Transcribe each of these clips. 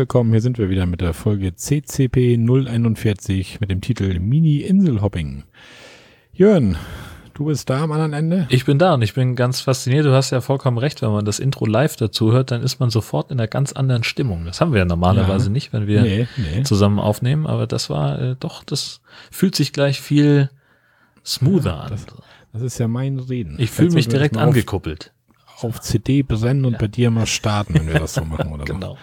willkommen. Hier sind wir wieder mit der Folge CCP 041 mit dem Titel Mini-Inselhopping. Jörn, du bist da am anderen Ende? Ich bin da und ich bin ganz fasziniert. Du hast ja vollkommen recht, wenn man das Intro live dazu hört, dann ist man sofort in einer ganz anderen Stimmung. Das haben wir ja normalerweise ja. nicht, wenn wir nee, nee. zusammen aufnehmen, aber das war äh, doch, das fühlt sich gleich viel smoother ja, das, an. Das ist ja mein Reden. Ich fühle mich direkt angekuppelt. Auf, auf CD brennen und ja. bei dir mal starten, wenn wir das so machen oder genau. so.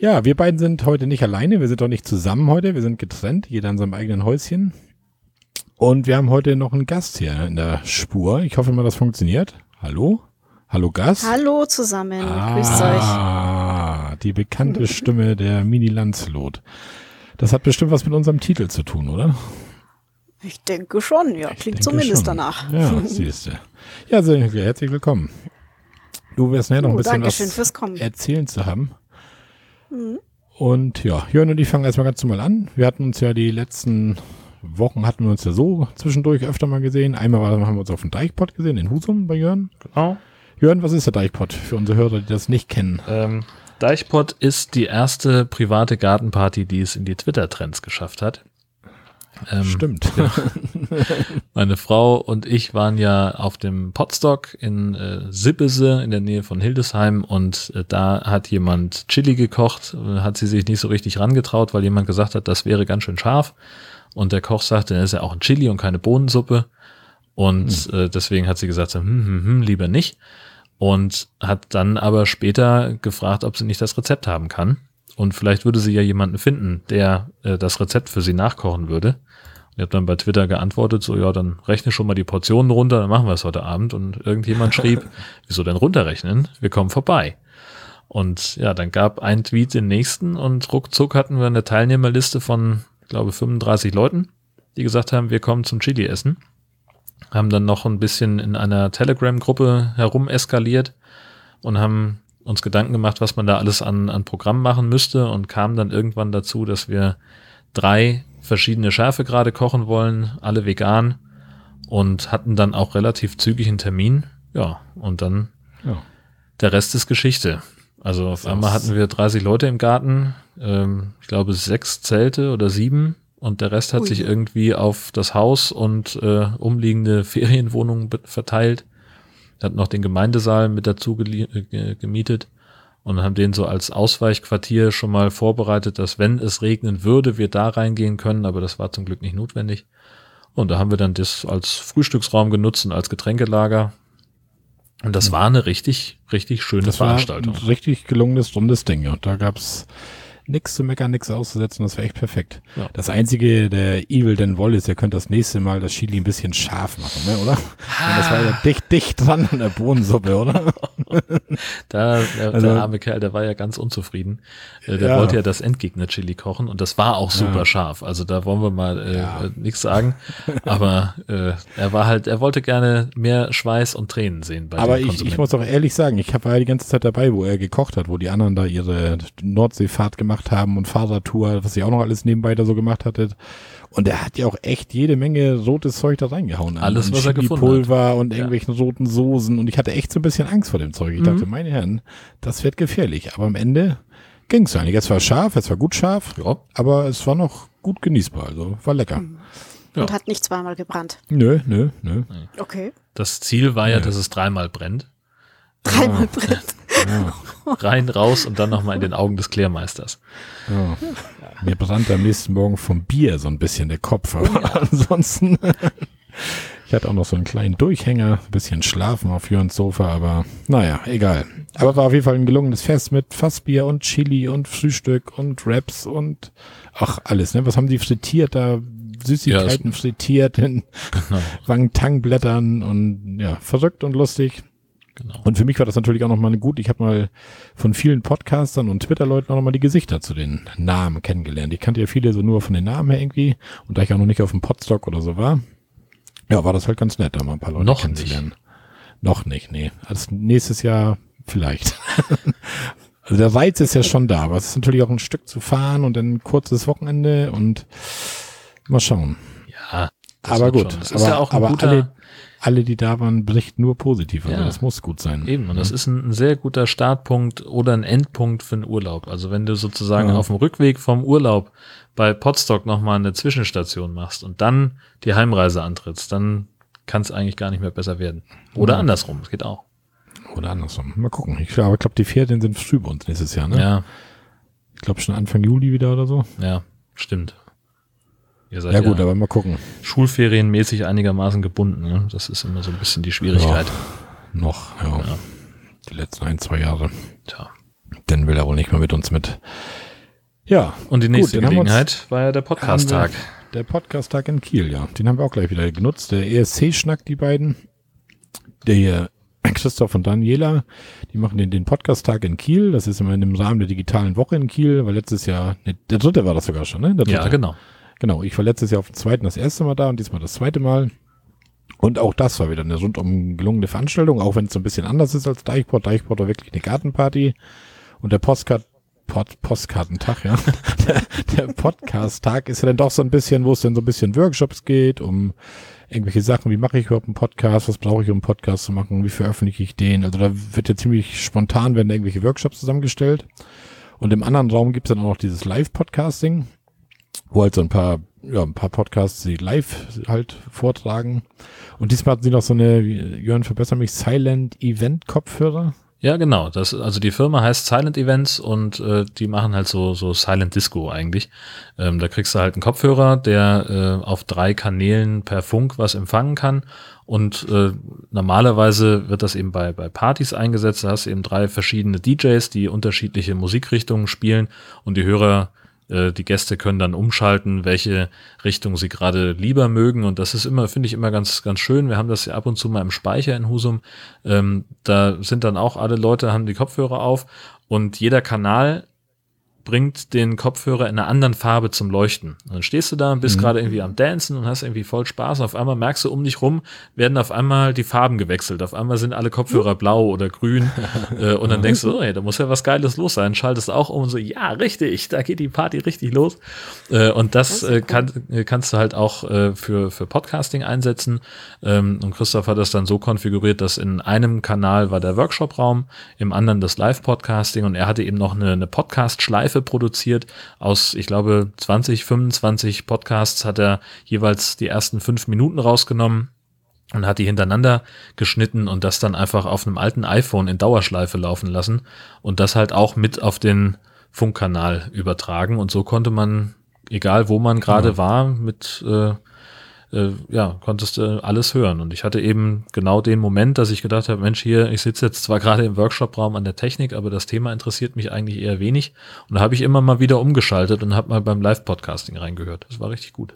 Ja, wir beiden sind heute nicht alleine. Wir sind doch nicht zusammen heute. Wir sind getrennt, jeder in seinem eigenen Häuschen. Und wir haben heute noch einen Gast hier in der Spur. Ich hoffe mal, das funktioniert. Hallo? Hallo Gast? Hallo zusammen. Ah, Grüßt euch. Ah, die bekannte Stimme der Mini Landslot. Das hat bestimmt was mit unserem Titel zu tun, oder? Ich denke schon, ja. Ich Klingt zumindest schon. danach. Ja, siehst du. Ja, sehr herzlich willkommen. Du wirst ja noch ein bisschen was erzählen zu haben. Mhm. Und ja, Jörn und ich fangen erstmal ganz normal an. Wir hatten uns ja die letzten Wochen hatten wir uns ja so zwischendurch öfter mal gesehen. Einmal haben wir uns auf dem Deichpot gesehen, in Husum bei Jörn. Genau. Jörn, was ist der Deichpot für unsere Hörer, die das nicht kennen? Ähm, Deichpot ist die erste private Gartenparty, die es in die Twitter-Trends geschafft hat. Ähm, Stimmt. Ja. Meine Frau und ich waren ja auf dem Potstock in äh, Sippese in der Nähe von Hildesheim und äh, da hat jemand Chili gekocht, hat sie sich nicht so richtig rangetraut, weil jemand gesagt hat, das wäre ganz schön scharf. Und der Koch sagte, das ist ja auch ein Chili und keine Bohnensuppe. Und hm. äh, deswegen hat sie gesagt, hm, hm, hm, lieber nicht. Und hat dann aber später gefragt, ob sie nicht das Rezept haben kann. Und vielleicht würde sie ja jemanden finden, der äh, das Rezept für sie nachkochen würde. Ich habe dann bei Twitter geantwortet, so ja, dann rechne schon mal die Portionen runter, dann machen wir es heute Abend. Und irgendjemand schrieb, wieso denn runterrechnen? Wir kommen vorbei. Und ja, dann gab ein Tweet den nächsten und ruckzuck hatten wir eine Teilnehmerliste von, glaube 35 Leuten, die gesagt haben, wir kommen zum Chili essen. Haben dann noch ein bisschen in einer Telegram-Gruppe herum eskaliert und haben uns Gedanken gemacht, was man da alles an, an Programm machen müsste und kamen dann irgendwann dazu, dass wir drei verschiedene Schärfe gerade kochen wollen, alle vegan und hatten dann auch relativ zügig einen Termin. Ja, und dann ja. der Rest ist Geschichte. Also auf das einmal hatten wir 30 Leute im Garten, ähm, ich glaube sechs Zelte oder sieben und der Rest hat Ui. sich irgendwie auf das Haus und äh, umliegende Ferienwohnungen verteilt. Hatten noch den Gemeindesaal mit dazu äh, gemietet und haben den so als Ausweichquartier schon mal vorbereitet, dass wenn es regnen würde, wir da reingehen können, aber das war zum Glück nicht notwendig. Und da haben wir dann das als Frühstücksraum genutzt und als Getränkelager. Und das war eine richtig, richtig schöne das Veranstaltung. Richtig gelungenes, rundes Ding. Und da gab's nichts zu meckern, nichts auszusetzen, das wäre echt perfekt. Ja. Das einzige, der Evil denn Woll ist, ihr könnt das nächste Mal das Chili ein bisschen scharf machen, ne, oder? Ah. Das war ja dicht, dicht dran an der Bohnensuppe, oder? da, der, also, der arme Kerl, der war ja ganz unzufrieden. Äh, der ja. wollte ja das Endgegner-Chili kochen und das war auch super ja. scharf. Also da wollen wir mal äh, ja. nichts sagen. Aber äh, er war halt, er wollte gerne mehr Schweiß und Tränen sehen. Bei Aber ich, ich muss auch ehrlich sagen, ich war ja die ganze Zeit dabei, wo er gekocht hat, wo die anderen da ihre Nordseefahrt gemacht gemacht haben und Fasertour, was ihr auch noch alles nebenbei da so gemacht hattet. Und er hat ja auch echt jede Menge rotes Zeug da reingehauen. Alles, was er gefunden Pulver hat. und irgendwelchen ja. roten Soßen. Und ich hatte echt so ein bisschen Angst vor dem Zeug. Ich mhm. dachte, meine Herren, das wird gefährlich. Aber am Ende ging es eigentlich. Es war scharf, es war gut scharf, ja. aber es war noch gut genießbar. Also war lecker. Mhm. Und ja. hat nicht zweimal gebrannt. Nö, nö, nö. Okay. Das Ziel war ja, dass es dreimal brennt. Dreimal brennt. Ja. Rein, raus und dann nochmal in den Augen des Klärmeisters. Ja. Mir brannte am nächsten Morgen vom Bier so ein bisschen der Kopf, aber ja. ansonsten. ich hatte auch noch so einen kleinen Durchhänger, ein bisschen schlafen auf Jörns Sofa, aber naja, egal. Aber war auf jeden Fall ein gelungenes Fest mit Fassbier und Chili und Frühstück und Wraps und ach alles, ne? Was haben die frittiert da? Süßigkeiten ja, frittiert in genau. Wangtangblättern und ja, verrückt und lustig. Genau. Und für mich war das natürlich auch nochmal gut. Ich habe mal von vielen Podcastern und Twitter-Leuten auch nochmal die Gesichter zu den Namen kennengelernt. Ich kannte ja viele so nur von den Namen her irgendwie. Und da ich auch noch nicht auf dem Podstock oder so war, ja, war das halt ganz nett, da mal ein paar Leute noch kennenzulernen. Nicht. Noch nicht, nee. Also nächstes Jahr vielleicht. also der Reiz ist ja schon da, aber es ist natürlich auch ein Stück zu fahren und dann ein kurzes Wochenende und mal schauen. Ja, Das aber gut, schon. Das ist aber, ja auch ein aber guter, alle, alle, die da waren, berichten nur positiv. Also Ja. das muss gut sein. Eben, und das ist ein, ein sehr guter Startpunkt oder ein Endpunkt für einen Urlaub. Also wenn du sozusagen Ja. auf dem Rückweg vom Urlaub bei Potsdok nochmal eine Zwischenstation machst und dann die Heimreise antrittst, dann kann es eigentlich gar nicht mehr besser werden. Oder Ja. andersrum, das geht auch. Oder andersrum. Mal gucken. Ich glaube, ich glaube, die Ferien sind früh bei uns nächstes Jahr, ne? Ja, Ich glaube schon Anfang Juli wieder oder so. ja, stimmt. Ihr seid Ja ja, gut, aber mal gucken. schulferienmäßig einigermaßen gebunden. Ne? Das ist immer so ein bisschen die Schwierigkeit. Noch, ja. Ja. Die letzten ein, zwei Jahre. Tja. Dann will er wohl nicht mehr mit uns mit. Ja. Und die nächste uns- Gelegenheit war ja der Podcast-Tag. Der Podcast-Tag in Kiel, ja. Den haben wir auch gleich wieder genutzt. Der ESC-Schnack, die beiden. Der hier, Christoph und Daniela, die machen den, den Podcast-Tag in Kiel. Das ist immer in dem Rahmen der digitalen Woche in Kiel, weil letztes Jahr, ne, der dritte war das sogar schon, ne? Der Ja, genau. Genau, ich war letztes Jahr auf dem zweiten das erste Mal da und diesmal das zweite Mal. Und auch das war wieder eine rundum gelungene Veranstaltung, auch wenn es so ein bisschen anders ist als Deichport. Deichport war wirklich eine Gartenparty. Und der Postcard, Pod, Postkartentag, ja. Der, Podcast-Tag ist ja dann doch so ein bisschen, wo es dann so ein bisschen Workshops geht, um irgendwelche Sachen, wie mache ich überhaupt einen Podcast, was brauche ich, um einen Podcast zu machen, wie veröffentliche ich den. Also da wird ja ziemlich spontan werden irgendwelche Workshops zusammengestellt. Und im anderen Raum gibt es dann auch noch dieses Live-Podcasting wo halt so ein paar, ja, ein paar Podcasts, die live halt vortragen. Und diesmal hatten sie noch so eine, Jörn, verbessere mich, Silent Event Kopfhörer. Ja, genau. Das, also die Firma heißt Silent Events und äh, die machen halt so, so Silent Disco eigentlich. Ähm, da kriegst du halt einen Kopfhörer, der äh, auf drei Kanälen per Funk was empfangen kann. Und äh, normalerweise wird das eben bei, bei Partys eingesetzt. Da hast du eben drei verschiedene DJs, die unterschiedliche Musikrichtungen spielen und die Hörer äh, die Gäste können dann umschalten, welche Richtung sie gerade lieber mögen. Und das ist immer, finde ich, immer ganz, ganz schön. Wir haben das ja ab und zu mal im Speicher in Husum. Ähm, da sind dann auch alle Leute, haben die Kopfhörer auf und jeder Kanal bringt den Kopfhörer in einer anderen Farbe zum Leuchten. Und dann stehst du da und bist Mhm. gerade irgendwie am Dancen und hast irgendwie voll Spaß. Und auf einmal merkst du um dich rum, werden auf einmal die Farben gewechselt. Auf einmal sind alle Kopfhörer blau oder grün. äh, und dann denkst du, oh, hey, da muss ja was Geiles los sein. Schaltest auch um und so, ja, richtig, da geht die Party richtig los. Äh, und das äh, kann, äh, kannst du halt auch äh, für, für Podcasting einsetzen. Ähm, und Christoph hat das dann so konfiguriert, dass in einem Kanal war der Workshop-Raum, im anderen das Live-Podcasting und er hatte eben noch eine, eine Podcast-Schleife produziert. Aus, ich glaube, 20, 25 Podcasts hat er jeweils die ersten fünf Minuten rausgenommen und hat die hintereinander geschnitten und das dann einfach auf einem alten iPhone in Dauerschleife laufen lassen und das halt auch mit auf den Funkkanal übertragen und so konnte man, egal wo man gerade war, mit äh, äh, ja, konntest du alles hören. Und ich hatte eben genau den Moment, dass ich gedacht habe, Mensch, hier, ich sitze jetzt zwar gerade im Workshop-Raum an der Technik, aber das Thema interessiert mich eigentlich eher wenig. Und da habe ich immer mal wieder umgeschaltet und habe mal beim Live-Podcasting reingehört. Das war richtig gut.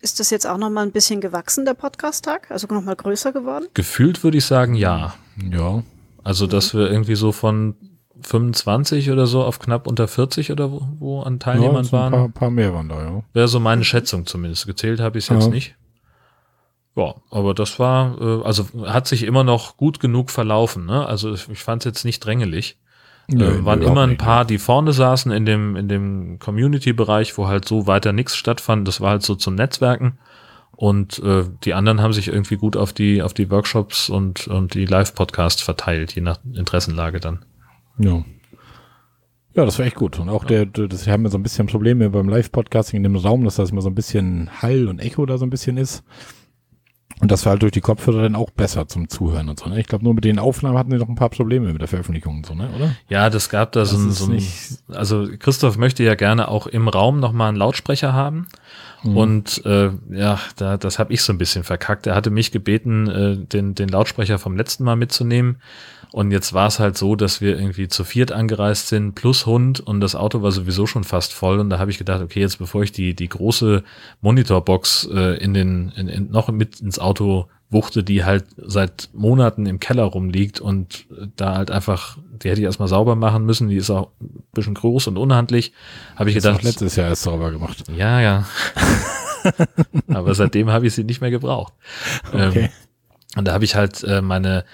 Ist das jetzt auch noch mal ein bisschen gewachsen, der Podcast-Tag? Also noch mal größer geworden? Gefühlt würde ich sagen, ja. Ja. Also, dass wir irgendwie so von 25 oder so auf knapp unter 40 oder wo, wo an ja Teilnehmern es sind ein waren. paar, paar mehr waren da, ja. Wäre so meine Schätzung zumindest. Gezählt habe ich es jetzt Ja. nicht. Ja, aber das war, äh, also hat sich immer noch gut genug verlaufen. Ne? Also ich, ich fand es jetzt nicht drängelig. Nö, äh, waren immer ein paar, die vorne saßen in dem, in dem Community-Bereich, wo halt so weiter nichts stattfand. Das war halt so zum Netzwerken. Und äh, die anderen haben sich irgendwie gut auf die, auf die Workshops und, und die Live-Podcasts verteilt, je nach Interessenlage dann. Ja. Ja, das war echt gut. Und auch der, das haben wir so ein bisschen Probleme beim Live-Podcasting in dem Raum, dass das immer so ein bisschen Hall und Echo da so ein bisschen ist. Und das war halt durch die Kopfhörer dann auch besser zum Zuhören und so. Ne? Ich glaube, nur mit den Aufnahmen hatten wir noch ein paar Probleme mit der Veröffentlichung und so, ne? oder? Ja, das gab da so Das ein, ist so ein also Christoph möchte ja gerne auch im Raum nochmal einen Lautsprecher haben. Mhm. Und äh, ja, da, das habe ich so ein bisschen verkackt. Er hatte mich gebeten, äh, den, den Lautsprecher vom letzten Mal mitzunehmen. Und jetzt war es halt so, dass wir irgendwie zu viert angereist sind, plus Hund und das Auto war sowieso schon fast voll. Und da habe ich gedacht, okay, jetzt bevor ich die, die große Monitorbox äh, in den, in, in, noch mit ins Auto wuchte, die halt seit Monaten im Keller rumliegt und äh, da halt einfach, die hätte ich erstmal sauber machen müssen, die ist auch ein bisschen groß und unhandlich, habe ich Das gedacht, letztes Jahr erst sauber gemacht. ja, ja. Aber seitdem habe ich sie nicht mehr gebraucht. Okay. Ähm, und da habe ich halt äh, meine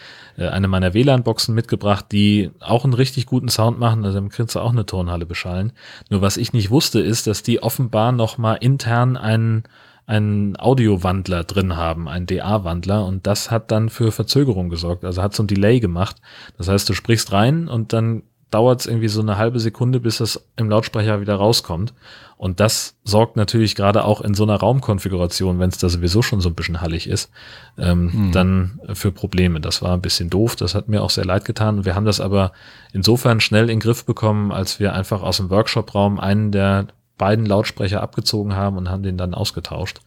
eine meiner WLAN-Boxen mitgebracht, die auch einen richtig guten Sound machen. Also damit kannst du auch eine Turnhalle beschallen. Nur was ich nicht wusste, ist, dass die offenbar noch mal intern einen einen Audiowandler drin haben, einen DA-Wandler und das hat dann für Verzögerung gesorgt, also hat so ein Delay gemacht. Das heißt, du sprichst rein und dann dauert es irgendwie so eine halbe Sekunde, bis es im Lautsprecher wieder rauskommt. Und das sorgt natürlich gerade auch in so einer Raumkonfiguration, wenn es da sowieso schon so ein bisschen hallig ist, ähm, hm. dann für Probleme. Das war ein bisschen doof, das hat mir auch sehr leid getan. Wir haben das aber insofern schnell in den Griff bekommen, als wir einfach aus dem Workshop-Raum einen der beiden Lautsprecher abgezogen haben und haben den dann ausgetauscht.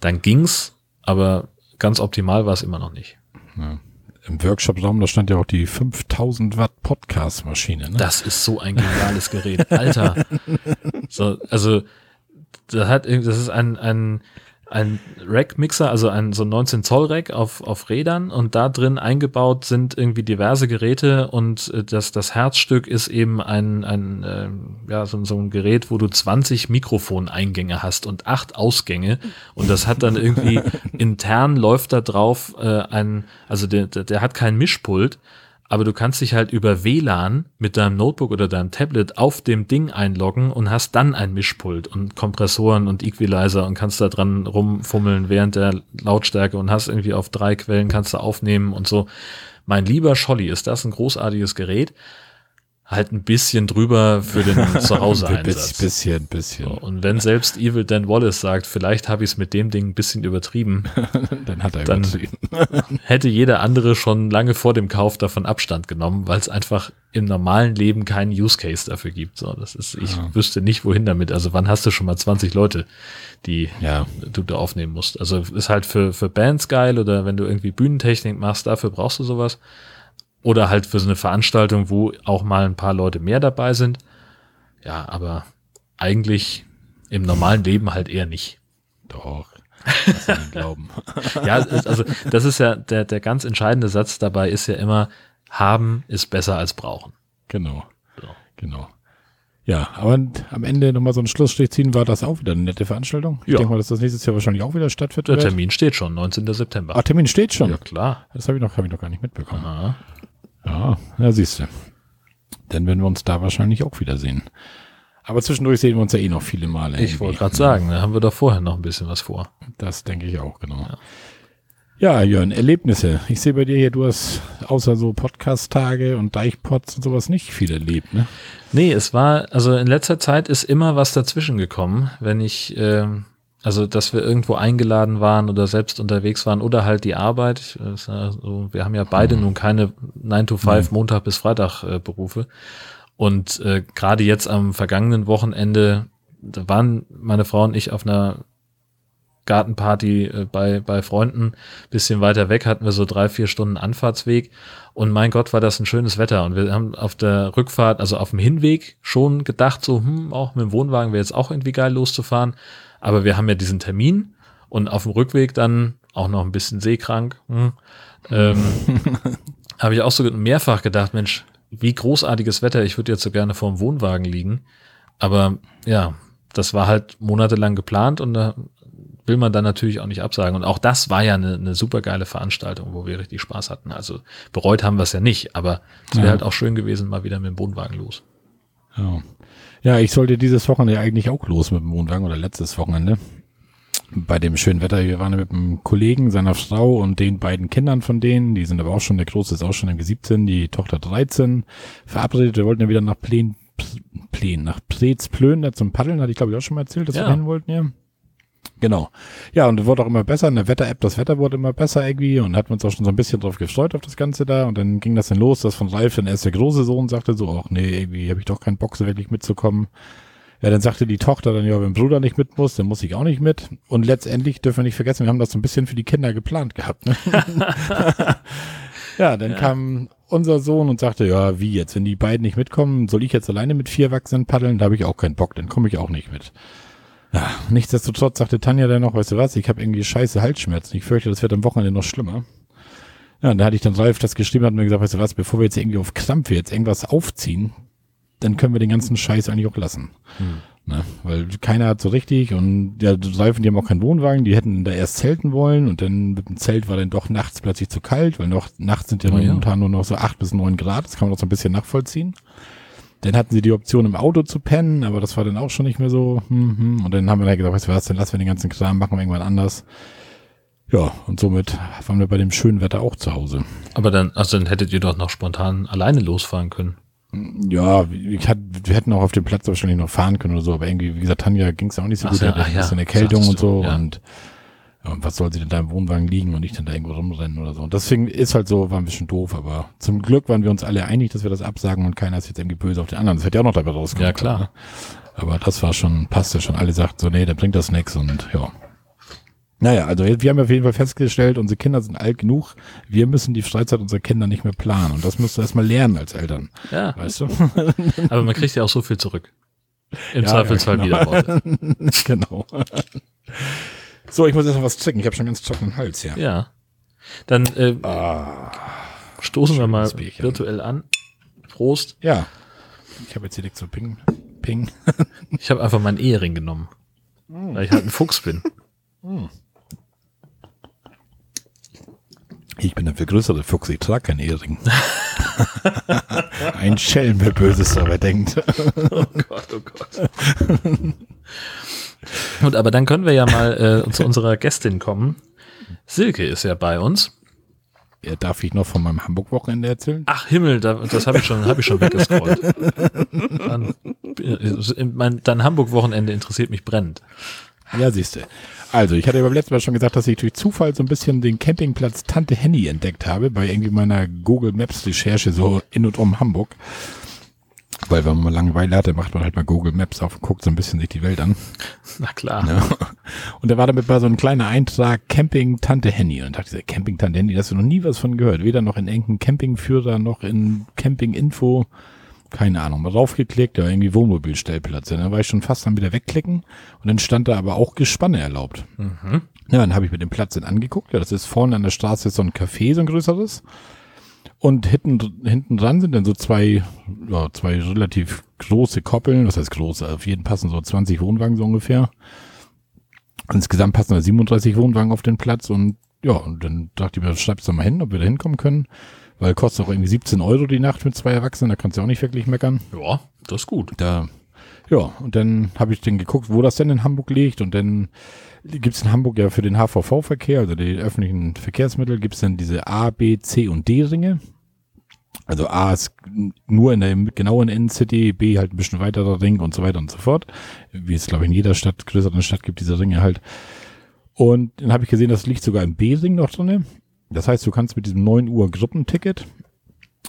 Dann ging's, aber ganz optimal war es immer noch nicht. Ja im Workshop-Raum, da stand ja auch die 5000 Watt Podcast-Maschine. Ne? Das ist so ein geniales Gerät, Alter. so, also das hat, das ist ein, ein ein Rack-Mixer, also ein so 19 Zoll Rack auf, auf Rädern und da drin eingebaut sind irgendwie diverse Geräte und äh, das, das Herzstück ist eben ein, ein äh, ja, so, so ein Gerät, wo du 20 Mikrofoneingänge hast und acht Ausgänge und das hat dann irgendwie intern läuft da drauf äh, ein, also der, der, der hat kein Mischpult, aber du kannst dich halt über WLAN mit deinem Notebook oder deinem Tablet auf dem Ding einloggen und hast dann ein Mischpult und Kompressoren und Equalizer und kannst da dran rumfummeln während der Lautstärke und hast irgendwie auf drei Quellen kannst du aufnehmen und so. Mein lieber Scholli, ist das ein großartiges Gerät? Halt ein bisschen drüber für den Zuhause-Einsatz. bisschen, bisschen. So, und wenn selbst Evil Dan Wallace sagt, vielleicht habe ich es mit dem Ding ein bisschen übertrieben, dann hat er dann übertrieben. hätte jeder andere schon lange vor dem Kauf davon Abstand genommen, weil es einfach im normalen Leben keinen Use Case dafür gibt. So, das ist, ich ja. wüsste nicht, wohin damit. Also wann hast du schon mal 20 Leute, die ja. du da aufnehmen musst? Also ist halt für, für Bands geil oder wenn du irgendwie Bühnentechnik machst, dafür brauchst du sowas. Oder halt für so eine Veranstaltung, wo auch mal ein paar Leute mehr dabei sind. Ja, aber eigentlich im normalen Leben halt eher nicht. Doch. Glauben. ja, also das ist ja der, der ganz entscheidende Satz dabei ist ja immer, haben ist besser als brauchen. Genau. So. Genau. Ja, aber am Ende nochmal so einen Schlussstrich ziehen, war das auch wieder eine nette Veranstaltung. Ich ja. denke mal, dass das nächstes Jahr wahrscheinlich auch wieder stattfindet. Der Termin steht schon, 19. September. Ah, Termin steht schon? Ja, klar. Das habe ich, noch, hab ich noch gar nicht mitbekommen. Aha. Ja, ja, siehst du. Dann werden wir uns da wahrscheinlich auch wiedersehen. Aber zwischendurch sehen wir uns ja eh noch viele Male. Ich wollte gerade sagen, da haben wir doch vorher noch ein bisschen was vor. Das denke ich auch, genau. Ja. Ja, Jörn, Erlebnisse. Ich sehe bei dir hier, du hast außer so Podcast-Tage und Deichpots und sowas nicht viel erlebt, ne? Nee, es war, also in letzter Zeit ist immer was dazwischen gekommen, wenn ich ähm, also, dass wir irgendwo eingeladen waren oder selbst unterwegs waren oder halt die Arbeit. Also, wir haben ja beide mhm. nun keine 9 to 5 mhm. Montag bis Freitag äh, Berufe. Und äh, gerade jetzt am vergangenen Wochenende, da waren meine Frau und ich auf einer Gartenparty äh, bei, bei Freunden, bisschen weiter weg, hatten wir so drei, vier Stunden Anfahrtsweg. Und mein Gott, war das ein schönes Wetter. Und wir haben auf der Rückfahrt, also auf dem Hinweg, schon gedacht, so, hm, auch mit dem Wohnwagen wäre jetzt auch irgendwie geil loszufahren. Aber wir haben ja diesen Termin und auf dem Rückweg dann auch noch ein bisschen seekrank. Hm, ähm, habe ich auch so mehrfach gedacht, Mensch, wie großartiges Wetter, ich würde jetzt so gerne vor dem Wohnwagen liegen. Aber ja, das war halt monatelang geplant und da will man dann natürlich auch nicht absagen. Und auch das war ja eine, eine super geile Veranstaltung, wo wir richtig Spaß hatten. Also bereut haben wir es ja nicht, aber es wäre ja. halt auch schön gewesen, mal wieder mit dem Wohnwagen los. Ja. Ja, ich sollte dieses Wochenende eigentlich auch los mit dem Wohnwagen oder letztes Wochenende. Bei dem schönen Wetter, wir waren mit einem Kollegen, seiner Frau und den beiden Kindern von denen, die sind aber auch schon, der Große ist auch schon irgendwie 17, die Tochter 13, verabredet. Wir wollten ja wieder nach Plen, Plen, nach Preetz Plön, zum Paddeln, hatte ich glaube ich auch schon mal erzählt, dass ja. wir hin wollten, ja. Genau. Ja, und es wurde auch immer besser. In der Wetter-App, das Wetter wurde immer besser irgendwie und hatten uns auch schon so ein bisschen drauf gefreut auf das Ganze da. Und dann ging das dann los, dass von Ralf dann erst der große Sohn sagte so, ach nee, irgendwie habe ich doch keinen Bock, so wirklich mitzukommen. Ja, dann sagte die Tochter dann, ja, wenn Bruder nicht mit muss, dann muss ich auch nicht mit. Und letztendlich dürfen wir nicht vergessen, wir haben das so ein bisschen für die Kinder geplant gehabt. Ne? ja, dann ja. kam unser Sohn und sagte, ja, wie jetzt, wenn die beiden nicht mitkommen, soll ich jetzt alleine mit vier Erwachsenen paddeln? Da habe ich auch keinen Bock, dann komme ich auch nicht mit. Ja, nichtsdestotrotz sagte Tanja dann noch, weißt du was, ich habe irgendwie scheiße Halsschmerzen. Ich fürchte, das wird am Wochenende noch schlimmer. Ja, und da hatte ich dann Ralf das geschrieben hat mir gesagt, weißt du was, bevor wir jetzt irgendwie auf Krampf jetzt irgendwas aufziehen, dann können wir den ganzen Scheiß eigentlich auch lassen. Hm. Ne? Weil keiner hat so richtig und ja, und die haben auch keinen Wohnwagen, die hätten da erst zelten wollen und dann mit dem Zelt war dann doch nachts plötzlich zu kalt, weil noch nachts sind ja, oh, momentan nur noch so acht bis neun Grad, das kann man auch so ein bisschen nachvollziehen. Dann hatten sie die Option im Auto zu pennen, aber das war dann auch schon nicht mehr so. Hm, hm. Und dann haben wir da gesagt, weißt du was, dann lassen wir den ganzen Kram, machen wir irgendwann anders. Ja, und somit waren wir bei dem schönen Wetter auch zu Hause. Aber dann, also dann hättet ihr doch noch spontan alleine losfahren können. Ja, ich hat, wir hätten auch auf dem Platz wahrscheinlich noch fahren können oder so, aber irgendwie, wie gesagt, Tanja ging es auch nicht so Ach gut, so, hatte ach ein ja, bisschen Erkältung und so ja. ja, und was soll sie denn da im Wohnwagen liegen und nicht dann da irgendwo rumrennen oder so. Und deswegen ist halt so, war ein bisschen doof, aber zum Glück waren wir uns alle einig, dass wir das absagen und keiner ist jetzt irgendwie böse auf den anderen. Das hätte ja auch noch dabei rauskommen Ja, klar. ne? Aber das war schon, passte schon. Alle sagten so, nee, da bringt das nichts und ja. Naja, also wir haben auf jeden Fall festgestellt, unsere Kinder sind alt genug, wir müssen die Freizeit unserer Kinder nicht mehr planen. Und das musst du erstmal lernen als Eltern. Ja, Weißt du? aber man kriegt ja auch so viel zurück. Im Ja, Zweifelsfall ja, wieder genau. Worte. genau. So, ich muss jetzt noch was trinken. Ich habe schon ganz trockenen Hals, ja. Ja. Dann äh, Ah, stoßen wir mal Bierchen. virtuell an. Prost. ja. Ich habe jetzt direkt so Ping. Ping. Ich habe einfach meinen Ehering genommen. Weil ich halt ein Fuchs bin. Ich bin der viel größere Fuchs, ich trage keinen Ehering. Ein Schelm, wer Böses dabei denkt. Oh Gott, oh Gott. Gut, aber dann können wir ja mal äh, zu unserer Gästin kommen. Silke ist ja bei uns. Ja, darf ich noch von meinem Hamburg-Wochenende erzählen? Ach Himmel, da, das habe ich schon, habe ich schon weggescrollt. Dann, äh, mein, dein Hamburg-Wochenende interessiert mich brennend. Ja, siehste. Also, ich hatte ja beim letzten Mal schon gesagt, dass ich durch Zufall so ein bisschen den Campingplatz Tante Henny entdeckt habe, bei irgendwie meiner Google Maps Recherche so in und um Hamburg. Weil wenn man mal Langeweile hatte, macht man halt mal Google Maps auf und guckt so ein bisschen sich die Welt an. Na klar. Ja. Und da war damit bei so ein kleiner Eintrag Camping Tante Henny. Und dachte ich, Camping Tante Henny, da hast du noch nie was von gehört. Weder noch in engen Campingführer, noch in Camping Info. Keine Ahnung. Mal draufgeklickt, ja, irgendwie Wohnmobilstellplatz. Ja, dann war ich schon fast dann wieder wegklicken. Und dann stand da aber auch Gespanne erlaubt. Mhm. Ja, dann habe ich mir den Platz dann angeguckt. Ja, das ist vorne an der Straße so ein Café, so ein größeres. Und hinten, hinten dran sind dann so zwei, ja, zwei relativ große Koppeln. Was heißt große? Auf jeden passen so 20 Wohnwagen so ungefähr. Insgesamt passen da 37 Wohnwagen auf den Platz und ja, und dann dachte ich mir, schreib's doch mal hin, ob wir da hinkommen können. Weil kostet auch irgendwie 17 Euro die Nacht mit zwei Erwachsenen, da kannst du auch nicht wirklich meckern. Ja, das ist gut. Da, ja, und dann habe ich dann geguckt, wo das denn in Hamburg liegt. Und dann gibt's in Hamburg ja für den HVV-Verkehr, also die öffentlichen Verkehrsmittel, gibt's dann diese A, B, C und D-Ringe. Also A ist nur in der genauen Innencity, B halt ein bisschen weiterer Ring und so weiter und so fort. Wie es, glaube ich, in jeder Stadt, größeren Stadt gibt diese Ringe halt. Und dann habe ich gesehen, das liegt sogar im B-Ring noch drinne. Das heißt, du kannst mit diesem 9 Uhr Gruppenticket,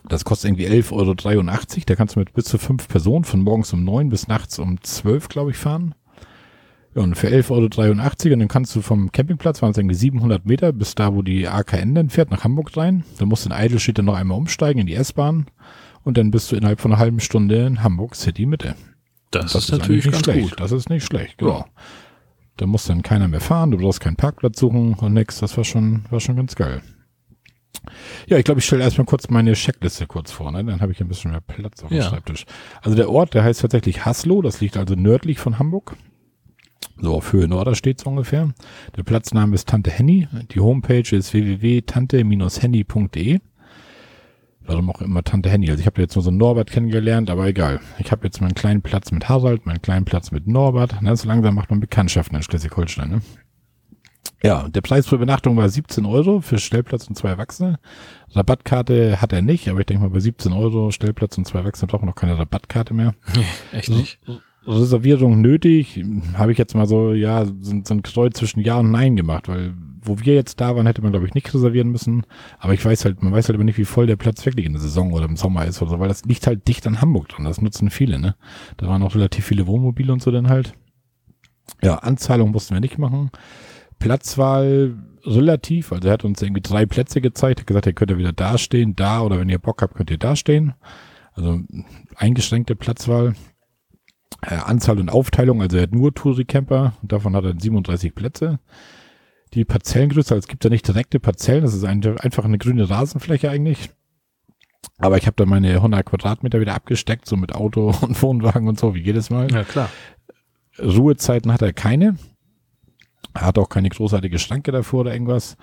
das kostet irgendwie 11,83 Euro, da kannst du mit bis zu fünf Personen von morgens um 9 bis nachts um 12, glaube ich, fahren. Ja, und für 11,83 Euro und dann kannst du vom Campingplatz, waren es irgendwie 700 Meter, bis da, wo die AKN dann fährt, nach Hamburg rein. Dann musst du in Eidelstedt dann noch einmal umsteigen in die S-Bahn und dann bist du innerhalb von einer halben Stunde in Hamburg City Mitte. Das, Das ist natürlich eigentlich ganz nicht schlecht. gut. Das ist nicht schlecht, genau. Da muss dann keiner mehr fahren, du brauchst keinen Parkplatz suchen und nix. Das war schon, war schon ganz geil. Ja, ich glaube, ich stelle erstmal kurz meine Checkliste kurz vor, ne? dann habe ich ein bisschen mehr Platz auf dem Ja. Schreibtisch. Also der Ort, der heißt tatsächlich Haslo, das liegt also nördlich von Hamburg. So auf Höhe Norder steht's ungefähr. Der Platzname ist Tante Henny. Die Homepage ist www.tante-henny.de. Warum auch immer Tante Henny. Also ich habe jetzt nur so einen Norbert kennengelernt, aber egal. Ich habe jetzt meinen kleinen Platz mit Harald, meinen kleinen Platz mit Norbert. Na, so langsam macht man Bekanntschaften in Schleswig-Holstein. Ne? Ja, der Preis für Übernachtung war 17 Euro für Stellplatz und zwei Erwachsene. Rabattkarte hat er nicht, aber ich denke mal bei 17 Euro Stellplatz und zwei Erwachsene braucht man noch keine Rabattkarte mehr. Echt nicht. Reservierung nötig, habe ich jetzt mal so, ja, so, so ein Kreuz zwischen Ja und Nein gemacht, weil wo wir jetzt da waren, hätte man, glaube ich, nicht reservieren müssen. Aber ich weiß halt, man weiß halt aber nicht, wie voll der Platz wirklich in der Saison oder im Sommer ist oder so, weil das liegt halt dicht an Hamburg dran. Das nutzen viele, ne? Da waren auch relativ viele Wohnmobile und so dann halt. Ja, Anzahlung mussten wir nicht machen. Platzwahl relativ, also er hat uns irgendwie drei Plätze gezeigt, hat gesagt, ihr könnt ja wieder da stehen, da oder wenn ihr Bock habt, könnt ihr da stehen. Also eingeschränkte Platzwahl. Äh, Anzahl und Aufteilung, also er hat nur Touri-Camper und davon hat er 37 Plätze. Die Parzellengröße, also es gibt ja nicht direkte Parzellen, das ist ein, einfach eine grüne Rasenfläche eigentlich. Aber ich habe da meine 100 Quadratmeter wieder abgesteckt, so mit Auto und Wohnwagen und so, wie jedes Mal. Ja, klar. Ruhezeiten hat er keine. Hat auch keine großartige Schranke davor oder irgendwas.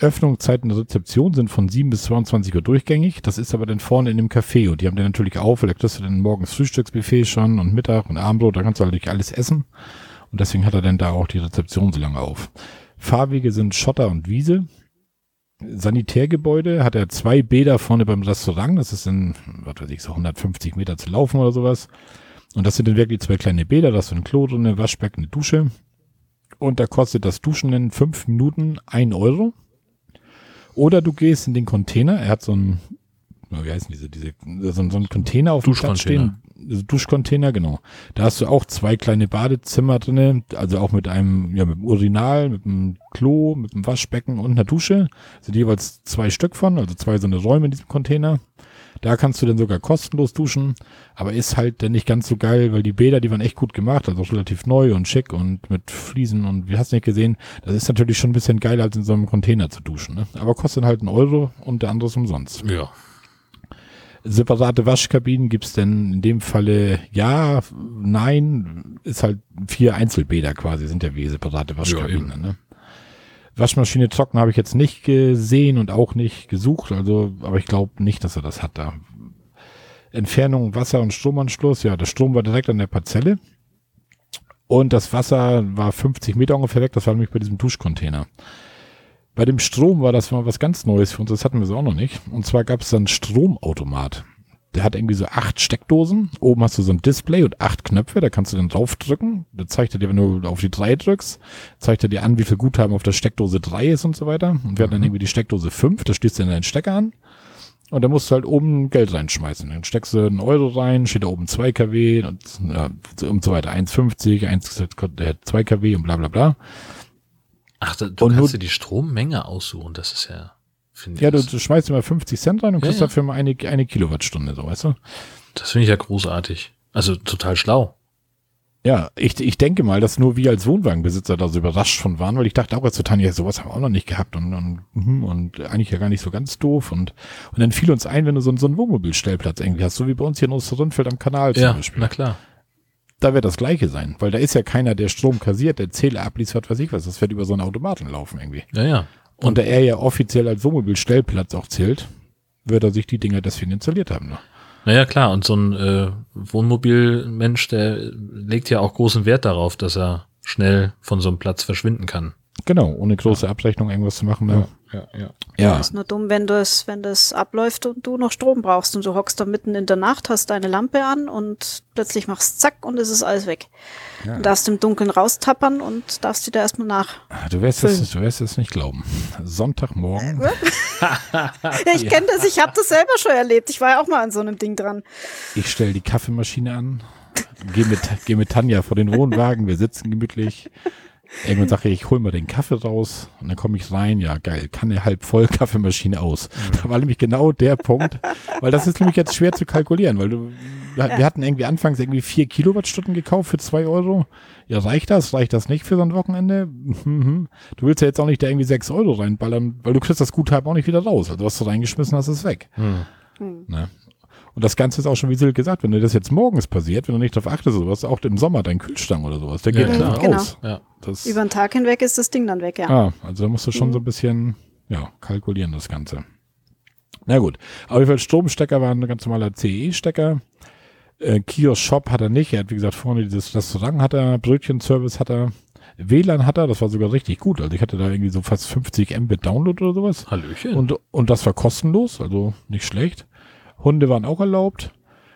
Öffnungszeiten der Rezeption sind von 7 bis 22 Uhr durchgängig. Das ist aber dann vorne in dem Café und die haben den natürlich auf, weil da kriegst du dann morgens Frühstücksbuffet schon und Mittag und Abendbrot, da kannst du halt alles essen. Und deswegen hat er dann da auch die Rezeption so lange auf. Fahrwege sind Schotter und Wiese. Sanitärgebäude hat er zwei Bäder vorne beim Restaurant. Das ist in, was weiß ich, so 150 Meter zu laufen oder sowas. Und das sind dann wirklich zwei kleine Bäder. Das ist ein Klo drin, eine Waschbecken, eine Dusche. Und da kostet das Duschen in fünf Minuten ein Euro. Oder du gehst in den Container. Er hat so ein, wie heißen diese, diese, so, ein Container auf dem Platz stehen. Also Duschcontainer, genau. Da hast du auch zwei kleine Badezimmer drinne, also auch mit einem, ja, mit dem Urinal, mit dem Klo, mit dem Waschbecken und einer Dusche. Sind jeweils zwei Stück von, also zwei so eine Räume in diesem Container. Da kannst du dann sogar kostenlos duschen, aber ist halt dann nicht ganz so geil, weil die Bäder, die waren echt gut gemacht, also relativ neu und schick und mit Fliesen und wie hast du nicht gesehen, das ist natürlich schon ein bisschen geiler als in so einem Container zu duschen, ne? Aber kostet halt einen Euro und der andere ist umsonst. Ja. Separate Waschkabinen gibt's denn in dem Falle ja, nein, ist halt vier Einzelbäder quasi, sind ja wie separate Waschkabinen, ja, ne? Waschmaschine trocken habe ich jetzt nicht gesehen und auch nicht gesucht, also, aber ich glaube nicht, dass er das hat da. Entfernung, Wasser und Stromanschluss, ja, der Strom war direkt an der Parzelle. Und das Wasser war 50 Meter ungefähr weg, das war nämlich bei diesem Duschcontainer. Bei dem Strom war das mal was ganz Neues für uns, das hatten wir so auch noch nicht. Und zwar gab es dann Stromautomat der hat irgendwie so acht Steckdosen. Oben hast du so ein Display und acht Knöpfe, da kannst du dann draufdrücken. Da zeigt er dir, wenn du auf die drei drückst, zeigt er dir an, wie viel Guthaben auf der Steckdose drei ist und so weiter. Und wir hatten dann mhm. irgendwie die Steckdose fünf, da stehst du in deinen Stecker an. Und da musst du halt oben Geld reinschmeißen. Dann steckst du einen Euro rein, steht da oben 2 kW und ja, und so weiter. 1,50, 1, 2 kW und bla bla bla. Ach, da, du und kannst dir die Strommenge aussuchen, das ist ja. Ja, du, du schmeißt immer 50 Cent rein und kriegst ja, dafür mal eine, eine Kilowattstunde, so, weißt du? Das finde ich ja großartig. Also total schlau. Ja, ich, ich denke mal, dass nur wir als Wohnwagenbesitzer da so überrascht von waren, weil ich dachte auch als Tanja, sowas haben wir auch noch nicht gehabt und, und, mhm, und eigentlich ja gar nicht so ganz doof und, und dann fiel uns ein, wenn du so, so einen Wohnmobilstellplatz irgendwie hast, so wie bei uns hier in Osterrundfeld am Kanal zum ja, Beispiel. na klar. Da wird das Gleiche sein, weil da ist ja keiner, der Strom kassiert, der Zähler abliefert, weiß ich was, das wird über so einen Automaten laufen irgendwie. Ja, ja. Und da er ja offiziell als Wohnmobilstellplatz auch zählt, wird er sich die Dinger deswegen installiert haben. Ne? Naja, klar. Und so ein äh, Wohnmobilmensch, der legt ja auch großen Wert darauf, dass er schnell von so einem Platz verschwinden kann. Genau, ohne große Abrechnung irgendwas zu machen. Ne? Ja, ja, ja. ja. ist nur dumm, wenn das, wenn das abläuft und du noch Strom brauchst und du hockst da mitten in der Nacht, hast deine Lampe an und plötzlich machst zack und es ist alles weg. Ja. Du darfst im Dunkeln raustappern und darfst wieder erstmal nach. Ah, du wirst, es, du wirst es nicht glauben. Sonntagmorgen. ja, ich kenne das, ich habe das selber schon erlebt. Ich war ja auch mal an so einem Ding dran. Ich stelle die Kaffeemaschine an, gehe mit, geh mit Tanja vor den Wohnwagen, wir sitzen gemütlich. Irgendwann sage ich, ich hol mal den Kaffee raus und dann komme ich rein, ja geil, kann er halb voll Kaffeemaschine aus. Mhm. Da war nämlich genau der Punkt, weil das ist nämlich jetzt schwer zu kalkulieren, weil du, ja. wir hatten irgendwie anfangs irgendwie vier Kilowattstunden gekauft für zwei Euro. Ja, reicht das? Reicht das nicht für so ein Wochenende? Mhm. Du willst ja jetzt auch nicht da irgendwie sechs Euro reinballern, weil du kriegst das Guthaben auch nicht wieder raus. Also was du reingeschmissen hast, ist weg. Mhm. Ne? Und das Ganze ist auch schon, wie Sil gesagt, wenn dir das jetzt morgens passiert, wenn du nicht darauf achtest, sowas, auch im Sommer dein Kühlschrank oder sowas, der geht ja, genau. aus. Ja. Das, Über den Tag hinweg ist das Ding dann weg, ja. Ah, also da musst du schon mhm. so ein bisschen, ja, kalkulieren, das Ganze. Na gut. Auf jeden Fall Stromstecker war ein ganz normaler CE-Stecker. Äh, Kiosk Shop hat er nicht. Er hat, wie gesagt, vorne dieses Restaurant hat er, Brötchenservice hat er. WLAN hat er, das war sogar richtig gut. Also ich hatte da irgendwie so fast 50 Mbit Download oder sowas. Hallöchen. Und, und das war kostenlos, also nicht schlecht. Hunde waren auch erlaubt.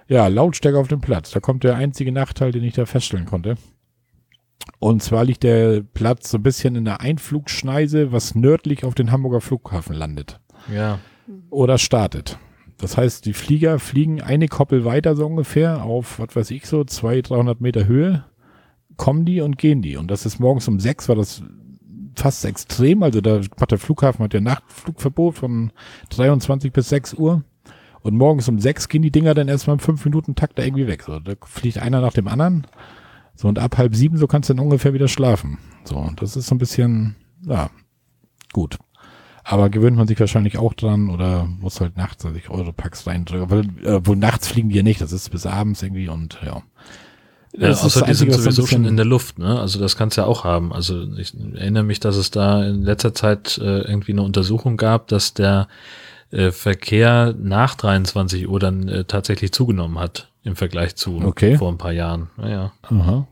Ja, Lautstärke auf dem Platz. Da kommt der einzige Nachteil, den ich da feststellen konnte. Und zwar liegt der Platz so ein bisschen in der Einflugschneise, was nördlich auf den Hamburger Flughafen landet. Ja. Oder startet. Das heißt, die Flieger fliegen eine Koppel weiter so ungefähr auf, was weiß ich so, 200, 300 Meter Höhe, kommen die und gehen die. Und das ist morgens um sechs, war das fast extrem. Also da hat der Flughafen hat ja Nachtflugverbot von 23 bis 6 Uhr. Und morgens um sechs gehen die Dinger dann erstmal im fünf Minuten Takt da irgendwie weg. So, da fliegt einer nach dem anderen. So, und ab halb sieben, so kannst du dann ungefähr wieder schlafen. So, das ist so ein bisschen, ja, gut. Aber gewöhnt man sich wahrscheinlich auch dran oder muss halt nachts sich Europacks reindrücken. Weil, äh, wohl nachts fliegen die ja nicht, das ist bis abends irgendwie und ja. Ja, außer die sind sowieso schon in der Luft, ne? Also das kannst du ja auch haben. Also ich erinnere mich, dass es da in letzter Zeit äh, irgendwie eine Untersuchung gab, dass der äh, Verkehr nach 23 Uhr dann äh, tatsächlich zugenommen hat im Vergleich zu okay. vor ein paar Jahren. Naja. Aha.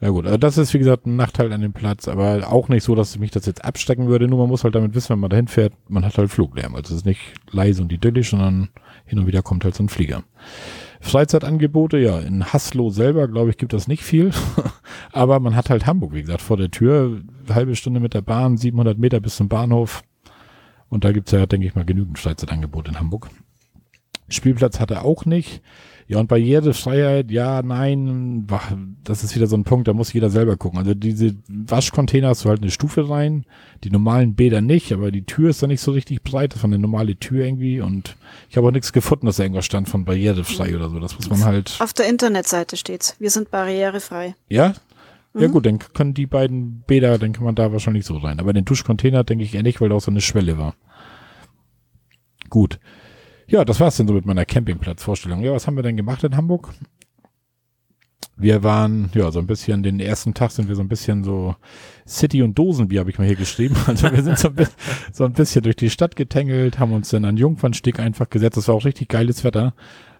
Ja gut, also das ist wie gesagt ein Nachteil an dem Platz, aber auch nicht so, dass mich das jetzt abstecken würde. Nur man muss halt damit wissen, wenn man dahin fährt, man hat halt Fluglärm. Also es ist nicht leise und idyllisch, sondern hin und wieder kommt halt so ein Flieger. Freizeitangebote, ja, in Haslo selber, glaube ich, gibt das nicht viel. Aber man hat halt Hamburg, wie gesagt, vor der Tür, halbe Stunde mit der Bahn, 700 Meter bis zum Bahnhof. Und da gibt's ja, denke ich mal, genügend Freizeitangebote in Hamburg. Spielplatz hat er auch nicht. Ja, und Barrierefreiheit, ja, nein, das ist wieder so ein Punkt, da muss jeder selber gucken. Also diese Waschcontainer hast du halt eine Stufe rein, die normalen Bäder nicht, aber die Tür ist da nicht so richtig breit, das war eine normale Tür irgendwie und ich habe auch nichts gefunden, dass da irgendwas stand von barrierefrei oder so. Das muss man halt. Auf der Internetseite steht's. Wir sind barrierefrei. Ja? Ja mhm. gut, dann können die beiden Bäder, dann kann man da wahrscheinlich so rein. Aber den Duschcontainer denke ich eher nicht, weil da auch so eine Schwelle war. Gut. Ja, das war's denn so mit meiner Campingplatzvorstellung. Ja, was haben wir denn gemacht in Hamburg? Wir waren, ja, so ein bisschen, den ersten Tag sind wir so ein bisschen so City und Dosenbier, habe ich mal hier geschrieben. Also wir sind so ein, bisschen, so ein bisschen durch die Stadt getängelt, haben uns dann an Jungfernstieg einfach gesetzt. Das war auch richtig geiles Wetter.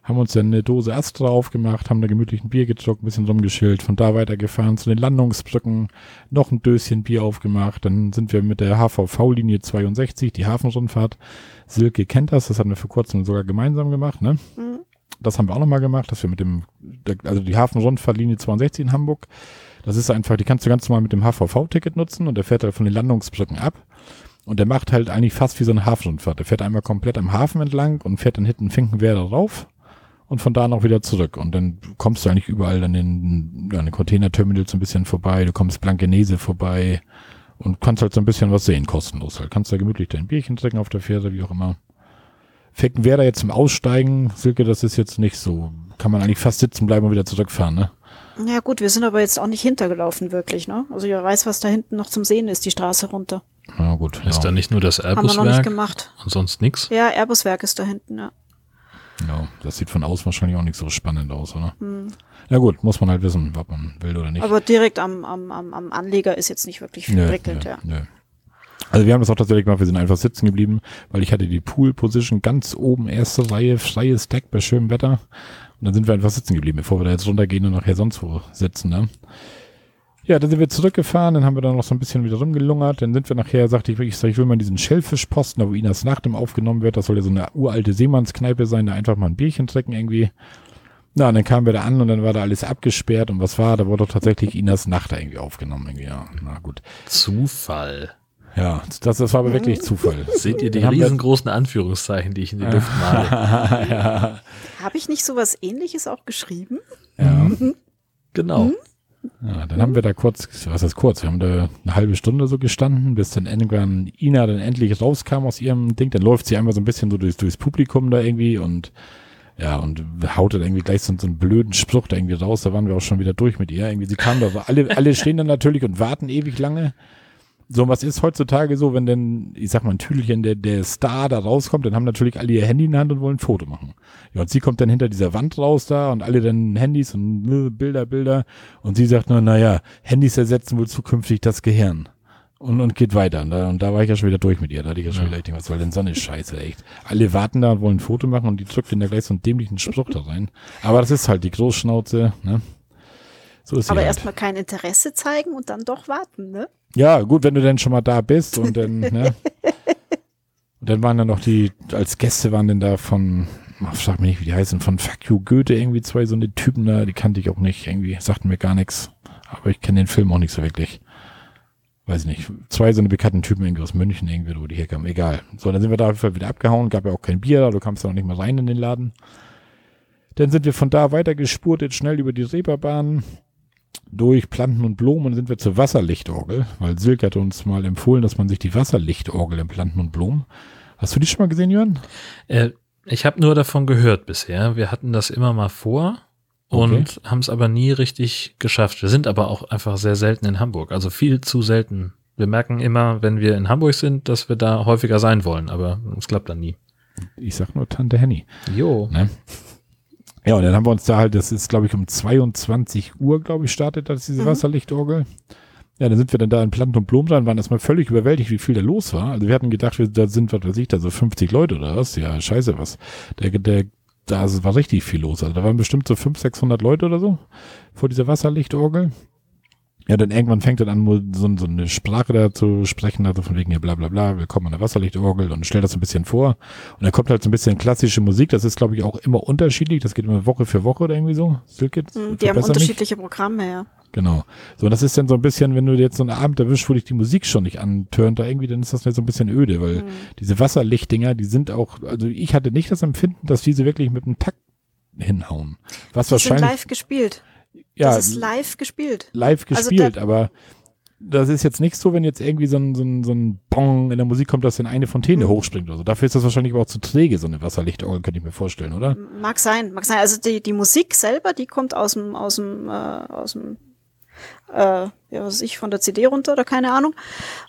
Haben uns dann eine Dose Astra aufgemacht, haben da gemütlich ein Bier gedruckt, ein bisschen rumgeschillt, von da weitergefahren zu den Landungsbrücken, noch ein Döschen Bier aufgemacht. Dann sind wir mit der HVV-Linie 62, die Hafenrundfahrt, Silke kennt das, das hatten wir vor kurzem sogar gemeinsam gemacht, ne? Mhm. Das haben wir auch nochmal gemacht, dass wir mit dem, also die Hafenrundfahrtlinie 62 in Hamburg, das ist einfach, die kannst du ganz normal mit dem HVV-Ticket nutzen und der fährt halt von den Landungsbrücken ab. Und der macht halt eigentlich fast wie so eine Hafenrundfahrt. Der fährt einmal komplett am Hafen entlang und fährt dann hinten Finkenwerder rauf und von da noch wieder zurück. Und dann kommst du eigentlich überall an den, an den Containerterminals ein bisschen vorbei, du kommst Blankenese vorbei, und kannst halt so ein bisschen was sehen, kostenlos halt. Kannst da gemütlich dein Bierchen trinken auf der Fähre, wie auch immer. Fecken wäre da jetzt zum Aussteigen, Silke, das ist jetzt nicht so. Kann man eigentlich fast sitzen bleiben und wieder zurückfahren, ne? Ja gut, wir sind aber jetzt auch nicht hintergelaufen wirklich, ne? Also ich weiß, was da hinten noch zum Sehen ist, die Straße runter. Ja gut. Ist ja. da nicht nur das Airbuswerk? Haben wir noch nicht gemacht. Und sonst nix? Ja, Airbuswerk ist da hinten, ja. Ja, das sieht von außen wahrscheinlich auch nicht so spannend aus, oder? Hm. Ja gut, muss man halt wissen, ob man will oder nicht. Aber direkt am, am, am Anleger ist jetzt nicht wirklich viel prickelnd, ja. Nö. Also wir haben das auch tatsächlich gemacht, wir sind einfach sitzen geblieben, weil ich hatte die Pool-Position ganz oben, erste Reihe, freies Deck bei schönem Wetter. Und dann sind wir einfach sitzen geblieben, bevor wir da jetzt runtergehen und nachher sonst wo sitzen, ne? Ja, dann sind wir zurückgefahren, dann haben wir dann noch so ein bisschen wieder rumgelungert, dann sind wir nachher, sagte ich wirklich, ich will mal diesen Schellfischposten, da wo Inas Nachtem aufgenommen wird, das soll ja so eine uralte Seemannskneipe sein, da einfach mal ein Bierchen trinken irgendwie. Na, und dann kamen wir da an und dann war da alles abgesperrt und was war, da wurde doch tatsächlich Inas Nacht da irgendwie aufgenommen, irgendwie, ja, na gut. Zufall. Ja, das, das war aber wirklich Zufall. Seht ihr die riesengroßen Anführungszeichen, die ich in die Luft male? ja. Habe ich nicht sowas ähnliches auch geschrieben? Ja. Genau. Mhm. Ja, dann haben wir da kurz, was ist kurz, wir haben da eine halbe Stunde so gestanden, bis dann irgendwann Ina dann endlich rauskam aus ihrem Ding. Dann läuft sie einmal so ein bisschen so durchs, durchs Publikum da irgendwie und ja, und haut dann irgendwie gleich so, so einen blöden Spruch da irgendwie raus. Da waren wir auch schon wieder durch mit ihr. Irgendwie, sie kam da, alle, alle stehen dann natürlich und warten ewig lange. So, was ist heutzutage so, wenn denn, ich sag mal, ein Tüdelchen, der, der Star da rauskommt, dann haben natürlich alle ihr Handy in der Hand und wollen ein Foto machen. Ja, und sie kommt dann hinter dieser Wand raus da und alle dann Handys und äh, Bilder, Bilder. Und sie sagt nur, naja, Handys ersetzen wohl zukünftig das Gehirn. Und, und geht weiter. Und da, und da war ich ja schon wieder durch mit ihr. Da hatte ich ja schon ja. wieder, ich denke, was soll denn so eine Scheiße, echt. Alle warten da und wollen ein Foto machen und die drückt dann da gleich so einen dämlichen Spruch da rein. Aber das ist halt die Großschnauze, ne? So ist Aber halt. erstmal kein Interesse zeigen und dann doch warten, ne? Ja, gut, wenn du denn schon mal da bist und dann, ne? Und dann waren da noch die, als Gäste waren denn da von, ach, frag mich nicht, wie die heißen, von Fuck You Goethe irgendwie zwei so eine Typen da, die kannte ich auch nicht, irgendwie, sagten mir gar nichts. Aber ich kenne den Film auch nicht so wirklich. Weiß nicht, zwei so eine bekannten Typen irgendwie aus München irgendwie, wo die herkamen, egal. So, dann sind wir da auf jeden Fall wieder abgehauen, gab ja auch kein Bier, da, du kamst da noch nicht mal rein in den Laden. Dann sind wir von da weiter gespurtet, schnell über die Reeperbahn, durch Planten und Blumen sind wir zur Wasserlichtorgel, weil Silke hat uns mal empfohlen, dass man sich die Wasserlichtorgel im Planten und Blumen. Hast du die schon mal gesehen, Jörn? Äh, ich habe nur davon gehört bisher. Wir hatten das immer mal vor und okay. haben es aber nie richtig geschafft. Wir sind aber auch einfach sehr selten in Hamburg, also viel zu selten. Wir merken immer, wenn wir in Hamburg sind, dass wir da häufiger sein wollen, aber es klappt dann nie. Ich sag nur Tante Henny. Jo. Ne? Ja, und dann haben wir uns da halt, das ist glaube ich um 22 Uhr, glaube ich, startet das diese mhm. Wasserlichtorgel. Ja, dann sind wir dann da in Plant und Blumen dran, waren erstmal völlig überwältigt, wie viel da los war. Also wir hatten gedacht, wir, da sind, was weiß ich, da so 50 Leute oder was. Ja, scheiße, was. Der, der, da war richtig viel los. Also da waren bestimmt so 500, 600 Leute oder so vor dieser Wasserlichtorgel. Ja, dann irgendwann fängt er an, so, so eine Sprache da zu sprechen, also von wegen hier bla bla bla, willkommen an der Wasserlichtorgel und stellt das so ein bisschen vor. Und dann kommt halt so ein bisschen klassische Musik, das ist glaube ich auch immer unterschiedlich, das geht immer Woche für Woche oder irgendwie so. Silke, hm, die haben unterschiedliche mich. Programme, ja. Genau. So, und das ist dann so ein bisschen, wenn du jetzt so einen Abend erwischst, wo dich die Musik schon nicht antönt, da irgendwie, dann ist das so ein bisschen öde, weil mhm. diese Wasserlichtdinger, die sind auch, also ich hatte nicht das Empfinden, dass diese wirklich mit einem Takt hinhauen. Was die wahrscheinlich. Sind live gespielt ja, das ist live gespielt. Live also gespielt, also aber das ist jetzt nicht so, wenn jetzt irgendwie so ein, so ein, so ein Bong in der Musik kommt, dass dann eine Fontäne mhm. hochspringt oder so. Dafür ist das wahrscheinlich aber auch zu träge, so eine Wasserlichtorgel, könnte ich mir vorstellen, oder? Mag sein, mag sein. Also die, die Musik selber, die kommt aus dem, aus dem, äh, aus dem äh, ja, was weiß ich, von der CD runter oder keine Ahnung.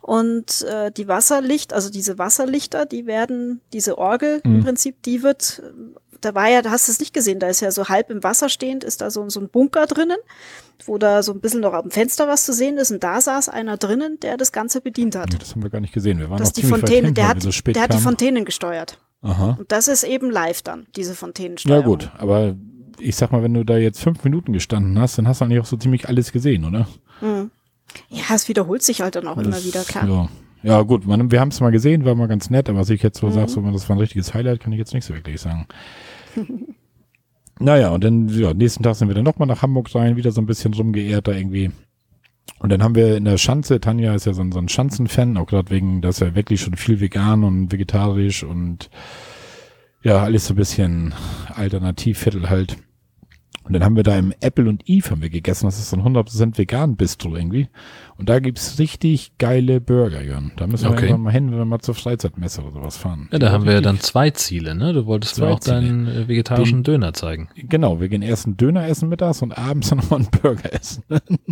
Und äh, die Wasserlicht, also diese Wasserlichter, die werden, diese Orgel mhm. im Prinzip, die wird da war ja, da hast du es nicht gesehen, da ist ja so halb im Wasser stehend, ist da so, so ein Bunker drinnen, wo da so ein bisschen noch am Fenster was zu sehen ist und da saß einer drinnen, der das Ganze bedient hat. Das haben wir gar nicht gesehen, wir waren das noch die Fontäne, der hat, so der hat die Fontänen gesteuert. Aha. Und das ist eben live dann, diese Fontänensteuerung. Ja gut, aber ich sag mal, wenn du da jetzt fünf Minuten gestanden hast, dann hast du eigentlich auch so ziemlich alles gesehen, oder? Mhm. Ja, es wiederholt sich halt dann auch das, immer wieder, klar. Ja. Ja, gut, man, wir haben es mal gesehen, war mal ganz nett, aber was ich jetzt so mhm. sage, so, das war ein richtiges Highlight, kann ich jetzt nicht so wirklich sagen. naja, und dann, ja, nächsten Tag sind wir dann nochmal nach Hamburg rein, wieder so ein bisschen rumgeehrt da irgendwie. Und dann haben wir in der Schanze, Tanja ist ja so so ein Schanzenfan, auch gerade wegen, dass er wirklich schon viel vegan und vegetarisch und ja, alles so ein bisschen Alternativviertel halt. Und dann haben wir da im Apple und Eve haben wir gegessen. Das ist so ein 100% vegan Bistro irgendwie. Und da gibt's richtig geile Burger, Jörn. Da müssen wir okay. irgendwann mal hin, wenn wir mal zur Freizeitmesse oder sowas fahren. Ja, da haben wir ja dann zwei Ziele, ne? Du wolltest mir auch Ziele. deinen äh, vegetarischen Den, Döner zeigen. Genau, wir gehen erst einen Döner essen mittags und abends dann nochmal einen Burger essen.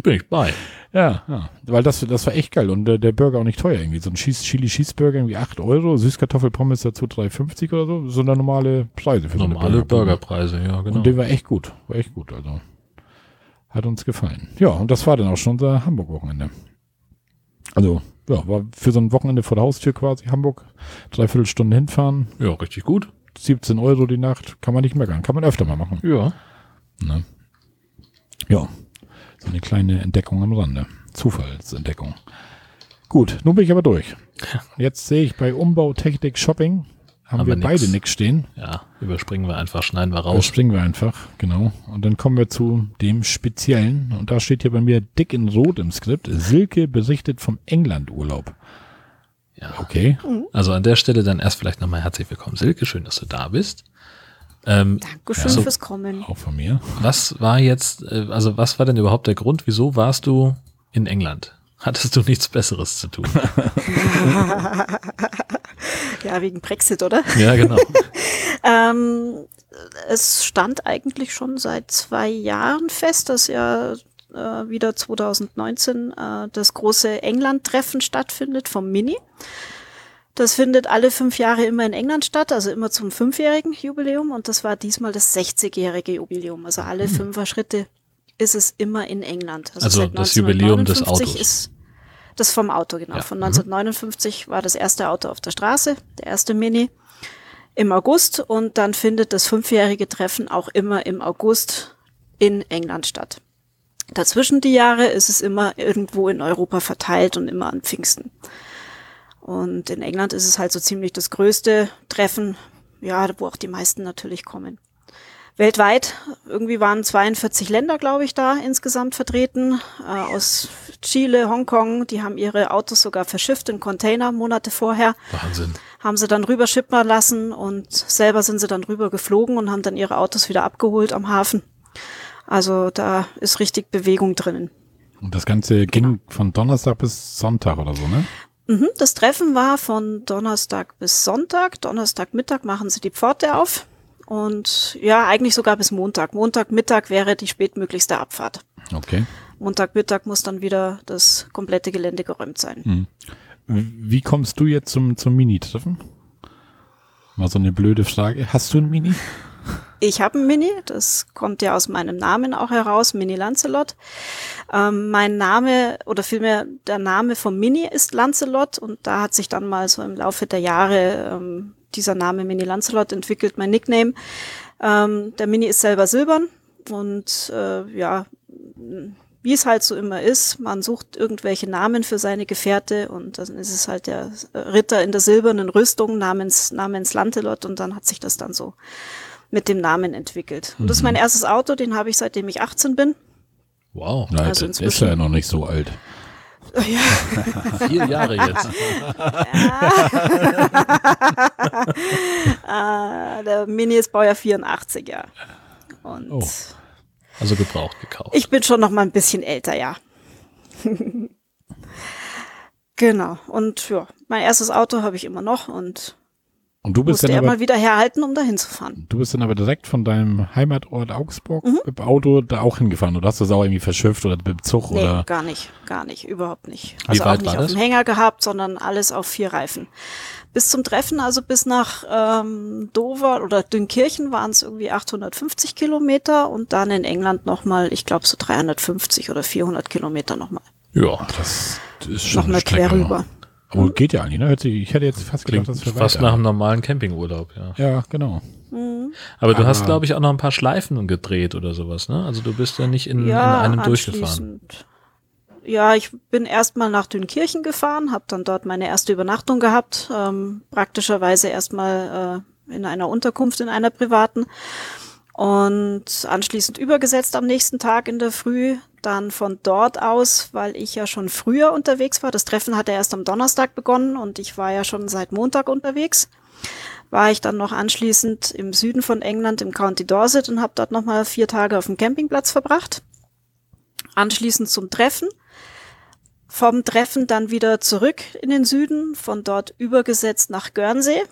Bin ich bei. Ja, ja. Weil das, das war echt geil. Und äh, der Burger auch nicht teuer irgendwie. So ein Chili Cheeseburger irgendwie 8 Euro, Süßkartoffelpommes dazu 3,50 oder so. So eine normale Preise für Normale so Burgerpreise, ja, genau. Und der war echt gut. War echt gut, also. Hat uns gefallen. Ja, und das war dann auch schon unser Hamburg-Wochenende. Also, ja, war für so ein Wochenende vor der Haustür quasi Hamburg. Dreiviertel Stunden hinfahren. Ja, richtig gut. 17 Euro die Nacht. Kann man nicht meckern. Kann man öfter mal machen. Ja. Ne? Ja. So eine kleine Entdeckung am Rande. Zufallsentdeckung. Gut, nun bin ich aber durch. Jetzt sehe ich bei Umbau Technik Shopping haben, haben wir, wir beide nichts stehen. Ja, überspringen wir einfach, schneiden wir raus. Überspringen wir einfach, genau. Und dann kommen wir zu dem Speziellen. Und da steht hier bei mir dick in Rot im Skript. Silke berichtet vom England-Urlaub. Ja. Okay. Also an der Stelle dann erst vielleicht nochmal herzlich willkommen, Silke. Schön, dass du da bist. Ähm, Dankeschön also, fürs Kommen. Auch von mir. Was war jetzt, äh, also was war denn überhaupt der Grund, wieso warst du in England? Hattest du nichts Besseres zu tun? ja, wegen Brexit, oder? Ja, genau. ähm, es stand eigentlich schon seit zwei Jahren fest, dass ja äh, wieder 2019 äh, das große England-Treffen stattfindet vom Mini. Das findet alle fünf Jahre immer in England statt, also immer zum fünfjährigen Jubiläum. Und das war diesmal das 60-jährige Jubiläum. Also alle hm. fünfer Schritte ist es immer in England. Also, also das Jubiläum des Autos. Ist das vom Auto, genau. Ja. Von 1959 mhm. war das erste Auto auf der Straße, der erste Mini im August und dann findet das fünfjährige Treffen auch immer im August in England statt. Dazwischen die Jahre ist es immer irgendwo in Europa verteilt und immer an Pfingsten. Und in England ist es halt so ziemlich das größte Treffen, ja, wo auch die meisten natürlich kommen weltweit. Irgendwie waren 42 Länder, glaube ich, da insgesamt vertreten. Äh, aus Chile, Hongkong, die haben ihre Autos sogar verschifft in Container Monate vorher. Wahnsinn. Haben sie dann rüber schippern lassen und selber sind sie dann rüber geflogen und haben dann ihre Autos wieder abgeholt am Hafen. Also da ist richtig Bewegung drinnen. Und das Ganze ging von Donnerstag bis Sonntag oder so, ne? Mhm, das Treffen war von Donnerstag bis Sonntag. Donnerstagmittag machen sie die Pforte auf. Und ja, eigentlich sogar bis Montag. Montagmittag wäre die spätmöglichste Abfahrt. Okay. Montagmittag muss dann wieder das komplette Gelände geräumt sein. Mhm. Wie kommst du jetzt zum, zum Mini-Treffen? Mal so eine blöde Frage. Hast du ein Mini? Ich habe ein Mini, das kommt ja aus meinem Namen auch heraus, Mini Lancelot. Ähm, mein Name oder vielmehr der Name vom Mini ist Lancelot und da hat sich dann mal so im Laufe der Jahre ähm, dieser Name Mini Lancelot entwickelt, mein Nickname. Ähm, der Mini ist selber silbern und äh, ja, wie es halt so immer ist, man sucht irgendwelche Namen für seine Gefährte und dann ist es halt der Ritter in der silbernen Rüstung namens, namens Lancelot und dann hat sich das dann so mit dem Namen entwickelt. Und das ist mein mhm. erstes Auto, den habe ich seitdem ich 18 bin. Wow, Nein, also ist ja noch nicht so alt. Ja. Vier Jahre jetzt. ah, der Mini ist Baujahr 84, ja. Und oh. Also gebraucht gekauft. Ich bin schon noch mal ein bisschen älter, ja. genau. Und ja, mein erstes Auto habe ich immer noch und und du bist dann er aber, mal wieder herhalten, um dahin zu fahren. Du bist dann aber direkt von deinem Heimatort Augsburg mhm. mit dem Auto da auch hingefahren oder hast du das auch irgendwie verschifft oder mit dem Zug nee, oder? gar nicht, gar nicht, überhaupt nicht. Wie also auch nicht auf dem Hänger gehabt, sondern alles auf vier Reifen. Bis zum Treffen, also bis nach ähm, Dover oder Dünkirchen waren es irgendwie 850 Kilometer und dann in England nochmal, ich glaube so 350 oder 400 Kilometer nochmal. Ja, das ist schon nochmal quer rüber. Aber mhm. geht ja eigentlich, ne? Ich hätte jetzt fast gedacht, das Fast nach einem normalen Campingurlaub, ja. Ja, genau. Mhm. Aber du hast, glaube ich, auch noch ein paar Schleifen gedreht oder sowas, ne? Also du bist ja nicht in, ja, in einem durchgefahren. Ja, ich bin erstmal nach Dünkirchen gefahren, habe dann dort meine erste Übernachtung gehabt, ähm, praktischerweise erstmal äh, in einer Unterkunft in einer privaten und anschließend übergesetzt am nächsten Tag in der Früh. Dann von dort aus, weil ich ja schon früher unterwegs war. Das Treffen hatte erst am Donnerstag begonnen und ich war ja schon seit Montag unterwegs. War ich dann noch anschließend im Süden von England im County Dorset und habe dort nochmal vier Tage auf dem Campingplatz verbracht. Anschließend zum Treffen. Vom Treffen dann wieder zurück in den Süden, von dort übergesetzt nach Guernsey.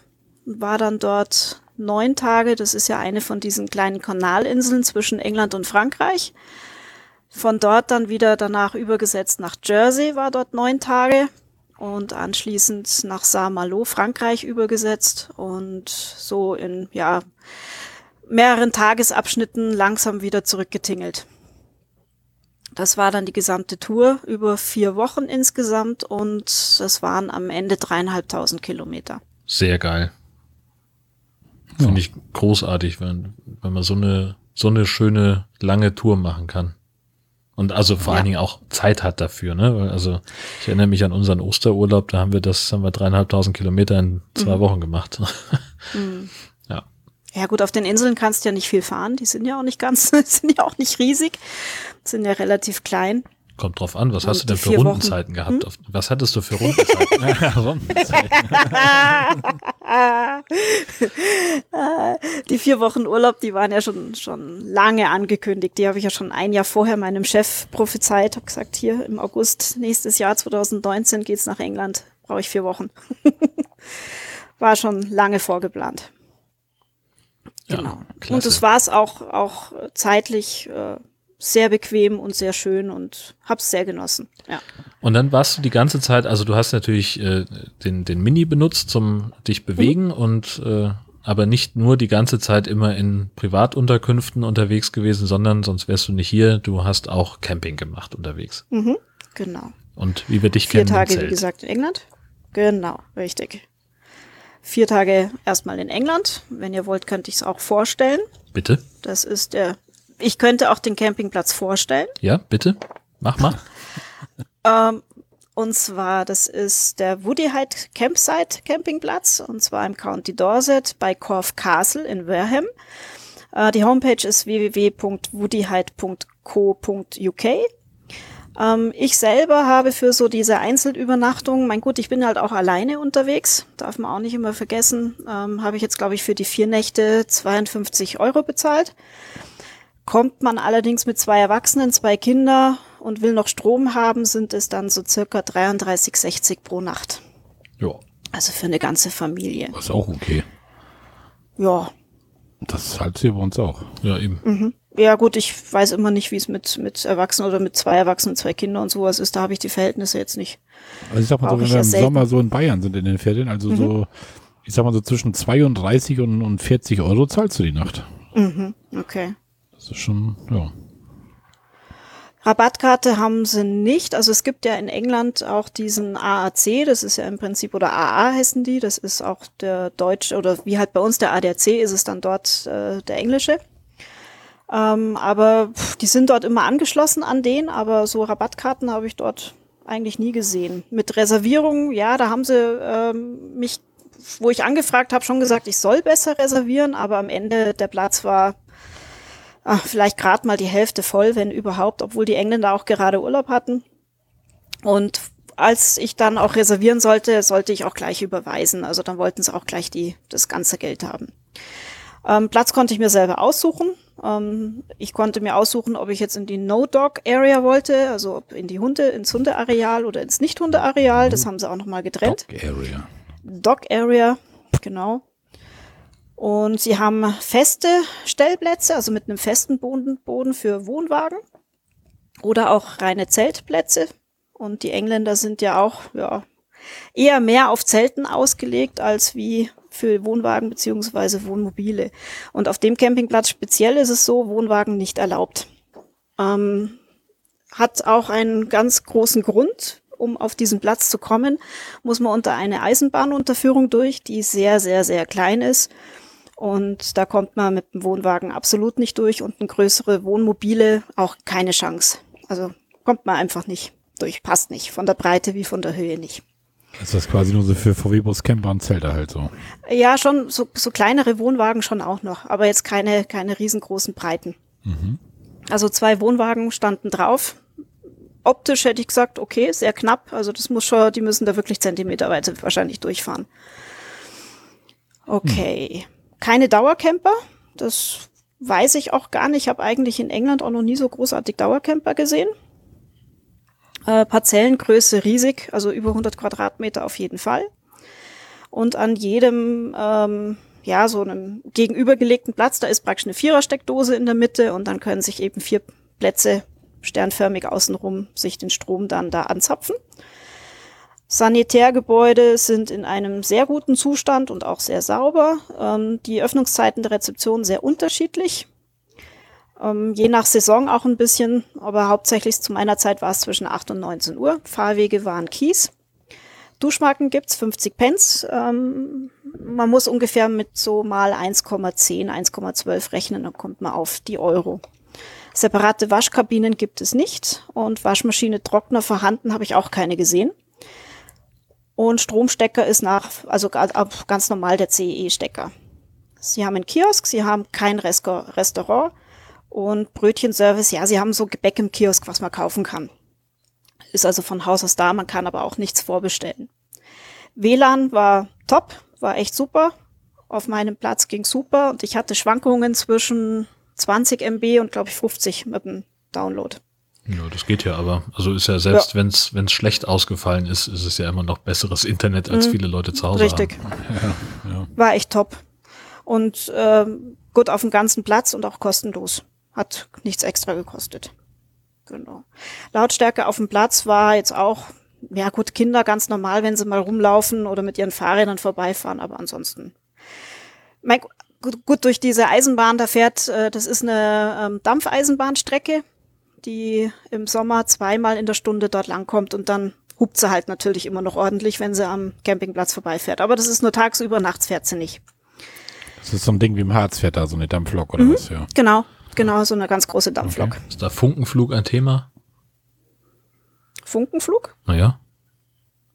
War dann dort neun Tage. Das ist ja eine von diesen kleinen Kanalinseln zwischen England und Frankreich. Von dort dann wieder danach übergesetzt nach Jersey, war dort neun Tage und anschließend nach Saint-Malo, Frankreich übergesetzt und so in, ja, mehreren Tagesabschnitten langsam wieder zurückgetingelt. Das war dann die gesamte Tour über vier Wochen insgesamt und das waren am Ende dreieinhalbtausend Kilometer. Sehr geil. Ja. Finde ich großartig, wenn, wenn man so eine, so eine schöne lange Tour machen kann. Und also vor ja. allen Dingen auch Zeit hat dafür, ne? Also ich erinnere mich an unseren Osterurlaub, da haben wir das, haben wir dreieinhalbtausend Kilometer in zwei mhm. Wochen gemacht. Mhm. Ja. Ja gut, auf den Inseln kannst du ja nicht viel fahren, die sind ja auch nicht ganz, sind ja auch nicht riesig, sind ja relativ klein. Kommt drauf an, was hast du denn für Rundenzeiten Wochen? gehabt? Hm? Was hattest du für Rundenzeiten? die vier Wochen Urlaub, die waren ja schon, schon lange angekündigt. Die habe ich ja schon ein Jahr vorher meinem Chef prophezeit. Habe gesagt, hier im August nächstes Jahr 2019 geht's nach England. Brauche ich vier Wochen. War schon lange vorgeplant. Genau. Ja, und das war es auch, auch zeitlich. Äh, sehr bequem und sehr schön und hab's sehr genossen. Ja. Und dann warst du die ganze Zeit, also du hast natürlich äh, den, den Mini benutzt zum dich bewegen mhm. und äh, aber nicht nur die ganze Zeit immer in Privatunterkünften unterwegs gewesen, sondern sonst wärst du nicht hier. Du hast auch Camping gemacht unterwegs. Mhm, genau. Und wie wir dich Vier kennen. Vier Tage, wie gesagt, in England. Genau, richtig. Vier Tage erstmal in England. Wenn ihr wollt, könnte ich es auch vorstellen. Bitte. Das ist der ich könnte auch den Campingplatz vorstellen. Ja, bitte. Mach mal. ähm, und zwar, das ist der Woodyhide Campsite Campingplatz, und zwar im County Dorset bei Corfe Castle in Wareham. Äh, die Homepage ist www.woodyhide.co.uk. Ähm, ich selber habe für so diese Einzelübernachtung, mein gut, ich bin halt auch alleine unterwegs, darf man auch nicht immer vergessen, ähm, habe ich jetzt, glaube ich, für die vier Nächte 52 Euro bezahlt. Kommt man allerdings mit zwei Erwachsenen, zwei Kinder und will noch Strom haben, sind es dann so circa 33,60 pro Nacht. Ja. Also für eine ganze Familie. Das ist auch okay. Ja. Das halt hier bei uns auch. Ja, eben. Mhm. Ja, gut, ich weiß immer nicht, wie es mit, mit Erwachsenen oder mit zwei Erwachsenen, zwei Kindern und sowas ist. Da habe ich die Verhältnisse jetzt nicht. Also ich sag mal so, wenn wir im selten. Sommer so in Bayern sind in den Ferien, also mhm. so, ich sag mal so zwischen 32 und, und 40 Euro zahlst du die Nacht. Mhm, okay. Das ist schon, ja. Rabattkarte haben sie nicht. Also es gibt ja in England auch diesen AAC, das ist ja im Prinzip, oder AA heißen die, das ist auch der deutsche, oder wie halt bei uns der ADAC ist es dann dort äh, der englische. Ähm, aber pff, die sind dort immer angeschlossen an den, aber so Rabattkarten habe ich dort eigentlich nie gesehen. Mit Reservierungen, ja, da haben sie ähm, mich, wo ich angefragt habe, schon gesagt, ich soll besser reservieren, aber am Ende der Platz war ach, vielleicht gerade mal die Hälfte voll, wenn überhaupt, obwohl die Engländer auch gerade Urlaub hatten. Und als ich dann auch reservieren sollte, sollte ich auch gleich überweisen. Also dann wollten sie auch gleich die, das ganze Geld haben. Ähm, Platz konnte ich mir selber aussuchen. Ähm, ich konnte mir aussuchen, ob ich jetzt in die No-Dog-Area wollte, also ob in die Hunde, ins Hundeareal oder ins Nicht-Hundeareal. Das haben sie auch nochmal getrennt. Dog-Area. Dog-Area, genau. Und sie haben feste Stellplätze, also mit einem festen Boden, für Wohnwagen oder auch reine Zeltplätze. Und die Engländer sind ja auch ja, eher mehr auf Zelten ausgelegt als wie für Wohnwagen beziehungsweise Wohnmobile. Und auf dem Campingplatz speziell ist es so, Wohnwagen nicht erlaubt. Ähm, hat auch einen ganz großen Grund. Um auf diesen Platz zu kommen, muss man unter eine Eisenbahnunterführung durch, die sehr, sehr, sehr klein ist und da kommt man mit dem Wohnwagen absolut nicht durch und ein größere Wohnmobile auch keine Chance. Also kommt man einfach nicht durch, passt nicht. Von der Breite wie von der Höhe nicht. Ist das quasi nur so für VW-Bus, Camper und Zelte halt so? Ja, schon so, so kleinere Wohnwagen schon auch noch, aber jetzt keine, keine riesengroßen Breiten. Mhm. Also zwei Wohnwagen standen drauf. Optisch hätte ich gesagt, okay, sehr knapp. Also das muss schon, die müssen da wirklich zentimeterweise wahrscheinlich durchfahren. Okay. Hm keine Dauercamper. Das weiß ich auch gar nicht. Ich habe eigentlich in England auch noch nie so großartig Dauercamper gesehen. Äh, Parzellengröße riesig, also über 100 Quadratmeter auf jeden Fall. Und an jedem, ähm, ja, so einem gegenübergelegten Platz, da ist praktisch eine Vierersteckdose in der Mitte und dann können sich eben vier Plätze sternförmig außenrum sich den Strom dann da anzapfen. Sanitärgebäude sind in einem sehr guten Zustand und auch sehr sauber. Ähm, die Öffnungszeiten der Rezeption sehr unterschiedlich. Ähm, je nach Saison auch ein bisschen, aber hauptsächlich zu meiner Zeit war es zwischen 8 und 19 Uhr. Fahrwege waren Kies. Duschmarken gibt's 50 Pence. Ähm, man muss ungefähr mit so mal 1,10, 1,12 rechnen, dann kommt man auf die Euro. Separate Waschkabinen gibt es nicht und Waschmaschine, Trockner vorhanden habe ich auch keine gesehen. Und Stromstecker ist nach, also ganz normal der CE-Stecker. Sie haben einen Kiosk, sie haben kein Restaurant und Brötchenservice, ja, sie haben so Gebäck im Kiosk, was man kaufen kann. Ist also von Haus aus da, man kann aber auch nichts vorbestellen. WLAN war top, war echt super. Auf meinem Platz ging super und ich hatte Schwankungen zwischen 20 MB und glaube ich 50 mit dem Download. Ja, das geht ja aber. Also ist ja selbst, ja. wenn es schlecht ausgefallen ist, ist es ja immer noch besseres Internet, als mhm. viele Leute zu Hause Richtig. haben. Ja, ja. War echt top. Und ähm, gut auf dem ganzen Platz und auch kostenlos. Hat nichts extra gekostet. Genau. Lautstärke auf dem Platz war jetzt auch, ja gut, Kinder ganz normal, wenn sie mal rumlaufen oder mit ihren Fahrrädern vorbeifahren, aber ansonsten. Mein, gut, gut, durch diese Eisenbahn, da fährt, äh, das ist eine ähm, Dampfeisenbahnstrecke die im Sommer zweimal in der Stunde dort langkommt und dann hupt sie halt natürlich immer noch ordentlich, wenn sie am Campingplatz vorbeifährt. Aber das ist nur tagsüber, nachts fährt sie nicht. Das ist so ein Ding wie im Harz fährt da so eine Dampflok oder mhm, was, ja. Genau, genau, so eine ganz große Dampflok. Okay. Ist da Funkenflug ein Thema? Funkenflug? Naja.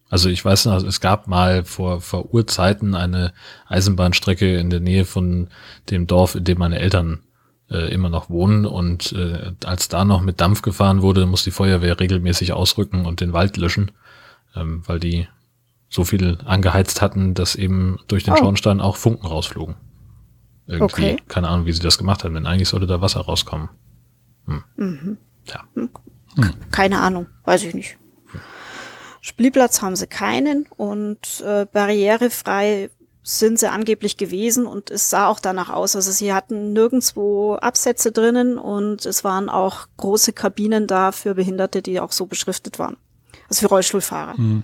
Also ich weiß noch, es gab mal vor, vor Urzeiten eine Eisenbahnstrecke in der Nähe von dem Dorf, in dem meine Eltern äh, immer noch wohnen und äh, als da noch mit Dampf gefahren wurde, muss die Feuerwehr regelmäßig ausrücken und den Wald löschen, ähm, weil die so viel angeheizt hatten, dass eben durch den oh. Schornstein auch Funken rausflogen. Irgendwie, okay. keine Ahnung, wie sie das gemacht haben, denn eigentlich sollte da Wasser rauskommen. Hm. Mhm. Ja. Hm. Keine Ahnung, weiß ich nicht. Spielplatz haben sie keinen und äh, barrierefrei sind sie angeblich gewesen und es sah auch danach aus. Also sie hatten nirgendwo Absätze drinnen und es waren auch große Kabinen da für Behinderte, die auch so beschriftet waren. Also für Rollstuhlfahrer. Mhm.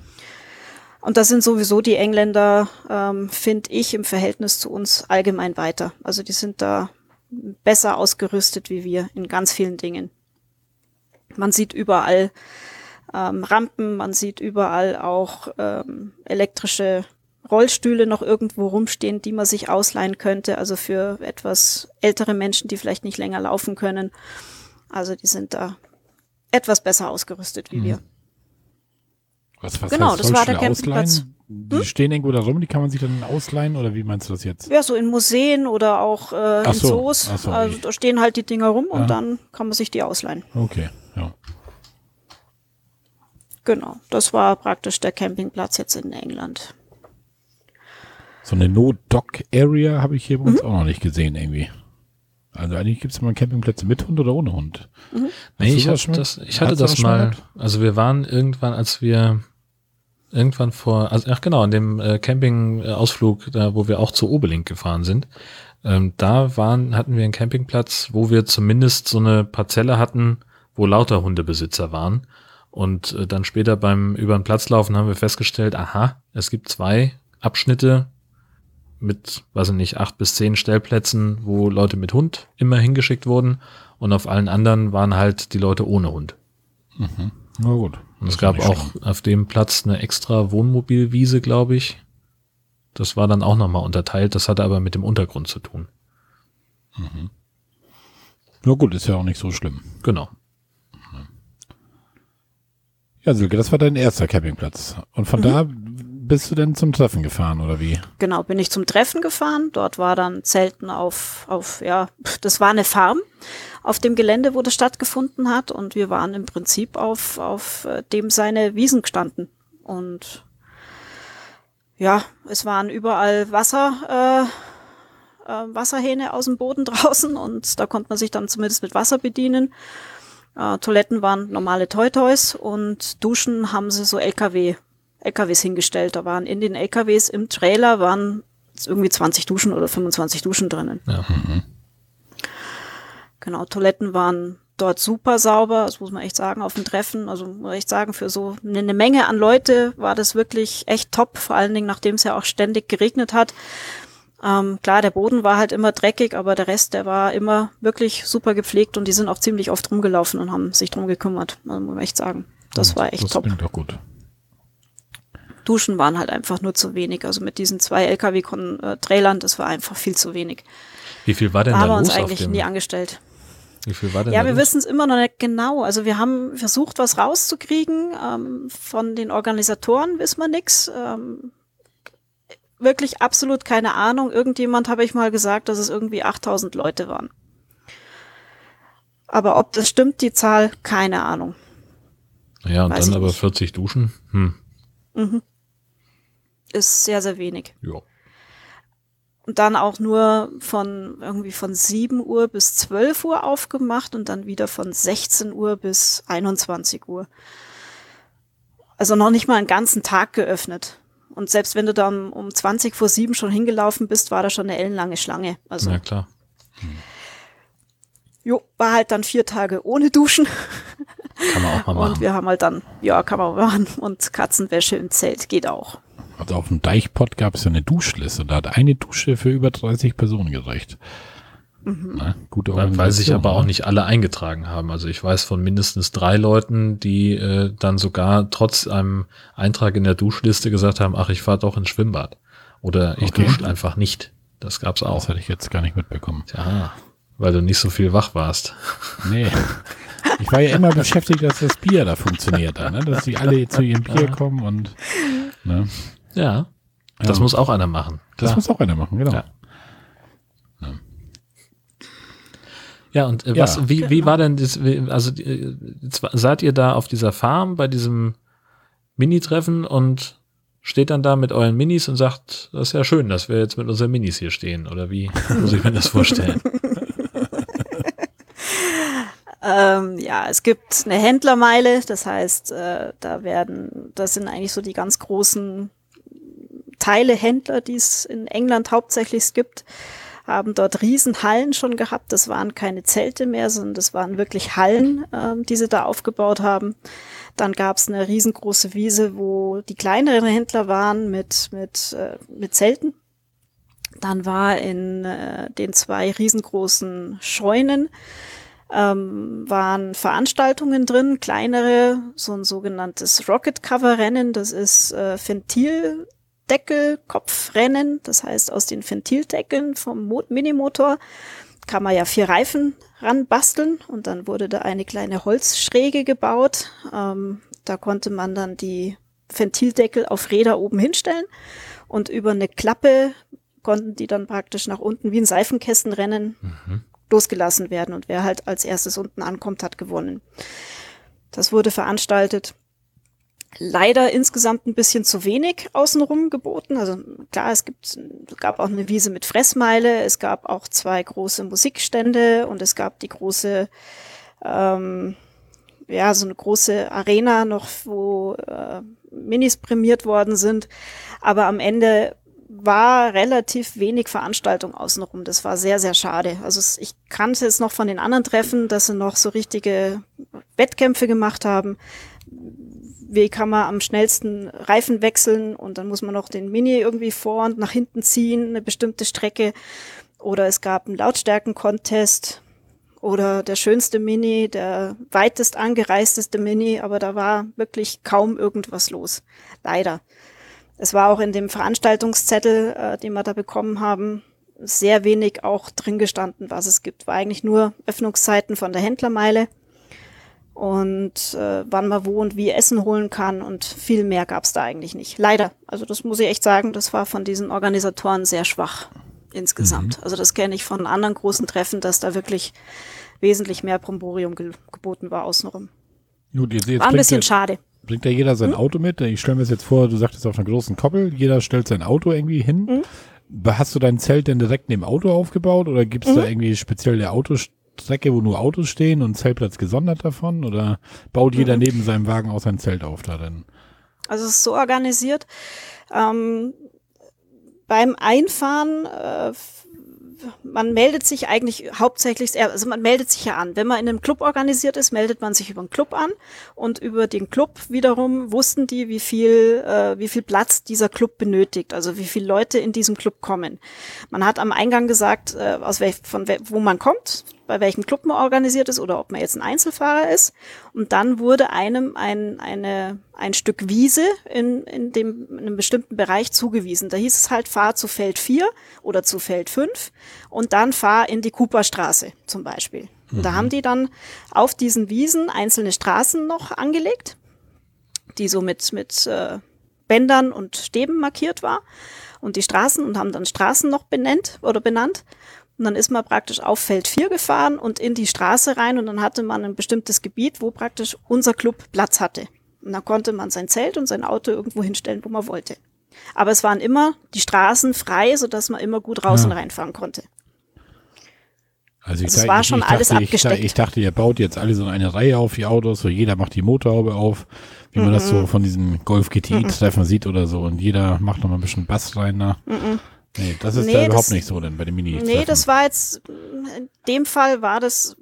Und da sind sowieso die Engländer, ähm, finde ich, im Verhältnis zu uns allgemein weiter. Also die sind da besser ausgerüstet wie wir in ganz vielen Dingen. Man sieht überall ähm, Rampen, man sieht überall auch ähm, elektrische Rollstühle noch irgendwo rumstehen, die man sich ausleihen könnte, also für etwas ältere Menschen, die vielleicht nicht länger laufen können. Also die sind da etwas besser ausgerüstet wie mhm. wir. Was, was genau, heißt, das war der Campingplatz. Hm? Die stehen irgendwo da rum, die kann man sich dann ausleihen oder wie meinst du das jetzt? Ja, so in Museen oder auch äh, in so. Zoos. So, also da stehen halt die Dinger rum und dann kann man sich die ausleihen. Okay, ja. Genau, das war praktisch der Campingplatz jetzt in England. So eine No-Dock-Area habe ich hier bei uns mhm. auch noch nicht gesehen irgendwie. Also eigentlich gibt es immer Campingplätze mit Hund oder ohne Hund. Mhm. Nee, ich, hab das, ich hatte das mal, also wir waren irgendwann, als wir irgendwann vor, also ach genau, an dem äh, Campingausflug, da wo wir auch zu Obelink gefahren sind, ähm, da waren, hatten wir einen Campingplatz, wo wir zumindest so eine Parzelle hatten, wo lauter Hundebesitzer waren. Und äh, dann später beim über den Platz laufen haben wir festgestellt, aha, es gibt zwei Abschnitte mit, weiß ich nicht, acht bis zehn Stellplätzen, wo Leute mit Hund immer hingeschickt wurden. Und auf allen anderen waren halt die Leute ohne Hund. Mhm. Na gut. Und es gab auch schlimm. auf dem Platz eine extra Wohnmobilwiese, glaube ich. Das war dann auch nochmal unterteilt. Das hatte aber mit dem Untergrund zu tun. Mhm. Na gut, ist ja auch nicht so schlimm. Genau. Ja, Silke, das war dein erster Campingplatz. Und von mhm. da bist du denn zum Treffen gefahren oder wie? Genau, bin ich zum Treffen gefahren. Dort war dann Zelten auf, auf, ja, das war eine Farm auf dem Gelände, wo das stattgefunden hat. Und wir waren im Prinzip auf, auf äh, dem seine Wiesen gestanden. Und ja, es waren überall Wasser, äh, äh, Wasserhähne aus dem Boden draußen und da konnte man sich dann zumindest mit Wasser bedienen. Äh, Toiletten waren normale Toy-Toys und Duschen haben sie so LKW, LKWs hingestellt. Da waren in den LKWs im Trailer waren irgendwie 20 Duschen oder 25 Duschen drinnen. Ja. Mhm. Genau, Toiletten waren dort super sauber, das muss man echt sagen, auf dem Treffen. Also muss ich echt sagen, für so eine Menge an Leute war das wirklich echt top, vor allen Dingen, nachdem es ja auch ständig geregnet hat. Ähm, klar, der Boden war halt immer dreckig, aber der Rest, der war immer wirklich super gepflegt und die sind auch ziemlich oft rumgelaufen und haben sich drum gekümmert, also muss man echt sagen. Das und war echt das top. Das doch gut. Duschen waren halt einfach nur zu wenig. Also mit diesen zwei LKW-Trailern, das war einfach viel zu wenig. Wie viel war denn da, da haben wir uns eigentlich nie angestellt. Wie viel war denn Ja, wir wissen es immer noch nicht genau. Also wir haben versucht, was rauszukriegen. Ähm, von den Organisatoren wissen wir nichts. Ähm, wirklich absolut keine Ahnung. Irgendjemand habe ich mal gesagt, dass es irgendwie 8000 Leute waren. Aber ob das stimmt, die Zahl, keine Ahnung. Ja, und Weiß dann aber nicht. 40 Duschen. Hm. Mhm. Ist sehr, sehr wenig. Ja. Und dann auch nur von irgendwie von 7 Uhr bis 12 Uhr aufgemacht und dann wieder von 16 Uhr bis 21 Uhr. Also noch nicht mal einen ganzen Tag geöffnet. Und selbst wenn du dann um 20 vor 7 schon hingelaufen bist, war da schon eine ellenlange Schlange. Also, ja, klar. Hm. Jo, war halt dann vier Tage ohne Duschen. Kann man auch mal machen. Und wir haben halt dann, ja, kann man machen. Und Katzenwäsche im Zelt geht auch. Also auf dem Deichpott gab es ja eine Duschliste. Da hat eine Dusche für über 30 Personen gereicht. Mhm. Na, gute Weil sich aber auch nicht alle eingetragen haben. Also ich weiß von mindestens drei Leuten, die äh, dann sogar trotz einem Eintrag in der Duschliste gesagt haben, ach, ich fahre doch ins Schwimmbad. Oder ich okay. dusche einfach nicht. Das gab's auch. Das hätte ich jetzt gar nicht mitbekommen. Ja, weil du nicht so viel wach warst. Nee. Ich war ja immer beschäftigt, dass das Bier da funktioniert, ne? dass sie alle zu ihrem Bier kommen und ne? Ja, das ja. muss auch einer machen. Klar. Das muss auch einer machen, genau. Ja. Ja, und äh, was, wie, wie war denn das, also äh, seid ihr da auf dieser Farm bei diesem Mini-Treffen und steht dann da mit euren Minis und sagt, das ist ja schön, dass wir jetzt mit unseren Minis hier stehen, oder wie muss ich mir das vorstellen? ähm, ja, es gibt eine Händlermeile, das heißt, äh, da werden, das sind eigentlich so die ganz großen Teile Händler, die es in England hauptsächlich gibt haben dort Riesenhallen schon gehabt. Das waren keine Zelte mehr, sondern das waren wirklich Hallen, ähm, die sie da aufgebaut haben. Dann gab es eine riesengroße Wiese, wo die kleineren Händler waren mit, mit, äh, mit Zelten. Dann war in äh, den zwei riesengroßen Scheunen ähm, waren Veranstaltungen drin, kleinere, so ein sogenanntes Rocket Cover Rennen, das ist äh, Ventildeckel Kopfrennen, das heißt aus den Ventildeckeln vom Mo Minimotor kann man ja vier Reifen ranbasteln und dann wurde da eine kleine Holzschräge gebaut. Ähm, da konnte man dann die Ventildeckel auf Räder oben hinstellen und über eine Klappe konnten die dann praktisch nach unten wie ein Seifenkästenrennen mhm. losgelassen werden und wer halt als erstes unten ankommt, hat gewonnen. Das wurde veranstaltet leider insgesamt ein bisschen zu wenig außenrum geboten. Also klar, es gibt, gab auch eine Wiese mit Fressmeile, es gab auch zwei große Musikstände und es gab die große, ähm, ja, so eine große Arena noch, wo äh, Minis prämiert worden sind. Aber am Ende war relativ wenig Veranstaltung außenrum. Das war sehr, sehr schade. Also ich kannte es noch von den anderen Treffen, dass sie noch so richtige Wettkämpfe gemacht haben wie kann man am schnellsten Reifen wechseln und dann muss man noch den Mini irgendwie vor und nach hinten ziehen, eine bestimmte Strecke. Oder es gab einen Lautstärken-Contest oder der schönste Mini, der weitest angereisteste Mini, aber da war wirklich kaum irgendwas los. Leider. Es war auch in dem Veranstaltungszettel, äh, den wir da bekommen haben, sehr wenig auch drin gestanden, was es gibt. War eigentlich nur Öffnungszeiten von der Händlermeile und äh, wann man wo und wie Essen holen kann und viel mehr gab es da eigentlich nicht. Leider. Also das muss ich echt sagen, das war von diesen Organisatoren sehr schwach insgesamt. Mhm. Also das kenne ich von anderen großen Treffen, dass da wirklich wesentlich mehr Bromborium ge geboten war außenrum. Gut, jetzt, jetzt war ein bisschen der, schade. Bringt da jeder sein hm? Auto mit? Ich stelle mir das jetzt vor, du sagtest auf einer großen Koppel, jeder stellt sein Auto irgendwie hin. Hm? Hast du dein Zelt denn direkt neben dem Auto aufgebaut oder gibt es mhm. da irgendwie spezielle Autos? Strecke, wo nur Autos stehen und Zeltplatz gesondert davon? Oder baut jeder mhm. neben seinem Wagen auch sein Zelt auf da denn? Also es ist so organisiert. Ähm, beim Einfahren äh, man meldet sich eigentlich hauptsächlich, also man meldet sich ja an. Wenn man in einem Club organisiert ist, meldet man sich über den Club an und über den Club wiederum wussten die, wie viel, äh, wie viel Platz dieser Club benötigt, also wie viele Leute in diesem Club kommen. Man hat am Eingang gesagt, äh, aus welch, von wo man kommt, bei welchem Club man organisiert ist oder ob man jetzt ein Einzelfahrer ist. Und dann wurde einem ein, eine, ein Stück Wiese in, in, dem, in einem bestimmten Bereich zugewiesen. Da hieß es halt, fahr zu Feld 4 oder zu Feld 5 und dann fahr in die Cooperstraße zum Beispiel. Mhm. Und da haben die dann auf diesen Wiesen einzelne Straßen noch angelegt, die so mit, mit äh, Bändern und Stäben markiert war. Und die Straßen und haben dann Straßen noch benannt oder benannt. Und dann ist man praktisch auf Feld 4 gefahren und in die Straße rein und dann hatte man ein bestimmtes Gebiet, wo praktisch unser Club Platz hatte. Und dann konnte man sein Zelt und sein Auto irgendwo hinstellen, wo man wollte. Aber es waren immer die Straßen frei, sodass man immer gut raus ja. und reinfahren konnte. Also, ich also es war ich, schon ich alles dachte, abgesteckt. Ich, ich, dachte, ihr baut jetzt alle so eine Reihe auf, die Autos, so jeder macht die Motorhaube auf, wie mm -mm. man das so von diesen Golf GTI-Treffen mm sieht oder so. Und jeder macht noch mal ein bisschen Bass rein da. Nee, das ist nee, da überhaupt nicht so denn bei den mini -Treffen. Nee, das war jetzt, in dem Fall war das,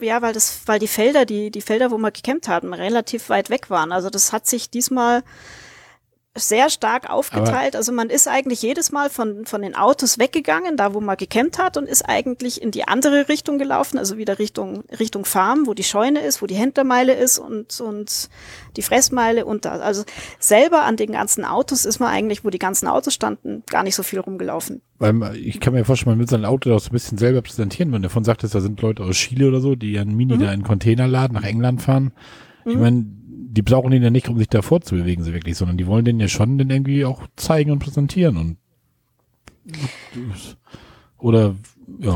ja, weil das, weil die Felder, die, die Felder, wo wir gekämpft hatten, relativ weit weg waren. Also das hat sich diesmal sehr stark aufgeteilt. Aber also man ist eigentlich jedes Mal von, von den Autos weggegangen, da wo man gekämmt hat und ist eigentlich in die andere Richtung gelaufen, also wieder Richtung, Richtung Farm, wo die Scheune ist, wo die Händlermeile ist und, und die Fressmeile und da. Also selber an den ganzen Autos ist man eigentlich, wo die ganzen Autos standen, gar nicht so viel rumgelaufen. Weil ich kann mir vorstellen, man will sein Auto auch so ein bisschen selber präsentieren, wenn du davon sagtest, da sind Leute aus Chile oder so, die ihren Mini mhm. da in Container laden, nach England fahren. Ich mhm. meine, die brauchen ihn ja nicht, um sich davor zu bewegen, so wirklich, sondern die wollen den ja schon den irgendwie auch zeigen und präsentieren und oder ja.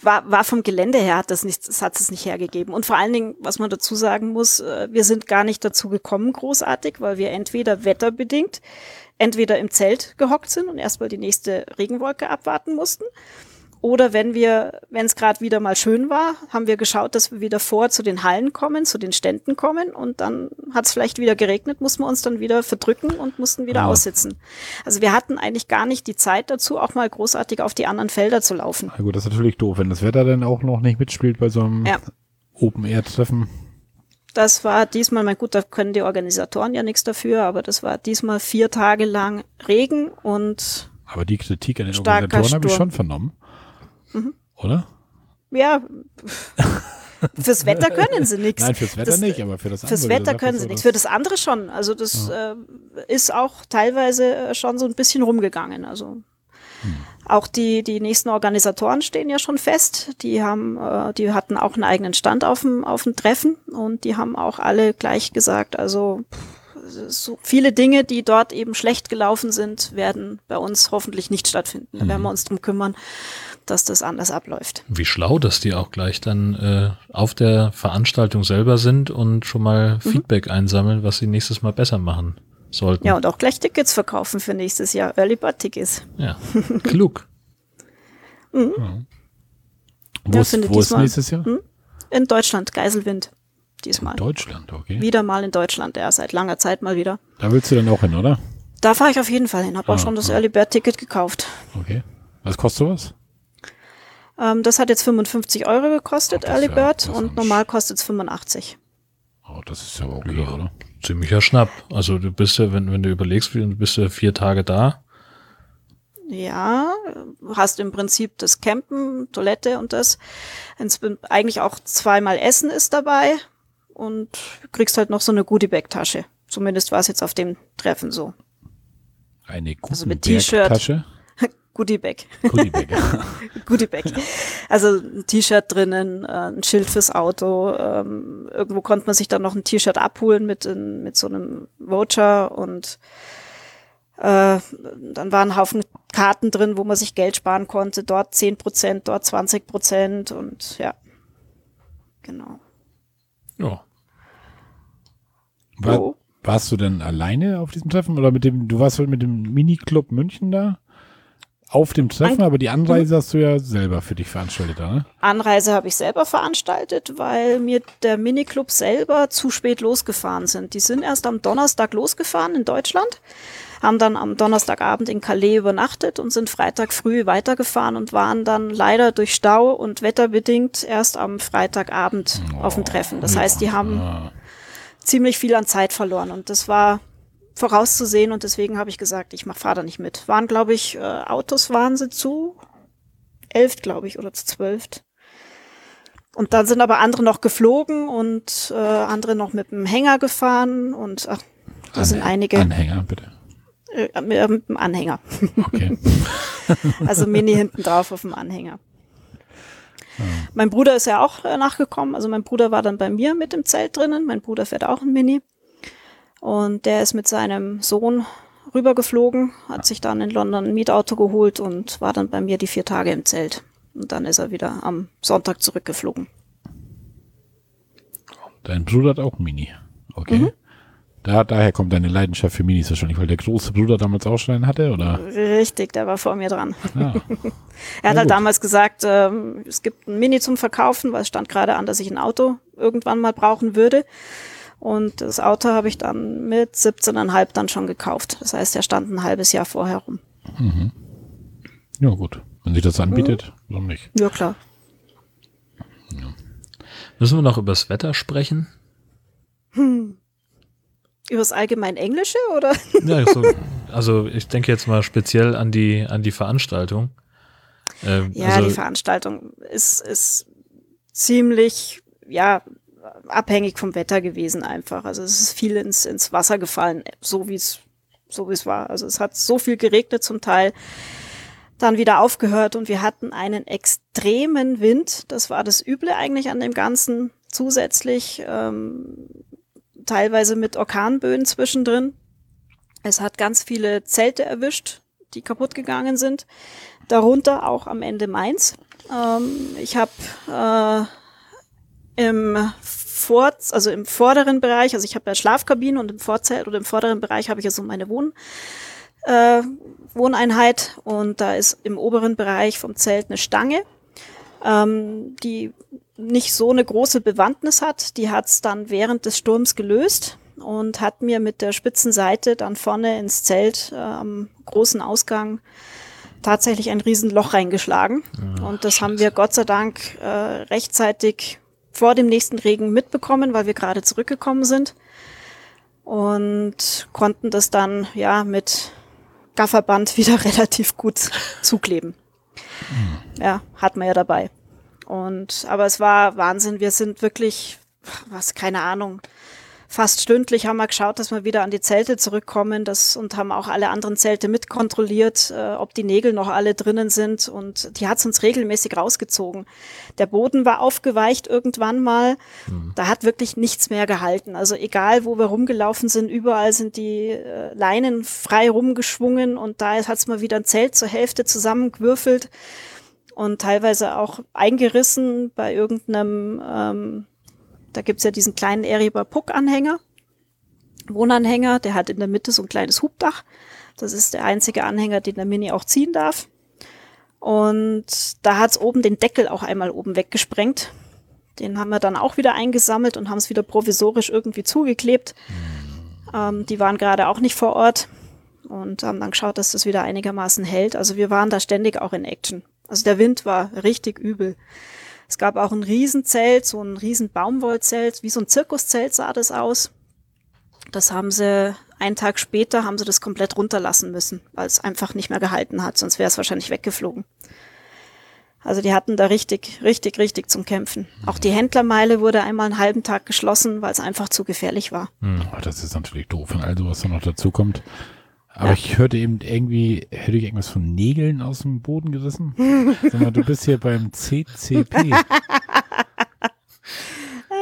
War, war vom Gelände her hat das nicht, das hat es nicht hergegeben. Und vor allen Dingen, was man dazu sagen muss, äh, wir sind gar nicht dazu gekommen, großartig, weil wir entweder wetterbedingt, entweder im Zelt gehockt sind und erstmal die nächste Regenwolke abwarten mussten oder wenn wir, wenn es gerade wieder mal schön war, haben wir geschaut, dass wir wieder vor zu den Hallen kommen, zu den Ständen kommen und dann hat es vielleicht wieder geregnet, mussten wir uns dann wieder verdrücken und mussten wieder ja. aussitzen. Also wir hatten eigentlich gar nicht die Zeit dazu, auch mal großartig auf die anderen Felder zu laufen. Na gut, das ist natürlich doof, wenn das Wetter dann auch noch nicht mitspielt bei so einem ja. Open-Air-Treffen. Das war diesmal, mein gut, da können die Organisatoren ja nichts dafür, aber das war diesmal vier Tage lang Regen und Aber die Kritik an den Organisatoren habe ich schon vernommen. Mhm. Oder? Ja, fürs Wetter können sie nichts. Nein, fürs Wetter das, nicht, aber für das andere. Fürs Wetter können sie nichts, für das andere schon. Also das ja. äh, ist auch teilweise äh, schon so ein bisschen rumgegangen. Also hm. auch die, die nächsten Organisatoren stehen ja schon fest. Die haben, äh, die hatten auch einen eigenen Stand auf dem, auf dem Treffen und die haben auch alle gleich gesagt, also so viele Dinge, die dort eben schlecht gelaufen sind, werden bei uns hoffentlich nicht stattfinden. Da werden wir hm. uns drum kümmern, dass das anders abläuft. Wie schlau, dass die auch gleich dann äh, auf der Veranstaltung selber sind und schon mal mhm. Feedback einsammeln, was sie nächstes Mal besser machen sollten. Ja, und auch gleich Tickets verkaufen für nächstes Jahr. Early Bird Tickets. Ja, klug. mhm. ja. Wo, ist, wo ist nächstes Jahr? Hm? In Deutschland, Geiselwind. Diesmal. In Deutschland, okay. Wieder mal in Deutschland, ja, seit langer Zeit mal wieder. Da willst du dann auch hin, oder? Da fahre ich auf jeden Fall hin. Habe ah, auch schon das ah. Early Bird Ticket gekauft. Okay. Was kostet sowas? Ähm, das hat jetzt 55 Euro gekostet, oh, Early Bird, ja, und normal kostet es 85. Oh, das ist ja okay, ja, oder? Ziemlicher Schnapp. Also du bist ja, wenn, wenn du überlegst, du bist ja vier Tage da. Ja, hast im Prinzip das Campen, Toilette und das. Eigentlich auch zweimal Essen ist dabei und kriegst halt noch so eine Goodie-Bag-Tasche. Zumindest war es jetzt auf dem Treffen so. Eine Goodie-Bag-Tasche? Also Goodie Bag. Goodie Bag. Goodie Bag. Also ein T-Shirt drinnen, äh, ein Schild fürs Auto. Ähm, irgendwo konnte man sich dann noch ein T-Shirt abholen mit, in, mit so einem Voucher und äh, dann waren ein Haufen Karten drin, wo man sich Geld sparen konnte. Dort 10 Prozent, dort 20 Prozent und ja. Genau. Ja. War, warst du denn alleine auf diesem Treffen oder mit dem, du warst mit dem Mini-Club München da? Auf dem Treffen, aber die Anreise mhm. hast du ja selber für dich veranstaltet, ne? Anreise habe ich selber veranstaltet, weil mir der Miniclub selber zu spät losgefahren sind. Die sind erst am Donnerstag losgefahren in Deutschland, haben dann am Donnerstagabend in Calais übernachtet und sind Freitag früh weitergefahren und waren dann leider durch Stau und wetterbedingt erst am Freitagabend oh, auf dem Treffen. Das heißt, die haben ja. ziemlich viel an Zeit verloren und das war vorauszusehen und deswegen habe ich gesagt, ich mach fahre da nicht mit. Waren, glaube ich, äh, Autos waren sie zu elf, glaube ich, oder zu zwölf. Und dann sind aber andere noch geflogen und äh, andere noch mit dem Hänger gefahren und ach, da sind einige. Anhänger, bitte. Äh, mit, äh, mit dem Anhänger. Okay. also Mini hinten drauf auf dem Anhänger. Ja. Mein Bruder ist ja auch äh, nachgekommen. Also mein Bruder war dann bei mir mit dem Zelt drinnen. Mein Bruder fährt auch ein Mini. Und der ist mit seinem Sohn rübergeflogen, hat sich dann in London ein Mietauto geholt und war dann bei mir die vier Tage im Zelt. Und dann ist er wieder am Sonntag zurückgeflogen. Dein Bruder hat auch ein Mini. Okay. Mhm. Da, daher kommt deine Leidenschaft für Minis wahrscheinlich, weil der große Bruder damals auch schon einen hatte, oder? Richtig, der war vor mir dran. Ja. er hat halt damals gesagt, ähm, es gibt ein Mini zum Verkaufen, weil es stand gerade an, dass ich ein Auto irgendwann mal brauchen würde. Und das Auto habe ich dann mit 17,5 dann schon gekauft. Das heißt, er stand ein halbes Jahr vorher rum. Mhm. Ja, gut. Wenn sich das anbietet, mhm. warum nicht? Ja, klar. Ja. Müssen wir noch über das Wetter sprechen? Hm. Über das allgemein Englische oder? Ja, so, also ich denke jetzt mal speziell an die, an die Veranstaltung. Ähm, ja, also, die Veranstaltung ist, ist ziemlich, ja, abhängig vom Wetter gewesen einfach. Also es ist viel ins, ins Wasser gefallen, so wie es so wie es war. Also es hat so viel geregnet zum Teil, dann wieder aufgehört und wir hatten einen extremen Wind. Das war das Üble eigentlich an dem Ganzen. Zusätzlich ähm, teilweise mit Orkanböen zwischendrin. Es hat ganz viele Zelte erwischt, die kaputt gegangen sind. Darunter auch am Ende meins. Ähm, ich habe äh, im vor, also im vorderen Bereich, also ich habe ja Schlafkabinen und im Vorzelt oder im vorderen Bereich habe ich ja so meine Wohn, äh, Wohneinheit und da ist im oberen Bereich vom Zelt eine Stange, ähm, die nicht so eine große Bewandtnis hat. Die hat's dann während des Sturms gelöst und hat mir mit der spitzen Seite dann vorne ins Zelt äh, am großen Ausgang tatsächlich ein Riesenloch reingeschlagen. Oh, und das Scheiße. haben wir Gott sei Dank äh, rechtzeitig vor dem nächsten Regen mitbekommen, weil wir gerade zurückgekommen sind und konnten das dann ja mit Gafferband wieder relativ gut zukleben. Mhm. Ja, hat man ja dabei. Und, aber es war Wahnsinn. Wir sind wirklich, was, keine Ahnung, fast stündlich haben wir geschaut, dass wir wieder an die Zelte zurückkommen das, und haben auch alle anderen Zelte mitkontrolliert, äh, ob die Nägel noch alle drinnen sind. Und die hat uns regelmäßig rausgezogen. Der Boden war aufgeweicht irgendwann mal. Mhm. Da hat wirklich nichts mehr gehalten. Also egal, wo wir rumgelaufen sind, überall sind die äh, Leinen frei rumgeschwungen und da hat es mal wieder ein Zelt zur Hälfte zusammengewürfelt und teilweise auch eingerissen bei irgendeinem ähm, da gibt's ja diesen kleinen Eriber Puck-Anhänger, Wohnanhänger, der hat in der Mitte so ein kleines Hubdach. Das ist der einzige Anhänger, den der Mini auch ziehen darf. Und da hat's oben den Deckel auch einmal oben weggesprengt. Den haben wir dann auch wieder eingesammelt und haben es wieder provisorisch irgendwie zugeklebt. Ähm, die waren gerade auch nicht vor Ort und haben dann geschaut, dass das wieder einigermaßen hält. Also wir waren da ständig auch in Action. Also der Wind war richtig übel. Es gab auch ein Riesenzelt, so ein riesen Baumwollzelt, wie so ein Zirkuszelt sah das aus. Das haben sie einen Tag später haben sie das komplett runterlassen müssen, weil es einfach nicht mehr gehalten hat, sonst wäre es wahrscheinlich weggeflogen. Also die hatten da richtig, richtig, richtig zum Kämpfen. Auch die Händlermeile wurde einmal einen halben Tag geschlossen, weil es einfach zu gefährlich war. Hm, das ist natürlich doof, wenn all sowas dann noch dazu kommt. Aber ja. ich hörte eben irgendwie, hätte ich irgendwas von Nägeln aus dem Boden gerissen? Sag mal, du bist hier beim CCP.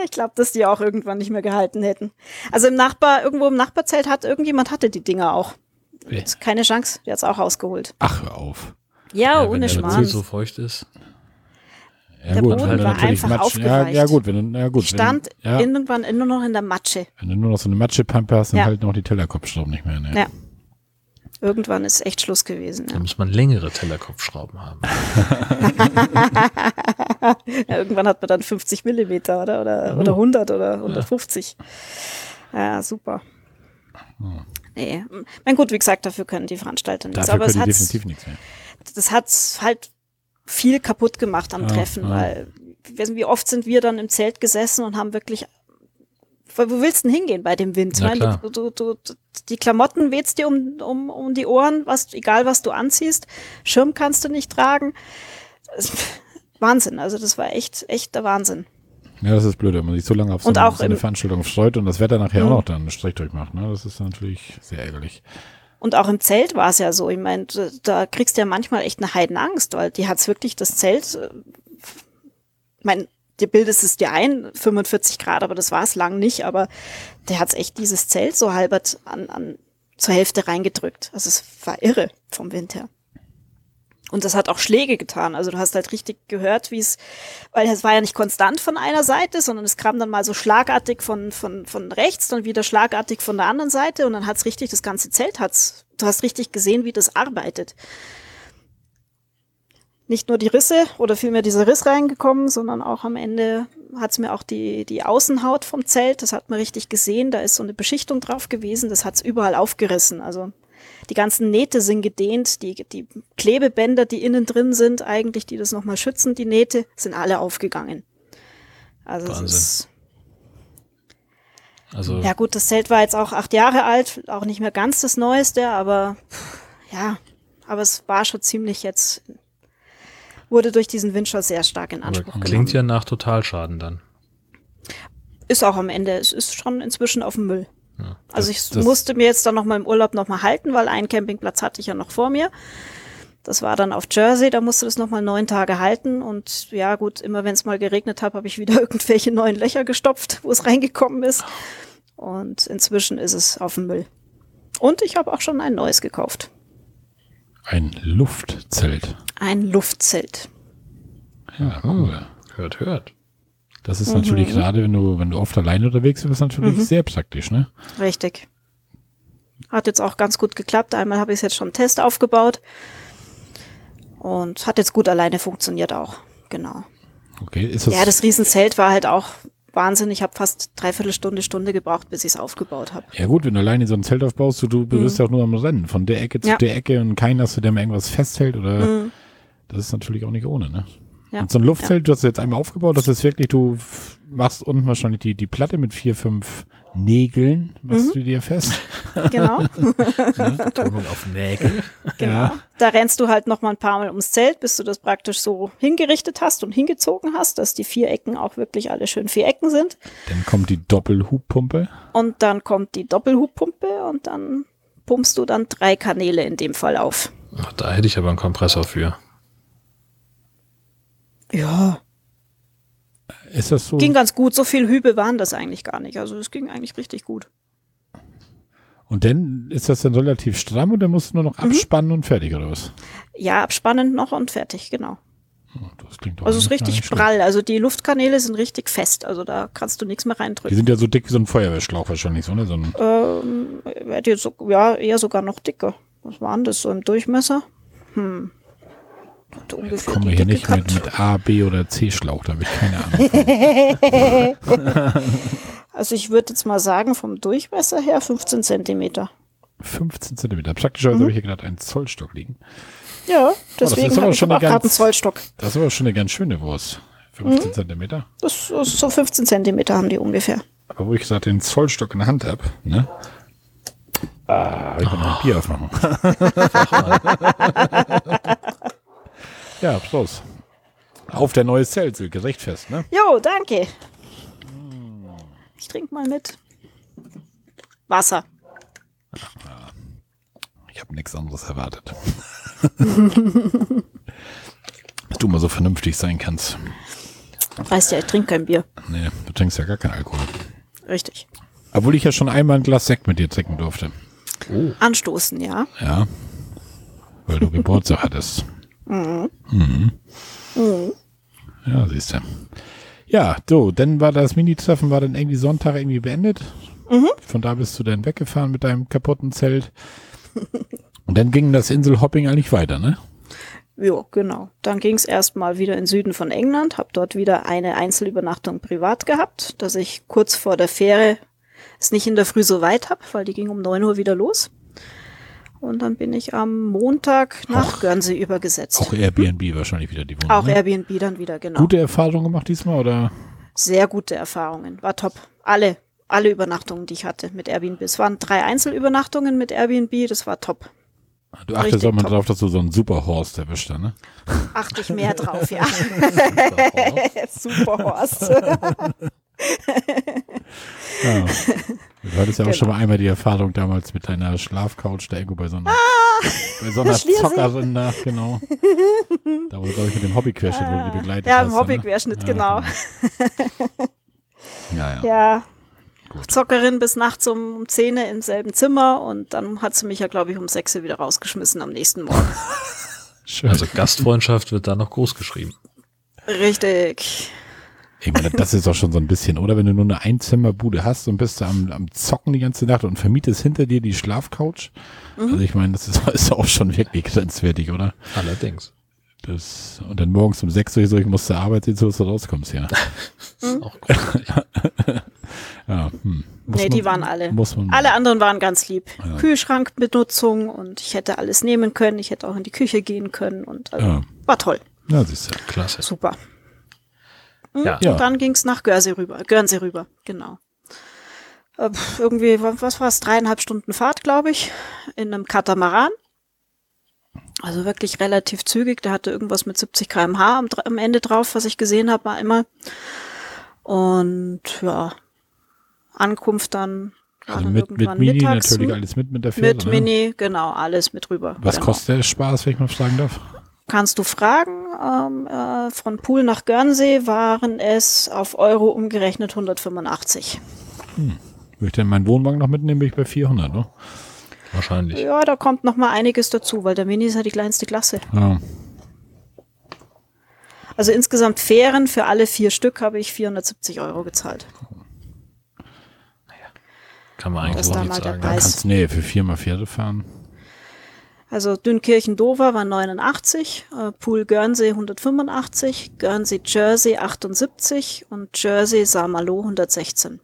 ich glaube, dass die auch irgendwann nicht mehr gehalten hätten. Also im Nachbar, irgendwo im Nachbarzelt hat irgendjemand hatte die Dinger auch. Keine Chance, der hat's auch rausgeholt. Ach, hör auf. Ja, ja ohne Schmarrn. so feucht ist. Ja, der gut, Boden war einfach Matsch, aufgeweicht. Ja, ja, gut, wenn du, ja, gut. Stand wenn, ja. irgendwann nur noch in der Matsche. Wenn du nur noch so eine Matschepampe hast, dann ja. halt noch die Tellerkopfschrauben nicht mehr. Ne? Ja. Irgendwann ist echt Schluss gewesen. Ja. Da muss man längere Tellerkopfschrauben haben. ja, irgendwann hat man dann 50 Millimeter, oder? Oder, oh. oder 100 oder 150. Ja, ja super. Oh. Nee. Mein gut, wie gesagt, dafür können die Veranstalter nichts. Dafür aber es hat definitiv nichts mehr. Das hat halt viel kaputt gemacht am Treffen, weil wie oft sind wir dann im Zelt gesessen und haben wirklich wo willst du denn hingehen bei dem Wind? Meine, du, du, du, die Klamotten wehst dir um, um, um die Ohren, was, egal was du anziehst. Schirm kannst du nicht tragen. Wahnsinn, also das war echt, echt der Wahnsinn. Ja, das ist blöd, wenn man sich so lange auf so, eine, so eine Veranstaltung freut und das Wetter nachher mhm. auch noch dann einen Strich durchmacht. Ne? Das ist natürlich sehr ärgerlich. Und auch im Zelt war es ja so. Ich meine, da kriegst du ja manchmal echt eine Heidenangst, weil die hat's wirklich das Zelt. Äh, ich meine, dir bildest es dir ein, 45 Grad, aber das war es lang nicht, aber der hat's echt dieses Zelt so halbert an, an zur Hälfte reingedrückt. Also es war irre vom Wind her. Und das hat auch Schläge getan. Also du hast halt richtig gehört, wie es, weil es war ja nicht konstant von einer Seite, sondern es kam dann mal so schlagartig von, von, von rechts, dann wieder schlagartig von der anderen Seite und dann hat's richtig, das ganze Zelt hat's, du hast richtig gesehen, wie das arbeitet nicht nur die Risse oder vielmehr dieser Riss reingekommen, sondern auch am Ende hat es mir auch die, die Außenhaut vom Zelt, das hat man richtig gesehen, da ist so eine Beschichtung drauf gewesen, das hat es überall aufgerissen. Also die ganzen Nähte sind gedehnt, die, die Klebebänder, die innen drin sind, eigentlich, die das nochmal schützen, die Nähte, sind alle aufgegangen. Also Wahnsinn. ist also ja gut, das Zelt war jetzt auch acht Jahre alt, auch nicht mehr ganz das Neueste, aber ja, aber es war schon ziemlich jetzt wurde durch diesen Windschuss sehr stark in Anspruch genommen. Klingt ja nach Totalschaden dann. Ist auch am Ende. Es ist schon inzwischen auf dem Müll. Ja, also ich das musste mir jetzt dann noch mal im Urlaub noch mal halten, weil einen Campingplatz hatte ich ja noch vor mir. Das war dann auf Jersey, da musste das noch mal neun Tage halten und ja gut, immer wenn es mal geregnet hat, habe ich wieder irgendwelche neuen Löcher gestopft, wo es reingekommen ist. Und inzwischen ist es auf dem Müll. Und ich habe auch schon ein neues gekauft. Ein Luftzelt. Ein Luftzelt. Ja, cool. Hört, hört. Das ist mhm. natürlich gerade, wenn du, wenn du oft alleine unterwegs bist, natürlich mhm. sehr praktisch, ne? Richtig. Hat jetzt auch ganz gut geklappt. Einmal habe ich es jetzt schon Test aufgebaut. Und hat jetzt gut alleine funktioniert auch. Genau. Okay, ist das. Ja, das Riesenzelt war halt auch Wahnsinn. Ich habe fast dreiviertel Stunde, Stunde gebraucht, bis ich es aufgebaut habe. Ja gut, wenn du alleine so ein Zelt aufbaust, du, du bist mhm. ja auch nur am Rennen, von der Ecke zu ja. der Ecke und keiner, dass du dem irgendwas festhält oder mhm. das ist natürlich auch nicht ohne, ne? Ja. Und so ein Luftzelt, ja. du hast jetzt einmal aufgebaut, das ist wirklich, du machst unten wahrscheinlich die, die Platte mit vier, fünf Nägeln, machst mhm. du dir fest. genau. Betonung auf Nägel. Genau. Ja. Da rennst du halt noch mal ein paar Mal ums Zelt, bis du das praktisch so hingerichtet hast und hingezogen hast, dass die vier Ecken auch wirklich alle schön vier Ecken sind. Dann kommt die Doppelhubpumpe. Und dann kommt die Doppelhubpumpe und dann pumpst du dann drei Kanäle in dem Fall auf. Ach, da hätte ich aber einen Kompressor für. Ja, Ist das so? ging ganz gut. So viel Hübe waren das eigentlich gar nicht. Also es ging eigentlich richtig gut. Und dann ist das dann relativ stramm und dann musst du nur Mhm. noch abspannen und fertig oder was? Ja, abspannend noch und fertig, genau. Oh, Das klingt doch Also es ist richtig prall. Also die Luftkanäle sind richtig fest. Also da kannst du nichts mehr Die reindrücken. sind ja so dick wie so ein Feuerwehrschlauch wahrscheinlich, so, ne? So Ähm, ja, eher sogar noch dicker. Was waren das so im Durchmesser? Hm. Hat ungefähr kommen wir die hier nicht mit, mit A, B oder C Schlauch, da habe ich keine Ahnung. Also ich würde jetzt mal sagen, vom Durchmesser her 15 Zentimeter. 15 Zentimeter. Praktischerweise habe ich hier gerade einen Zollstock liegen. Ja, Oh, deswegen aber habe ich schon auch gerade einen Zollstock. Das ist aber schon eine ganz schöne Wurst. 15 Mhm. Zentimeter. Das ist so 15 Zentimeter haben die ungefähr. Aber wo ich gerade den Zollstock in der Hand habe, ne? Ah, ich kann noch ein Bier aufmachen. ja, Prost. Auf der neue Zelt, Silke, recht fest, ne? Jo, danke. Ich trinke mal mit. Wasser. Ich habe nichts anderes erwartet. Dass du mal so vernünftig sein kannst. Weißt ja, ich trinke kein Bier. Nee, du trinkst ja gar keinen Alkohol. Richtig. Obwohl ich ja schon einmal ein Glas Sekt mit dir trinken durfte. Anstoßen, ja. Ja. Weil du Geburtstag hattest. Mhm. Ja, siehst du. Ja, so, dann war das Mini-Treffen, war dann irgendwie Sonntag irgendwie beendet. Von da bist du dann weggefahren mit deinem kaputten Zelt. Und dann ging das Inselhopping eigentlich weiter, ne? Jo, genau. Dann ging es erstmal wieder in den Süden von England, habe dort wieder eine Einzelübernachtung privat gehabt, dass ich kurz vor der Fähre es nicht in der Früh so weit habe, weil die ging um 9 Uhr wieder los. Und dann bin ich am Montag nach Auch- Guernsey übergesetzt. Auch Airbnb wahrscheinlich wieder die Wohnung. Auch ne? Airbnb dann wieder, genau. Gute Erfahrung gemacht diesmal oder? Sehr gute Erfahrungen. War top. Alle, alle Übernachtungen, die ich hatte mit Airbnb. Es waren drei Einzelübernachtungen mit Airbnb, das war top. Du achtest Richtig auch mal top. drauf, dass du so einen Superhorst erwischt hast, ne? Achte ich mehr drauf, ja. Super Horst. Ja. Du hattest ja auch Genau. schon mal einmal die Erfahrung damals mit deiner Schlafcouch da irgendwo bei so einer, bei so einer Ah. Zockerin da, genau. Da wo, glaube ich, mit dem Hobbyquerschnitt, die begleitet Ja, im ne? Hobbyquerschnitt, Ja, genau. Ja, ja. Ja. Gut. Zockerin bis nachts um 10 Uhr im selben Zimmer und dann hat sie mich ja, glaube ich, um 6 Uhr wieder rausgeschmissen am nächsten Morgen. Schön. Also Gastfreundschaft wird da noch groß geschrieben. Richtig. Ich meine, das ist doch schon so ein bisschen, oder? Wenn du nur eine Einzimmerbude hast und bist da am, am Zocken die ganze Nacht und vermietest hinter dir die Schlafcouch. Mhm. Also ich meine, das ist, ist auch schon wirklich grenzwertig, oder? Allerdings. Das, und dann morgens um 6 Uhr so, ich muss zur Arbeit, sehen, so dass du rauskommst, ja. Das ist auch großartig. ja hm. Muss nee, man- die waren alle. Muss man, Alle anderen waren ganz lieb. Ja. Kühlschrankbenutzung und ich hätte alles nehmen können. Ich hätte auch in die Küche gehen können und also, Ja. war toll. Ja, siehst du. Klasse. Super. Ja. Ja. Und dann ging's nach Guernsey rüber. Guernsey rüber, genau. Äh, irgendwie, wa- was war's? Dreieinhalb Stunden Fahrt, glaube ich, in einem Katamaran. Also wirklich relativ zügig. Der hatte irgendwas mit 70 km/h am, am Ende drauf, was ich gesehen habe, war immer. Und ja, Ankunft dann. war Also dann mit, mit irgendwann Mini mittags. natürlich alles mit mit der Fähre. Mit ne? Mini, genau, alles mit rüber. Was genau. kostet der Spaß, wenn ich mal fragen darf? Kannst du fragen. Ähm, äh, von Pool nach Guernsey waren es auf Euro umgerechnet 185. Würde ich denn meinen Wohnwagen noch mitnehmen, bin ich bei 400, ne? Wahrscheinlich. Ja, da kommt noch mal einiges dazu, weil der Mini ist ja die kleinste Klasse. Ja. Also insgesamt Fähren für alle vier Stück habe ich 470 Euro gezahlt. Kann man eigentlich Das da nicht sagen. Preis. Kannst, nee, für viermal Pferde fahren. Also Dünnkirchen-Dover war 89, äh, Pool Guernsey 185, Guernsey Jersey 78 und Jersey Saint-Malo 116.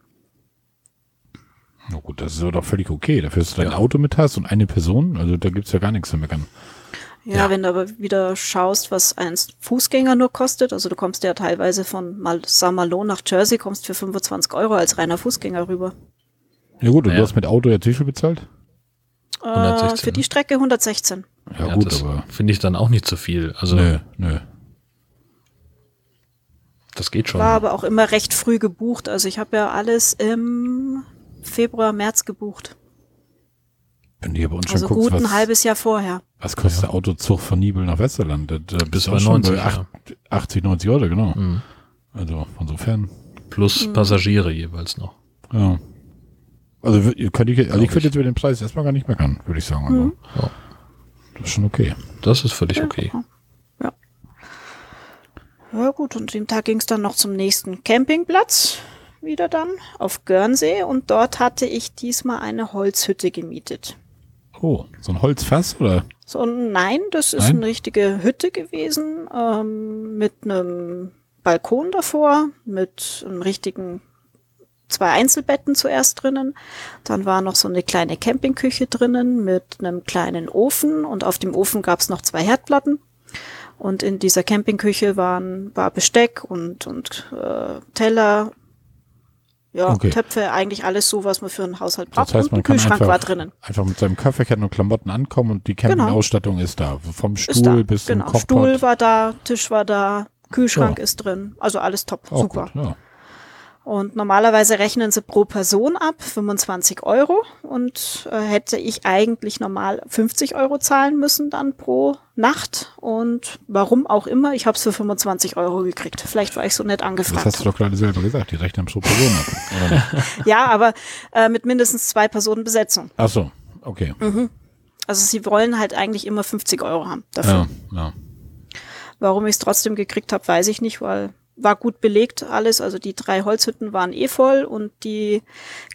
Na gut, das ist aber doch völlig okay. Dafür, dass du dein Ja. Auto mit hast und eine Person, also da gibt's ja gar nichts zu meckern. Ja, Ja. wenn du aber wieder schaust, was ein Fußgänger nur kostet, also du kommst ja teilweise von Mal Saint-Malo nach Jersey, kommst für 25 Euro als reiner Fußgänger rüber. Ja gut, und Ja. du hast mit Auto jetzt wie viel bezahlt? Äh, für die Strecke 116. Ja, ja gut, aber finde ich dann auch nicht zu viel. Also nö, nö. Das geht schon. War aber auch immer recht früh gebucht. Also ich habe ja alles im Februar, März gebucht. Wenn die aber uns also schon guckst, gut ein was, halbes Jahr vorher. Was kostet ja. der Autozug von Nibel nach Westerland? Da bist du 90, ja. 80, 90 Euro, genau. Mhm. Also insofern. Plus mhm. Passagiere jeweils noch. Ja. Also, könnte ich, also ich würde jetzt über den Preis erstmal gar nicht meckern, würde ich sagen. Also, mhm. ja. Das ist schon okay. Das ist völlig okay. Ja. Ja gut, und dem Tag ging es dann noch zum nächsten Campingplatz wieder dann auf Guernsey und dort hatte ich diesmal eine Holzhütte gemietet. Oh, so ein Holzfass oder? So, nein, das ist nein? eine richtige Hütte gewesen ähm, mit einem Balkon davor, mit einem richtigen zwei Einzelbetten zuerst drinnen. Dann war noch so eine kleine Campingküche drinnen mit einem kleinen Ofen und auf dem Ofen gab es noch zwei Herdplatten. Und in dieser Campingküche waren, war Besteck und, und äh, Teller, ja, okay. Töpfe, eigentlich alles so, was man für einen Haushalt braucht. Das heißt, man und ein Kühlschrank einfach, war drinnen. Einfach mit seinem Köfferchen und Klamotten ankommen und die genau. Campingausstattung genau. ist da. Vom Stuhl da, bis genau. zum Kochpot. Stuhl war da, Tisch war da, Kühlschrank ja. ist drin. Also alles top, Auch super. Gut, ja. Und normalerweise rechnen sie pro Person ab 25 Euro und äh, hätte ich eigentlich normal 50 Euro zahlen müssen dann pro Nacht. Und warum auch immer, ich habe es für 25 Euro gekriegt. Vielleicht war ich so nett angefragt. Das hast du doch gerade selber gesagt, die rechnen pro Person ab. ja, aber äh, mit mindestens zwei Personen Besetzung. Ach so, okay. Mhm. Also sie wollen halt eigentlich immer 50 Euro haben dafür. Ja, ja. Warum ich es trotzdem gekriegt habe, weiß ich nicht, weil war gut belegt alles. Also die drei Holzhütten waren eh voll und die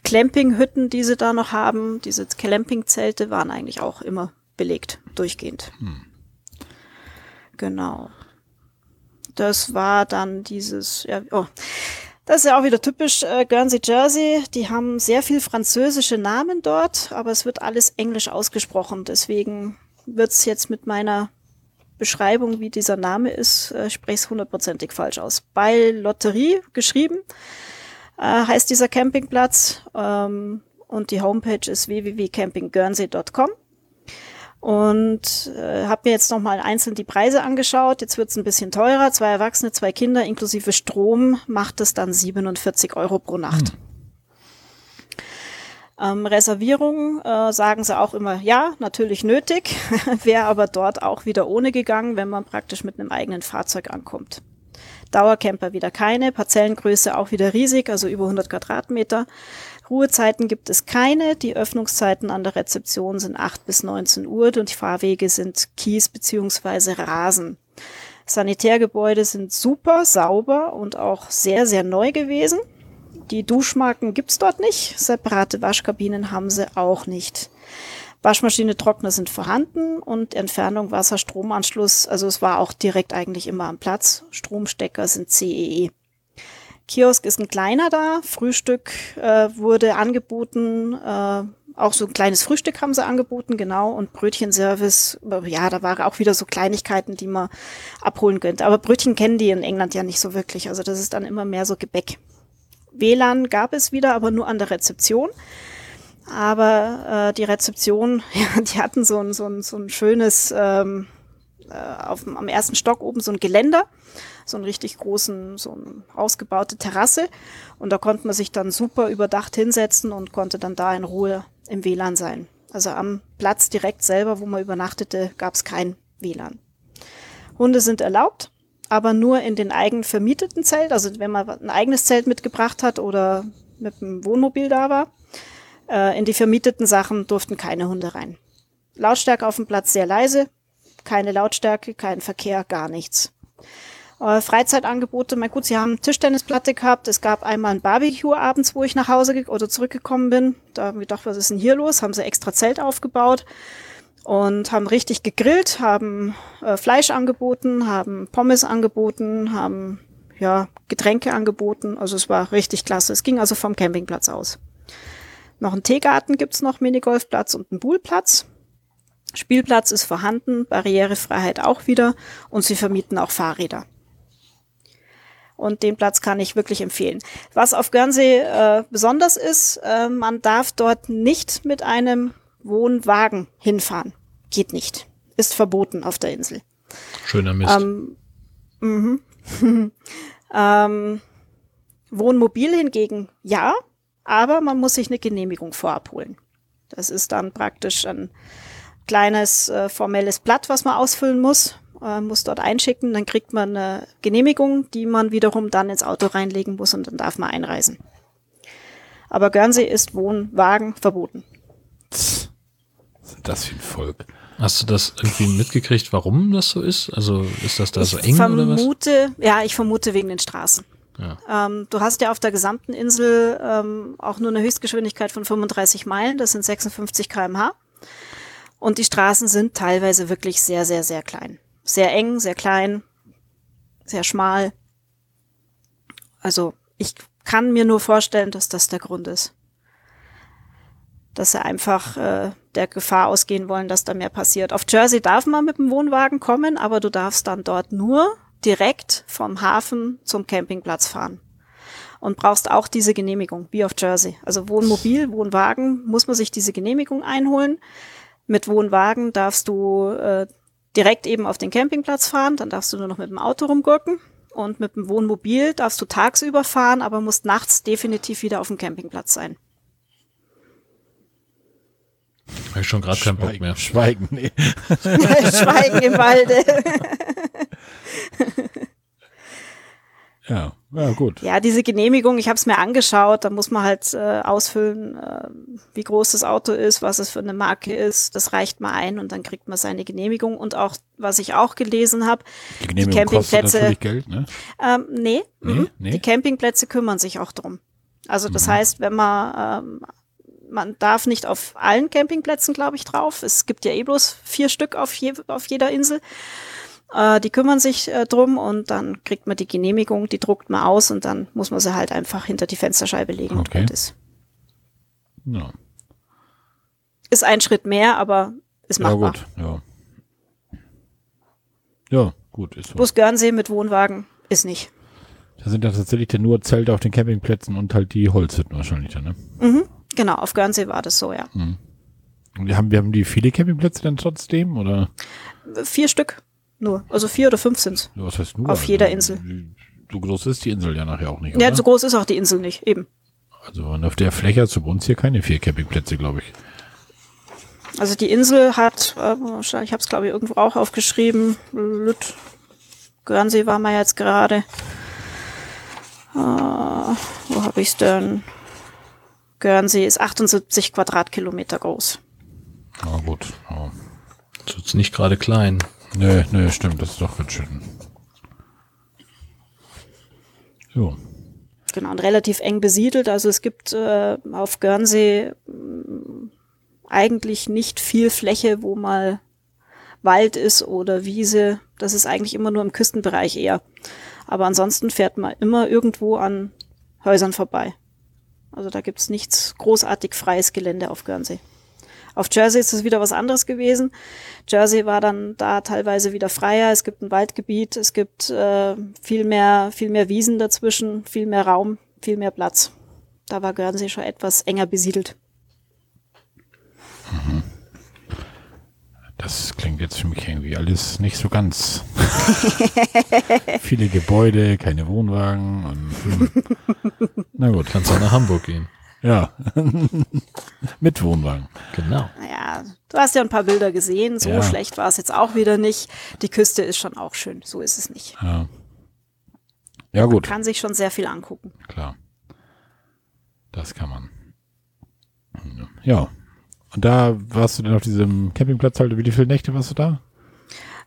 Clampinghütten, die sie da noch haben, diese Clampingzelte waren eigentlich auch immer belegt, durchgehend. Hm. Genau. Das war dann dieses, ja, oh. Das ist ja auch wieder typisch äh, Guernsey Jersey. Die haben sehr viel französische Namen dort, aber es wird alles englisch ausgesprochen. Deswegen wird's jetzt mit meiner Beschreibung, wie dieser Name ist, äh, spreche es hundertprozentig falsch aus. Bei Lotterie geschrieben äh, heißt dieser Campingplatz ähm, und die Homepage ist www.campingguernsey.com. Und äh, habe mir jetzt nochmal einzeln die Preise angeschaut. Jetzt wird es ein bisschen teurer. Zwei Erwachsene, zwei Kinder inklusive Strom macht es dann 47 Euro pro Nacht. Hm. Ähm, Reservierung äh, sagen sie auch immer, ja, natürlich nötig, wäre aber dort auch wieder ohne gegangen, wenn man praktisch mit einem eigenen Fahrzeug ankommt. Dauercamper wieder keine, Parzellengröße auch wieder riesig, also über 100 Quadratmeter. Ruhezeiten gibt es keine, die Öffnungszeiten an der Rezeption sind 8 bis 19 Uhr und die Fahrwege sind Kies beziehungsweise Rasen. Sanitärgebäude sind super, sauber und auch sehr, sehr neu gewesen. Die Duschmarken gibt's dort nicht. Separate Waschkabinen haben sie auch nicht. Waschmaschine, Trockner sind vorhanden und Entfernung, Wasser, Stromanschluss, also es war auch direkt eigentlich immer am Platz. Stromstecker sind CEE. E. Kiosk ist ein kleiner da. Frühstück äh, wurde angeboten. Äh, auch so ein kleines Frühstück haben sie angeboten, genau. Und Brötchenservice, ja, da waren auch wieder so Kleinigkeiten, die man abholen könnte. Aber Brötchen kennen die in England ja nicht so wirklich. Also das ist dann immer mehr so Gebäck. WLAN gab es wieder, aber nur an der Rezeption. Aber äh, die Rezeption, ja, die hatten so ein, so ein, so ein schönes, ähm, äh, auf, am ersten Stock oben so ein Geländer, so einen richtig großen, so eine ausgebaute Terrasse. Und da konnte man sich dann super überdacht hinsetzen und konnte dann da in Ruhe im WLAN sein. Also am Platz direkt selber, wo man übernachtete, gab es kein WLAN. Hunde sind erlaubt aber nur in den eigen vermieteten Zelt, also wenn man ein eigenes Zelt mitgebracht hat oder mit dem Wohnmobil da war. Äh, in die vermieteten Sachen durften keine Hunde rein. Lautstärke auf dem Platz sehr leise, keine Lautstärke, kein Verkehr, gar nichts. Äh, Freizeitangebote, mein gut, sie haben Tischtennisplatte gehabt. Es gab einmal ein Barbecue abends, wo ich nach Hause oder zurückgekommen bin. Da haben wir gedacht, was ist denn hier los? Haben sie extra Zelt aufgebaut und haben richtig gegrillt, haben äh, Fleisch angeboten, haben Pommes angeboten, haben ja Getränke angeboten. Also es war richtig klasse. Es ging also vom Campingplatz aus. Noch einen Teegarten gibt's noch, Minigolfplatz und einen Poolplatz. Spielplatz ist vorhanden, Barrierefreiheit auch wieder und sie vermieten auch Fahrräder. Und den Platz kann ich wirklich empfehlen. Was auf Guernsey äh, besonders ist, äh, man darf dort nicht mit einem Wohnwagen hinfahren. Geht nicht. Ist verboten auf der Insel. Schöner Mist. Ähm, mhm. ähm, Wohnmobil hingegen ja, aber man muss sich eine Genehmigung vorab holen. Das ist dann praktisch ein kleines äh, formelles Blatt, was man ausfüllen muss, äh, muss dort einschicken, dann kriegt man eine Genehmigung, die man wiederum dann ins Auto reinlegen muss und dann darf man einreisen. Aber Guernsey ist Wohnwagen verboten. Das für ein Volk? Hast du das irgendwie mitgekriegt, warum das so ist? Also ist das da ich so eng vermute, oder was? Ja, ich vermute wegen den Straßen. Ja. Ähm, du hast ja auf der gesamten Insel ähm, auch nur eine Höchstgeschwindigkeit von 35 Meilen, das sind 56 km/h. Und die Straßen sind teilweise wirklich sehr, sehr, sehr klein. Sehr eng, sehr klein, sehr schmal. Also ich kann mir nur vorstellen, dass das der Grund ist. Dass sie einfach äh, der Gefahr ausgehen wollen, dass da mehr passiert. Auf Jersey darf man mit dem Wohnwagen kommen, aber du darfst dann dort nur direkt vom Hafen zum Campingplatz fahren. Und brauchst auch diese Genehmigung, wie auf Jersey. Also Wohnmobil, Wohnwagen, muss man sich diese Genehmigung einholen. Mit Wohnwagen darfst du äh, direkt eben auf den Campingplatz fahren, dann darfst du nur noch mit dem Auto rumgurken. Und mit dem Wohnmobil darfst du tagsüber fahren, aber musst nachts definitiv wieder auf dem Campingplatz sein. Habe ich schon gerade keinen Bock mehr. Schweigen, nee. Schweigen im Walde. Ja, ja, gut. Ja, diese Genehmigung, ich habe es mir angeschaut, da muss man halt äh, ausfüllen, äh, wie groß das Auto ist, was es für eine Marke ist. Das reicht mal ein und dann kriegt man seine Genehmigung. Und auch, was ich auch gelesen habe, Die Genehmigung kostet Campingplätze- natürlich Geld, ne? ähm, nee, Nee, mhm. nee. die Campingplätze kümmern sich auch drum. Also das Mhm. heißt, wenn man, ähm, man darf nicht auf allen Campingplätzen, glaube ich, drauf. Es gibt ja eh bloß vier Stück auf, je, auf jeder Insel. Äh, die kümmern sich äh, drum und dann kriegt man die Genehmigung, die druckt man aus und dann muss man sie halt einfach hinter die Fensterscheibe legen. und Okay. gut ist. Ja, ist ein Schritt mehr, aber ist ja machbar. gut, ja. Ja, gut, ist so. Bus Guernsey mit Wohnwagen ist nicht. Da sind dann tatsächlich dann nur Zelte auf den Campingplätzen und halt die Holzhütten wahrscheinlich dann, ne? Mhm. Genau, auf Guernsey war das so, ja. Und wir haben, wir haben die viele Campingplätze dann trotzdem, oder? Vier Stück nur. Also vier oder fünf sind's. Was heißt nur? Auf jeder Insel. So groß ist die Insel ja nachher auch nicht, Ja, oder? so groß ist auch die Insel nicht, eben. Also und auf der Fläche hat es bei uns hier keine vier Campingplätze, glaube ich. Also die Insel hat, äh, ich habe es glaube ich irgendwo auch aufgeschrieben, Lüt, Guernsey war mal jetzt gerade. Äh, wo habe ich's denn? Guernsey ist 78 Quadratkilometer groß. Na gut. Ja. Das ist nicht gerade klein. Nö, nö, stimmt, das ist doch ganz schön. So. Genau, und relativ eng besiedelt. Also es gibt äh, auf Guernsey mh, eigentlich nicht viel Fläche, wo mal Wald ist oder Wiese. Das ist eigentlich immer nur im Küstenbereich eher. Aber ansonsten fährt man immer irgendwo an Häusern vorbei. Also da gibt's nichts großartig freies Gelände auf Guernsey. Auf Jersey ist es wieder was anderes gewesen. Jersey war dann da teilweise wieder freier. Es gibt ein Waldgebiet, es gibt äh, viel mehr, viel mehr Wiesen dazwischen, viel mehr Raum, viel mehr Platz. Da war Guernsey schon etwas enger besiedelt. Das klingt jetzt für mich irgendwie alles nicht so ganz. Viele Gebäude, keine Wohnwagen und hm. na gut, Kannst auch nach Hamburg gehen. ja. Mit Wohnwagen. Genau. Naja, du hast ja ein paar Bilder gesehen. So Ja. schlecht war es jetzt auch wieder nicht. Die Küste ist schon auch schön. So ist es nicht. Ja. Ja gut, Kann sich schon sehr viel angucken. klar. Das kann man. Ja. Und da warst du dann auf diesem Campingplatz halt, wie viele Nächte warst du da?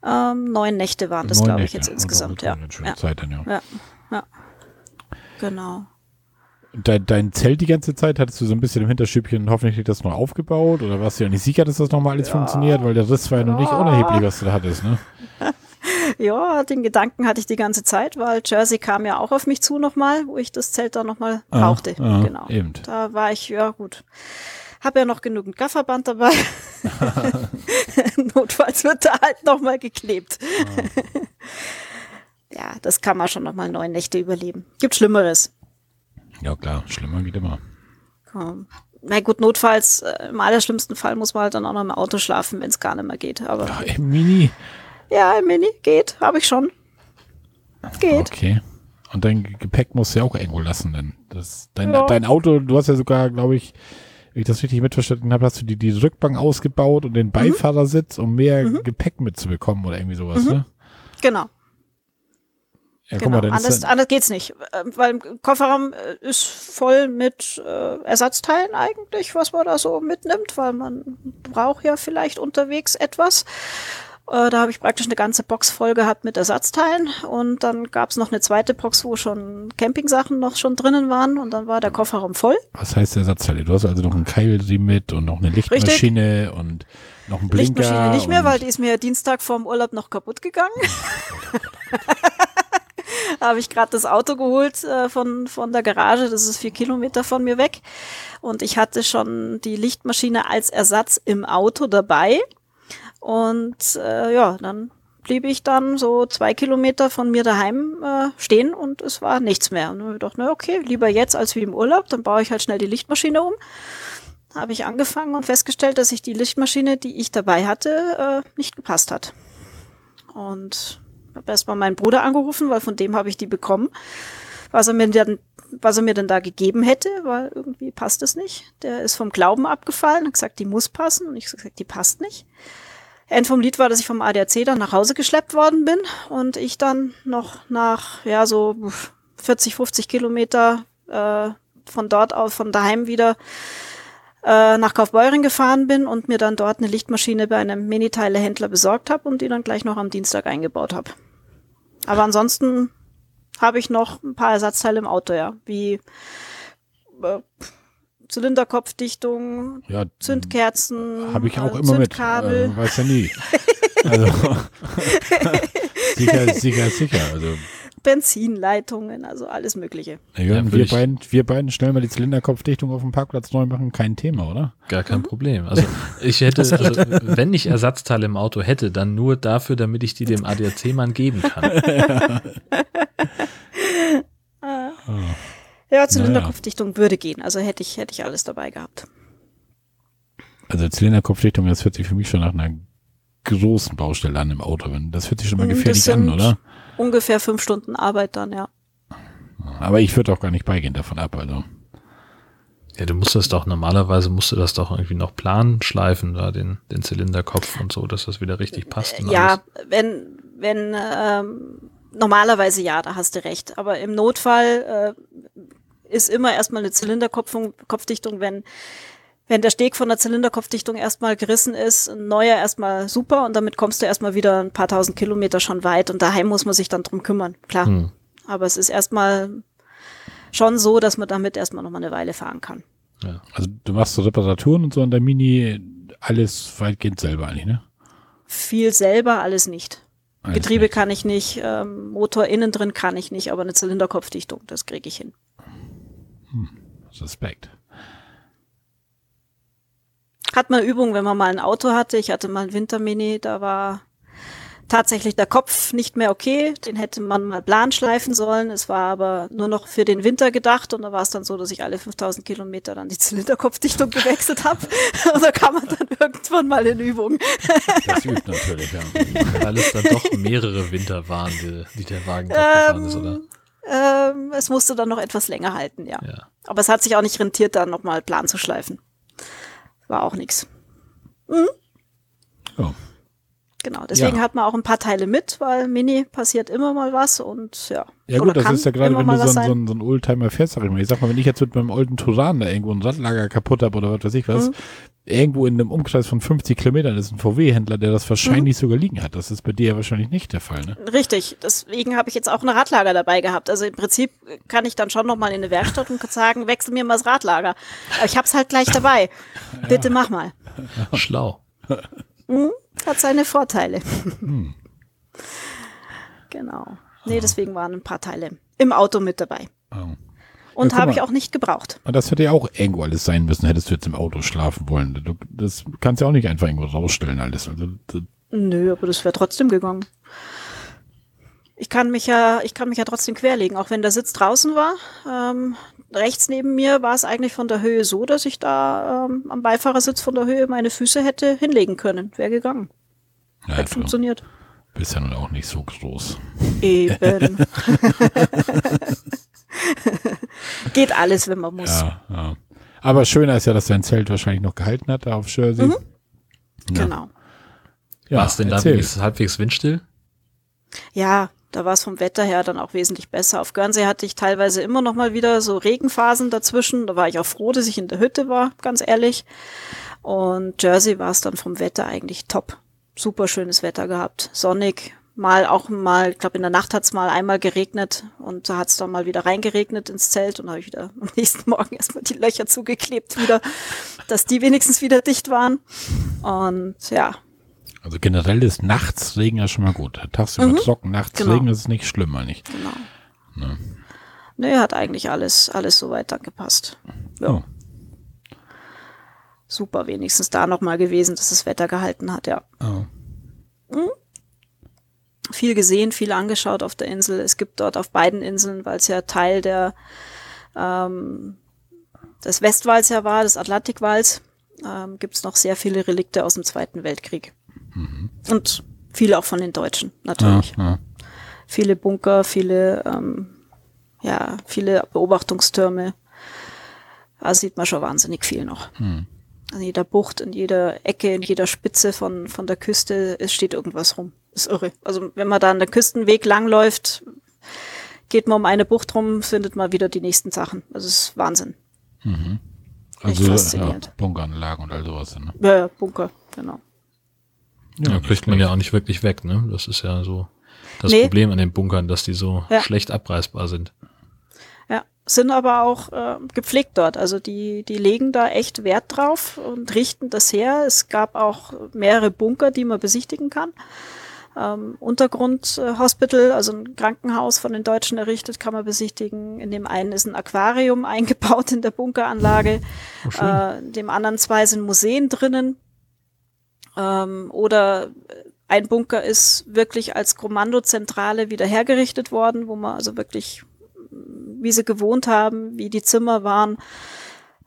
Ähm, neun Nächte waren das, glaube ich, jetzt Und insgesamt. auch Ja. Eine schöne Ja. Zeit dann, ja. ja, ja. Genau. Dein, dein Zelt die ganze Zeit, hattest du so ein bisschen im Hinterstübchen hoffentlich das noch aufgebaut oder warst du ja nicht sicher, dass das nochmal alles funktioniert, weil der Riss war ja noch nicht Ja. unerheblich, was du da hattest, ne? Ja, den Gedanken hatte ich die ganze Zeit, weil Jersey kam ja auch auf mich zu nochmal, wo ich das Zelt dann nochmal Ah, brauchte. ah, genau. eben. Da war ich, ja gut. Hab ja noch genügend Gafferband dabei. Notfalls wird da halt nochmal geklebt. Ah. ja, das kann man schon nochmal neun Nächte überleben. Gibt Schlimmeres. Ja klar, schlimmer geht immer. Komm. na gut, notfalls, äh, im allerschlimmsten Fall muss man halt dann auch noch im Auto schlafen, wenn es gar nicht mehr geht. Aber Ja, im Mini. ja, im Mini geht, habe ich schon. Geht. Okay. Und dein Gepäck musst du ja auch irgendwo lassen, denn das, dein, Ja. dein Auto, du hast ja sogar, glaube ich, wenn ich das richtig mitverstanden habe, hast du die, die Rückbank ausgebaut und Mhm. den Beifahrersitz, um mehr Gepäck mitzubekommen oder irgendwie sowas, ne? Genau. Ja, genau. mal, anders, anders geht's nicht. Ähm, Weil im Kofferraum äh, ist voll mit äh, Ersatzteilen eigentlich, was man da so mitnimmt, weil man braucht ja vielleicht unterwegs etwas. Äh, da habe ich praktisch eine ganze Box voll gehabt mit Ersatzteilen und dann gab's noch eine zweite Box, wo schon Campingsachen noch schon drinnen waren und dann war der Kofferraum voll. was heißt Ersatzteile? Du hast also noch einen Keilriemen mit und noch eine Lichtmaschine und noch einen Blinker. Lichtmaschine nicht mehr, weil die ist mir Dienstag vorm Urlaub noch kaputt gegangen. habe ich gerade das Auto geholt äh, von, von der Garage, das ist vier Kilometer von mir weg. Und ich hatte schon die Lichtmaschine als Ersatz im Auto dabei. Und äh, ja, dann blieb ich dann so zwei Kilometer von mir daheim äh, stehen und es war nichts mehr. Und dann hab ich gedacht, na okay, lieber jetzt als wie im Urlaub, dann baue ich halt schnell die Lichtmaschine um. Habe ich angefangen und festgestellt, dass sich die Lichtmaschine, die ich dabei hatte, äh, nicht gepasst hat. Und habe erstmal meinen Bruder angerufen, weil von dem habe ich die bekommen, was er mir dann, was er mir denn da gegeben hätte, weil irgendwie passt es nicht. Der ist vom Glauben abgefallen, hat gesagt, die muss passen und ich habe gesagt, die passt nicht. End vom Lied war, dass ich vom ADAC dann nach Hause geschleppt worden bin und ich dann noch nach, ja, so 40, 50 Kilometer äh, von dort aus, von daheim wieder äh, nach Kaufbeuren gefahren bin und mir dann dort eine Lichtmaschine bei einem Miniteilehändler besorgt habe und die dann gleich noch am Dienstag eingebaut habe. Aber ansonsten habe ich noch ein paar Ersatzteile im Auto, ja, wie äh, Zylinderkopfdichtung, ja, Zündkerzen, habe ich auch äh, immer mit. Zündkabel. Äh, weiß ja nie. Also, sicher, sicher, sicher. Also, Benzinleitungen, also alles Mögliche. ja, würde wir, ich- beiden, wir beiden schnell mal die Zylinderkopfdichtung auf dem Parkplatz neu machen, kein Thema, oder? Gar kein Problem. Also ich hätte, also, wenn ich Ersatzteile im Auto hätte, dann nur dafür, damit ich die dem ADAC-Mann geben kann. Ja, Zylinderkopfdichtung würde gehen, also hätte ich, hätte ich alles dabei gehabt. Also Zylinderkopfdichtung, das hört sich für mich schon nach einer großen Baustelle an im Auto. Wenn- Das hört sich schon mal das gefährlich an, oder? Ungefähr fünf Stunden Arbeit dann, ja. Aber ich würde auch gar nicht beigehen davon ab. Also. Ja, du musst das doch, normalerweise musst du das doch irgendwie noch planen, schleifen, da den, den Zylinderkopf und so, dass das wieder richtig passt. und Ja, alles. wenn, wenn, ähm, normalerweise ja, da hast du recht. Aber im Notfall äh, ist immer erstmal eine Zylinderkopfdichtung, Kopfdichtung, wenn, wenn der Steg von der Zylinderkopfdichtung erstmal gerissen ist, ein neuer erstmal super und damit kommst du erstmal wieder ein paar tausend Kilometer schon weit und daheim muss man sich dann drum kümmern, klar. Hm. Aber es ist erstmal schon so, dass man damit erstmal noch mal eine Weile fahren kann. Ja. also du machst so Reparaturen und so an der Mini, alles weitgehend selber eigentlich, ne? Viel selber, alles nicht. Alles Getriebe nicht. kann ich nicht, ähm, Motor innen drin kann ich nicht, aber eine Zylinderkopfdichtung, das kriege ich hin. Suspekt. Hat man Übung, wenn man mal ein Auto hatte. Ich hatte mal ein Wintermini, da war tatsächlich der Kopf nicht mehr okay. Den hätte man mal plan schleifen sollen. Es war aber nur noch für den Winter gedacht und da war es dann so, dass ich alle 5000 Kilometer dann die Zylinderkopfdichtung gewechselt habe. Und da kam man dann irgendwann mal in Übung. Das übt natürlich, ja. Weil es dann doch mehrere Winter waren, die, die der Wagen drauf gefahren ist, oder? Ähm, es musste dann noch etwas länger halten, ja. Ja. Aber es hat sich auch nicht rentiert, dann nochmal plan zu schleifen. War auch nix. Ja. Genau, deswegen Ja. hat man auch ein paar Teile mit, weil Mini passiert immer mal was und ja. Ja gut, das ist ja gerade, wenn du so, so, so ein Oldtimer fährst, sag ich mal. Ich sag mal, wenn ich jetzt mit meinem alten Turan da irgendwo ein Radlager kaputt habe oder was weiß ich was, Mhm. irgendwo in einem Umkreis von 50 Kilometern ist ein VW-Händler, der das wahrscheinlich Mhm. sogar liegen hat. Das ist bei dir ja wahrscheinlich nicht der Fall, ne? Richtig, deswegen habe ich jetzt auch ein Radlager dabei gehabt. Also im Prinzip kann ich dann schon nochmal in eine Werkstatt und sagen, wechsel mir mal das Radlager. Aber ich habe es halt gleich dabei. Bitte mach mal. Schlau. Hat seine Vorteile. Hm. genau. Nee, deswegen waren ein paar Teile im Auto mit dabei. Oh. Und Ja, habe ich auch nicht gebraucht. Das hätte ja auch irgendwo alles sein müssen, hättest du jetzt im Auto schlafen wollen. Du, das kannst ja auch nicht einfach irgendwo rausstellen alles. Also, Nö, aber das wäre trotzdem gegangen. Ich kann mich ja, ich kann mich ja trotzdem querlegen, auch wenn der Sitz draußen war. Ähm, rechts neben mir war es eigentlich von der Höhe so, dass ich da ähm, am Beifahrersitz von der Höhe meine Füße hätte hinlegen können. Wäre gegangen. Ja, Hätte funktioniert. Bist ja nun auch nicht so groß. Eben. Geht alles, wenn man muss. Ja, ja. Aber schöner ist ja, dass dein Zelt wahrscheinlich noch gehalten hat da auf Jersey. Mhm. Ja. Genau. Ja, War es denn da erzähl. wenigstens halbwegs windstill? Ja, da war es vom Wetter her dann auch wesentlich besser. Auf Guernsey hatte ich teilweise immer noch mal wieder so Regenphasen dazwischen. Da war ich auch froh, dass ich in der Hütte war, ganz ehrlich. Und Jersey war es dann vom Wetter eigentlich top. Super schönes Wetter gehabt. Sonnig. Mal auch mal, ich glaube in der Nacht hat es mal einmal geregnet und da hat es dann mal wieder reingeregnet ins Zelt und habe ich wieder am nächsten Morgen erstmal die Löcher zugeklebt wieder, dass die wenigstens wieder dicht waren. Und ja, Also generell ist nachts Regen ja schon mal gut. Tagsüber Mhm. trocken, nachts Genau. Regen ist nicht schlimm, eigentlich. genau. Ne? Nee, hat eigentlich alles, alles soweit dann gepasst. Ja. Oh. Super, wenigstens da nochmal gewesen, dass das Wetter gehalten hat, ja. Oh. Viel gesehen, viel angeschaut auf der Insel. Es gibt dort auf beiden Inseln, weil es ja Teil der, ähm, des Westwalls ja war, des Atlantikwalls, ähm, gibt es noch sehr viele Relikte aus dem Zweiten Weltkrieg. Und viele auch von den Deutschen, Ja, natürlich. ja. viele Bunker, viele, ähm, ja, viele Beobachtungstürme. Da sieht man schon wahnsinnig viel noch. Hm. An jeder Bucht, in jeder Ecke, in jeder Spitze von, von der Küste, es steht irgendwas rum. ist irre. Also wenn man da an der Küstenweg langläuft, geht man um eine Bucht rum, findet man wieder die nächsten Sachen. Also es ist Wahnsinn. Also ja. Bunkeranlagen und all sowas. Ne? Ja, ja, Bunker, genau. Ja, kriegt man ja auch nicht wirklich weg, ne? Das ist ja so das Nee. Problem an den Bunkern, dass die so Ja. schlecht abreißbar sind. Ja, sind aber auch äh, gepflegt dort. Also die, die legen da echt Wert drauf und richten das her. Es gab auch mehrere Bunker, die man besichtigen kann. Ähm, Untergrund-Hospital, äh, Hospital, also ein Krankenhaus von den Deutschen errichtet, kann man besichtigen. In dem einen ist ein Aquarium eingebaut in der Bunkeranlage. äh, in dem anderen zwei sind Museen drinnen. Ähm, oder ein Bunker ist wirklich als Kommandozentrale wieder hergerichtet worden, wo man also wirklich wie sie gewohnt haben, wie die Zimmer waren.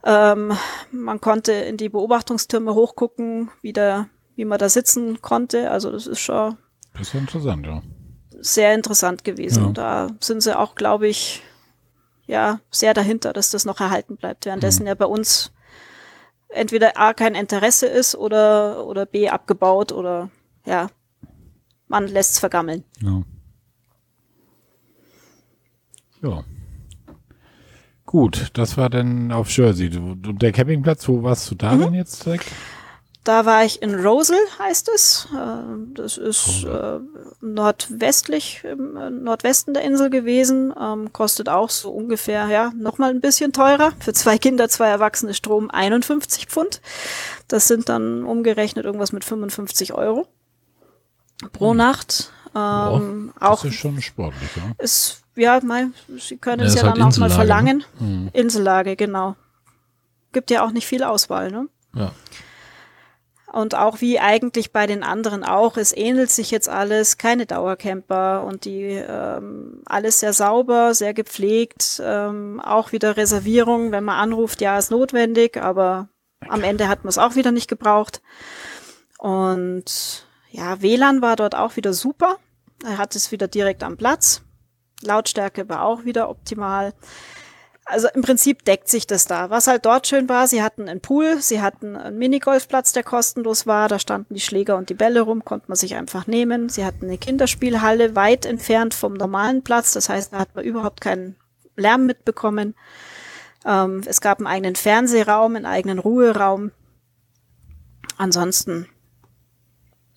Ähm, man konnte in die Beobachtungstürme hochgucken, wie, da, wie man da sitzen konnte. Also das ist schon Das ist interessant, ja. sehr interessant gewesen. Ja. Da sind sie auch, glaube ich, ja, sehr dahinter, dass das noch erhalten bleibt. Währenddessen ja bei uns entweder A kein Interesse ist oder, oder B abgebaut oder ja, man lässt es vergammeln. Ja. Ja. Gut, das war dann auf Jersey. Du, der Campingplatz, wo warst du da denn jetzt direkt? Da war ich in Rosal, heißt es. Äh, Das ist äh, nordwestlich, im äh, Nordwesten der Insel gewesen. Ähm, Kostet auch so ungefähr, ja, nochmal ein bisschen teurer. Für zwei Kinder, zwei Erwachsene Strom 51 Pfund. Das sind dann umgerechnet irgendwas mit 55 Euro pro Nacht. Ähm, Das auch ist schon sportlich, ja. ist, ja, mein, Sie können Ja, es ja halt dann auch mal Insellage, verlangen. Mhm. Insellage, genau. Gibt ja auch nicht viel Auswahl, ne? Ja. Und auch wie eigentlich bei den anderen auch, es ähnelt sich jetzt alles, keine Dauercamper und die ähm, alles sehr sauber, sehr gepflegt, ähm, auch wieder Reservierung, wenn man anruft, ja, ist notwendig, aber am Ende hat man es auch wieder nicht gebraucht. Und ja, WLAN war dort auch wieder super. Er hat es wieder direkt am Platz. Lautstärke war auch wieder optimal. Also im Prinzip deckt sich das da. Was halt dort schön war, sie hatten einen Pool, sie hatten einen Minigolfplatz, der kostenlos war, da standen die Schläger und die Bälle rum, konnte man sich einfach nehmen. Sie hatten eine Kinderspielhalle weit entfernt vom normalen Platz, das heißt, da hat man überhaupt keinen Lärm mitbekommen. Ähm, es gab einen eigenen Fernsehraum, einen eigenen Ruheraum. Ansonsten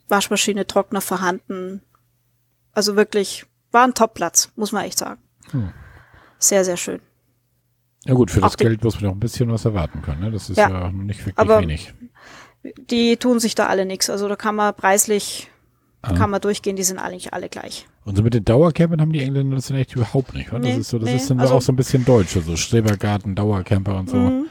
Waschmaschine, Trockner vorhanden. Also wirklich, war ein Topplatz, muss man echt sagen. Hm. Sehr, sehr schön. Ja gut, für das Geld muss man auch ein bisschen was erwarten können. Ne? Das ist ja, Ja. nicht wirklich Aber- wenig. Die tun sich da alle nichts. Also da kann man preislich, Ah. kann man durchgehen, die sind eigentlich alle gleich. Und so mit den Dauercampern haben die Engländer das dann echt überhaupt nicht. Das Nee, ist so, das nee, ist dann also- auch so ein bisschen deutsch, also Strebergarten, Dauercamper und so. Mhm.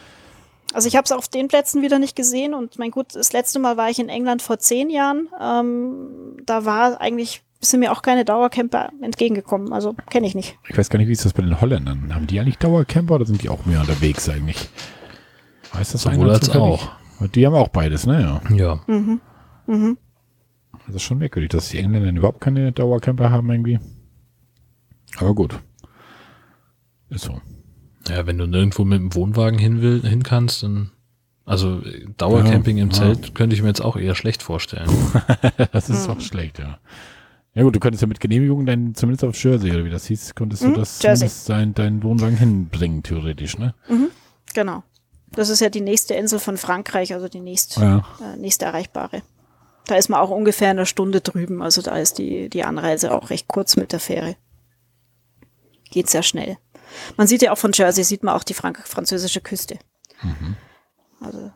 Also ich habe es auf den Plätzen wieder nicht gesehen und mein gut, das letzte Mal war ich in England vor zehn Jahren. Ähm, da war eigentlich sind mir auch keine Dauercamper entgegengekommen. Also kenne ich nicht. Ich weiß gar nicht, wie ist das bei den Holländern? Haben die eigentlich Dauercamper oder sind die auch mehr unterwegs eigentlich? Weiß das Sowohl als auch. Die haben auch beides, ne? Ja. ja. Mhm. Mhm. Das ist schon merkwürdig, dass die Engländer überhaupt keine Dauercamper haben irgendwie. Aber gut. Ist so. Ja, wenn du nirgendwo mit dem Wohnwagen hin, will, hin kannst, dann. Also Dauercamping ja, im ja. Zelt könnte ich mir jetzt auch eher schlecht vorstellen. das ist auch schlecht, ja. Ja gut, du könntest ja mit Genehmigung dein, zumindest auf Jersey oder wie das hieß, konntest mhm, du das Jersey. dein, deinen Wohnwagen hinbringen, theoretisch, ne? Mhm, genau. Das ist ja die nächste Insel von Frankreich, also die nächst, ja. äh, nächste erreichbare. Da ist man auch ungefähr eine Stunde drüben, also da ist die, die Anreise auch recht kurz mit der Fähre. Geht sehr schnell. Man sieht ja auch von Jersey, sieht man auch die Frank französische Küste. Mhm. Also.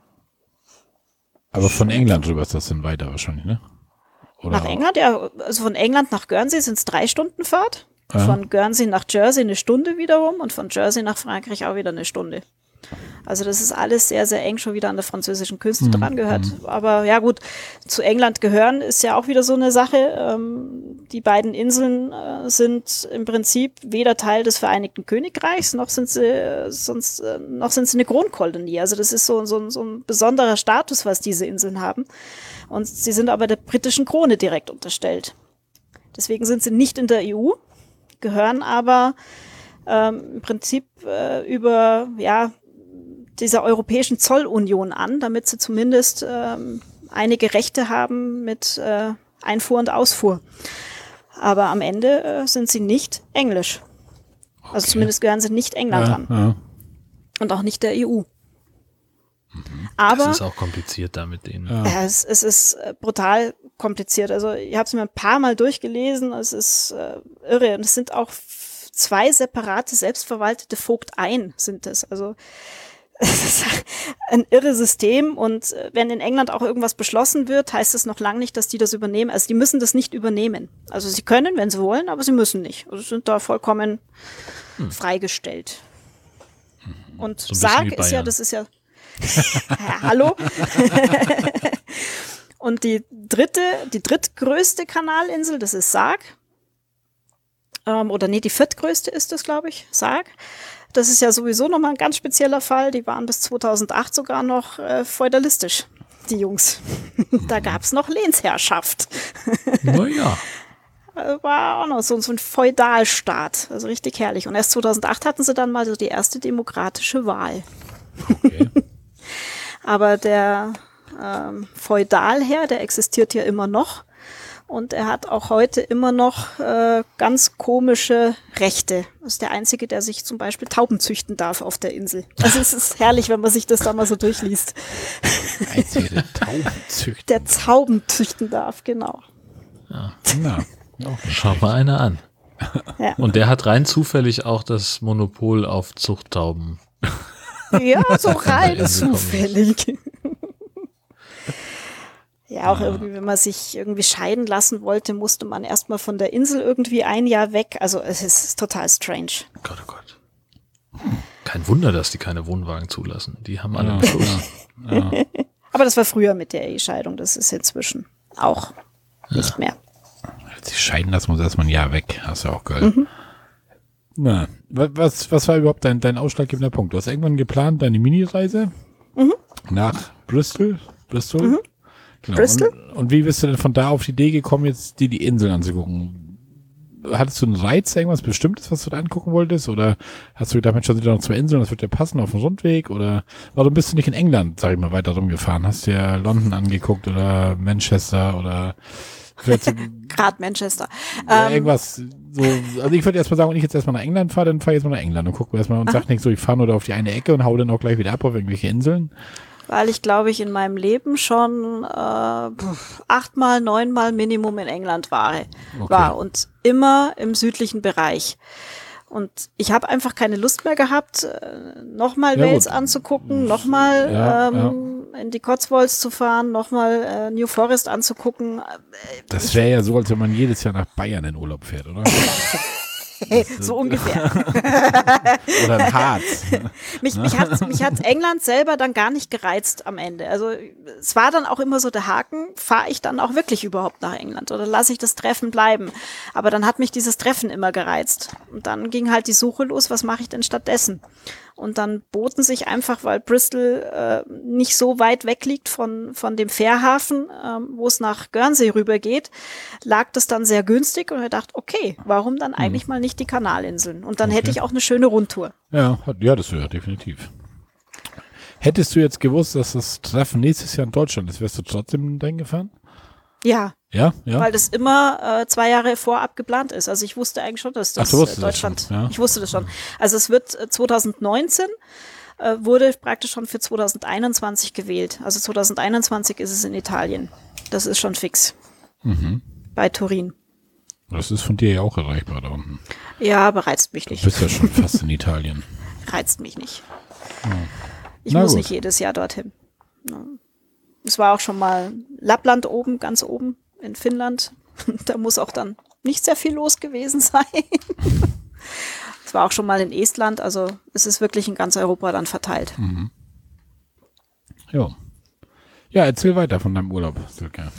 Aber von England rüber ist das dann weiter wahrscheinlich, ne? Oder nach England, ja, also von England nach Guernsey sind es drei Stunden Fahrt. Ja. Von Guernsey nach Jersey eine Stunde wiederum und von Jersey nach Frankreich auch wieder eine Stunde. Also das ist alles sehr, sehr eng schon wieder an der französischen Küste mhm. dran gehört. Mhm. Aber ja gut, zu England gehören ist ja auch wieder so eine Sache. Ähm, die beiden Inseln äh, sind im Prinzip weder Teil des Vereinigten Königreichs, noch sind sie, äh, sonst, äh, noch sind sie eine Kronkolonie. Also das ist so, so, so ein besonderer Status, was diese Inseln haben. Und sie sind aber der britischen Krone direkt unterstellt. Deswegen sind sie nicht in der EU, gehören aber ähm, im Prinzip äh, über ja dieser Europäischen Zollunion an, damit sie zumindest ähm, einige Rechte haben mit äh, Einfuhr und Ausfuhr. Aber am Ende äh, sind sie nicht englisch. Also okay. Also zumindest gehören sie nicht England ja, an. Ja. Und auch nicht der EU. Mhm. Aber das ist auch kompliziert da mit denen. Ja. es, es ist äh, brutal kompliziert. Also ich habe es mir ein paar Mal durchgelesen. Es ist äh, irre. Und es sind auch zwei separate selbstverwaltete Vogteien sind es. Also es ist ein irre System und äh, wenn in England auch irgendwas beschlossen wird, heißt es noch lange nicht, dass die das übernehmen. Also die müssen das nicht übernehmen. Also sie können, wenn sie wollen, aber sie müssen nicht. Also sind da vollkommen hm. freigestellt. Mhm. Und so Sarg ist ja, das ist ja, ja hallo. und die dritte, die drittgrößte Kanalinsel, das ist Sarg. Ähm, oder nee, die viertgrößte ist das, glaube ich, Sarg. Das ist ja sowieso nochmal ein ganz spezieller Fall. Die waren bis 2008 sogar noch äh, feudalistisch, die Jungs. da gab's noch Lehnsherrschaft. Naja. Äh, war auch noch so, so ein Feudalstaat. Also richtig herrlich. Und erst 2008 hatten sie dann mal so die erste demokratische Wahl. Okay. Aber der ähm, Feudalherr, der existiert ja immer noch. Und er hat auch heute immer noch äh, ganz komische Rechte. Das ist der Einzige, der sich zum Beispiel Tauben züchten darf auf der Insel. Also es ist herrlich, wenn man sich das da mal so durchliest. Der Einzige, der Tauben züchten Der Tauben züchten darf, genau. Ja. Na, okay. Schau mal einer an. Ja. Und der hat rein zufällig auch das Monopol auf Zuchttauben. Ja, so rein zufällig. Ja, auch ja. irgendwie, wenn man sich irgendwie scheiden lassen wollte, musste man erstmal von der Insel irgendwie ein Jahr weg. Also es ist total strange. Gott, oh Gott. Kein Wunder, dass die keine Wohnwagen zulassen. Die haben alle einen Schuss. Ja. Aber das war früher mit der Ehescheidung. Das ist inzwischen auch nicht mehr. Sich scheiden lassen muss erstmal ein Jahr weg. Hast du auch gehört. Mhm. Na, was, was war überhaupt dein, dein ausschlaggebender Punkt? Du hast irgendwann geplant, deine Mini-Reise mhm. nach Bristol. Bristol. Mhm. Genau. Bristol? Und, und, wie bist du denn von da auf die Idee gekommen, jetzt dir die Inseln anzugucken? Hattest du einen Reiz, irgendwas Bestimmtes, was du da angucken wolltest? Oder hast du gedacht, Mensch, da sind ja noch zwei Inseln, das wird ja passen auf dem Rundweg? Oder warum bist du nicht in England, sag ich mal, weiter rumgefahren? Hast du ja London angeguckt oder Manchester oder Gerade Manchester. Ja, ähm, irgendwas so, also ich würde erstmal sagen, wenn ich jetzt erstmal nach England fahre, dann fahre ich jetzt mal nach England und gucke erstmal und sag nicht so, ich fahre nur da auf die eine Ecke und hau dann auch gleich wieder ab auf irgendwelche Inseln weil ich glaube ich in meinem Leben schon äh, achtmal, neunmal Minimum in England war, okay. war und immer im südlichen Bereich. Und ich habe einfach keine Lust mehr gehabt, äh, nochmal ja, Wales gut. anzugucken, nochmal ja, ähm, ja. in die Cotswolds zu fahren, nochmal äh, New Forest anzugucken. Das wäre ja so, als wenn man jedes Jahr nach Bayern in Urlaub fährt, oder? so ungefähr. Oder ein Harz. mich, mich, hat, mich hat England selber dann gar nicht gereizt am Ende. Also es war dann auch immer so der Haken, fahre ich dann auch wirklich überhaupt nach England oder lasse ich das Treffen bleiben? Aber dann hat mich dieses Treffen immer gereizt. Und dann ging halt die Suche los, was mache ich denn stattdessen? Und dann boten sich einfach, weil Bristol äh, nicht so weit weg liegt von, von dem Fährhafen, ähm, wo es nach Guernsey rübergeht, lag das dann sehr günstig und er dachte, okay, warum dann hm. eigentlich mal nicht die Kanalinseln? Und dann okay. hätte ich auch eine schöne Rundtour. Ja, ja, das wäre definitiv. Hättest du jetzt gewusst, dass das Treffen nächstes Jahr in Deutschland ist, wärst du trotzdem dahin gefahren? Ja. Ja, ja. Weil das immer äh, zwei Jahre vorab geplant ist. Also ich wusste eigentlich schon, dass das Ach, äh, Deutschland. Das schon, ja. Ich wusste das schon. Also es wird äh, 2019 äh, wurde praktisch schon für 2021 gewählt. Also 2021 ist es in Italien. Das ist schon fix. Mhm. Bei Turin. Das ist von dir ja auch erreichbar da unten. Ja, aber reizt mich nicht. Du bist ja schon fast in Italien. Reizt mich nicht. Ja. Ich Na muss gut. nicht jedes Jahr dorthin. Es war auch schon mal Lappland oben, ganz oben in Finnland. da muss auch dann nicht sehr viel los gewesen sein. Es war auch schon mal in Estland, also es ist wirklich in ganz Europa dann verteilt. Mhm. Ja. Ja, erzähl weiter von deinem Urlaub, Silke.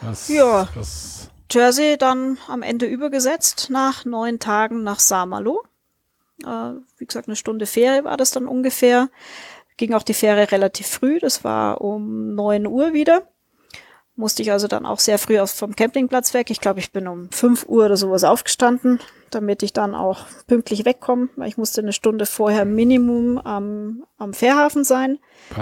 Was, ja. Was Jersey dann am Ende übergesetzt nach neun Tagen nach Saarmalo. Äh, wie gesagt, eine Stunde Fähre war das dann ungefähr. Ging auch die Fähre relativ früh, das war um neun Uhr wieder musste ich also dann auch sehr früh aus vom Campingplatz weg. Ich glaube, ich bin um 5 Uhr oder sowas aufgestanden, damit ich dann auch pünktlich wegkomme, weil ich musste eine Stunde vorher Minimum am, am Fährhafen sein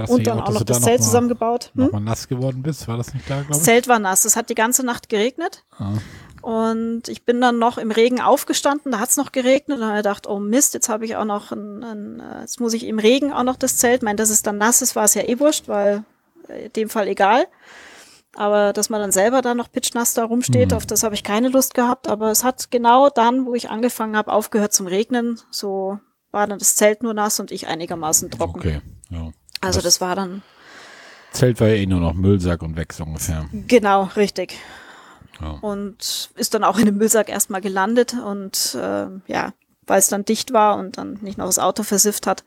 und dann auch, noch das Zelt mal, zusammengebaut. Hm? Noch mal nass geworden bist, war das nicht da, glaube ich? Das Zelt war nass, es hat die ganze Nacht geregnet. Ah. Und ich bin dann noch im Regen aufgestanden, da hat es noch geregnet und habe gedacht, oh Mist, jetzt habe ich auch noch ein, ein, äh, jetzt muss ich im Regen auch noch das Zelt. Ich meine, dass es dann nass ist, war es ja eh wurscht, weil äh, in dem Fall egal. Aber dass man dann selber da noch pitchnass da rumsteht, mhm. auf das habe ich keine Lust gehabt. Aber es hat genau dann, wo ich angefangen habe, aufgehört zum Regnen. So war dann das Zelt nur nass und ich einigermaßen trocken. Okay, ja. Also das, das war dann. Zelt war ja eh nur noch Müllsack und weg so ungefähr. Genau, richtig. Ja. Und ist dann auch in dem Müllsack erstmal gelandet und äh, ja, weil es dann dicht war und dann nicht noch das Auto versifft hat,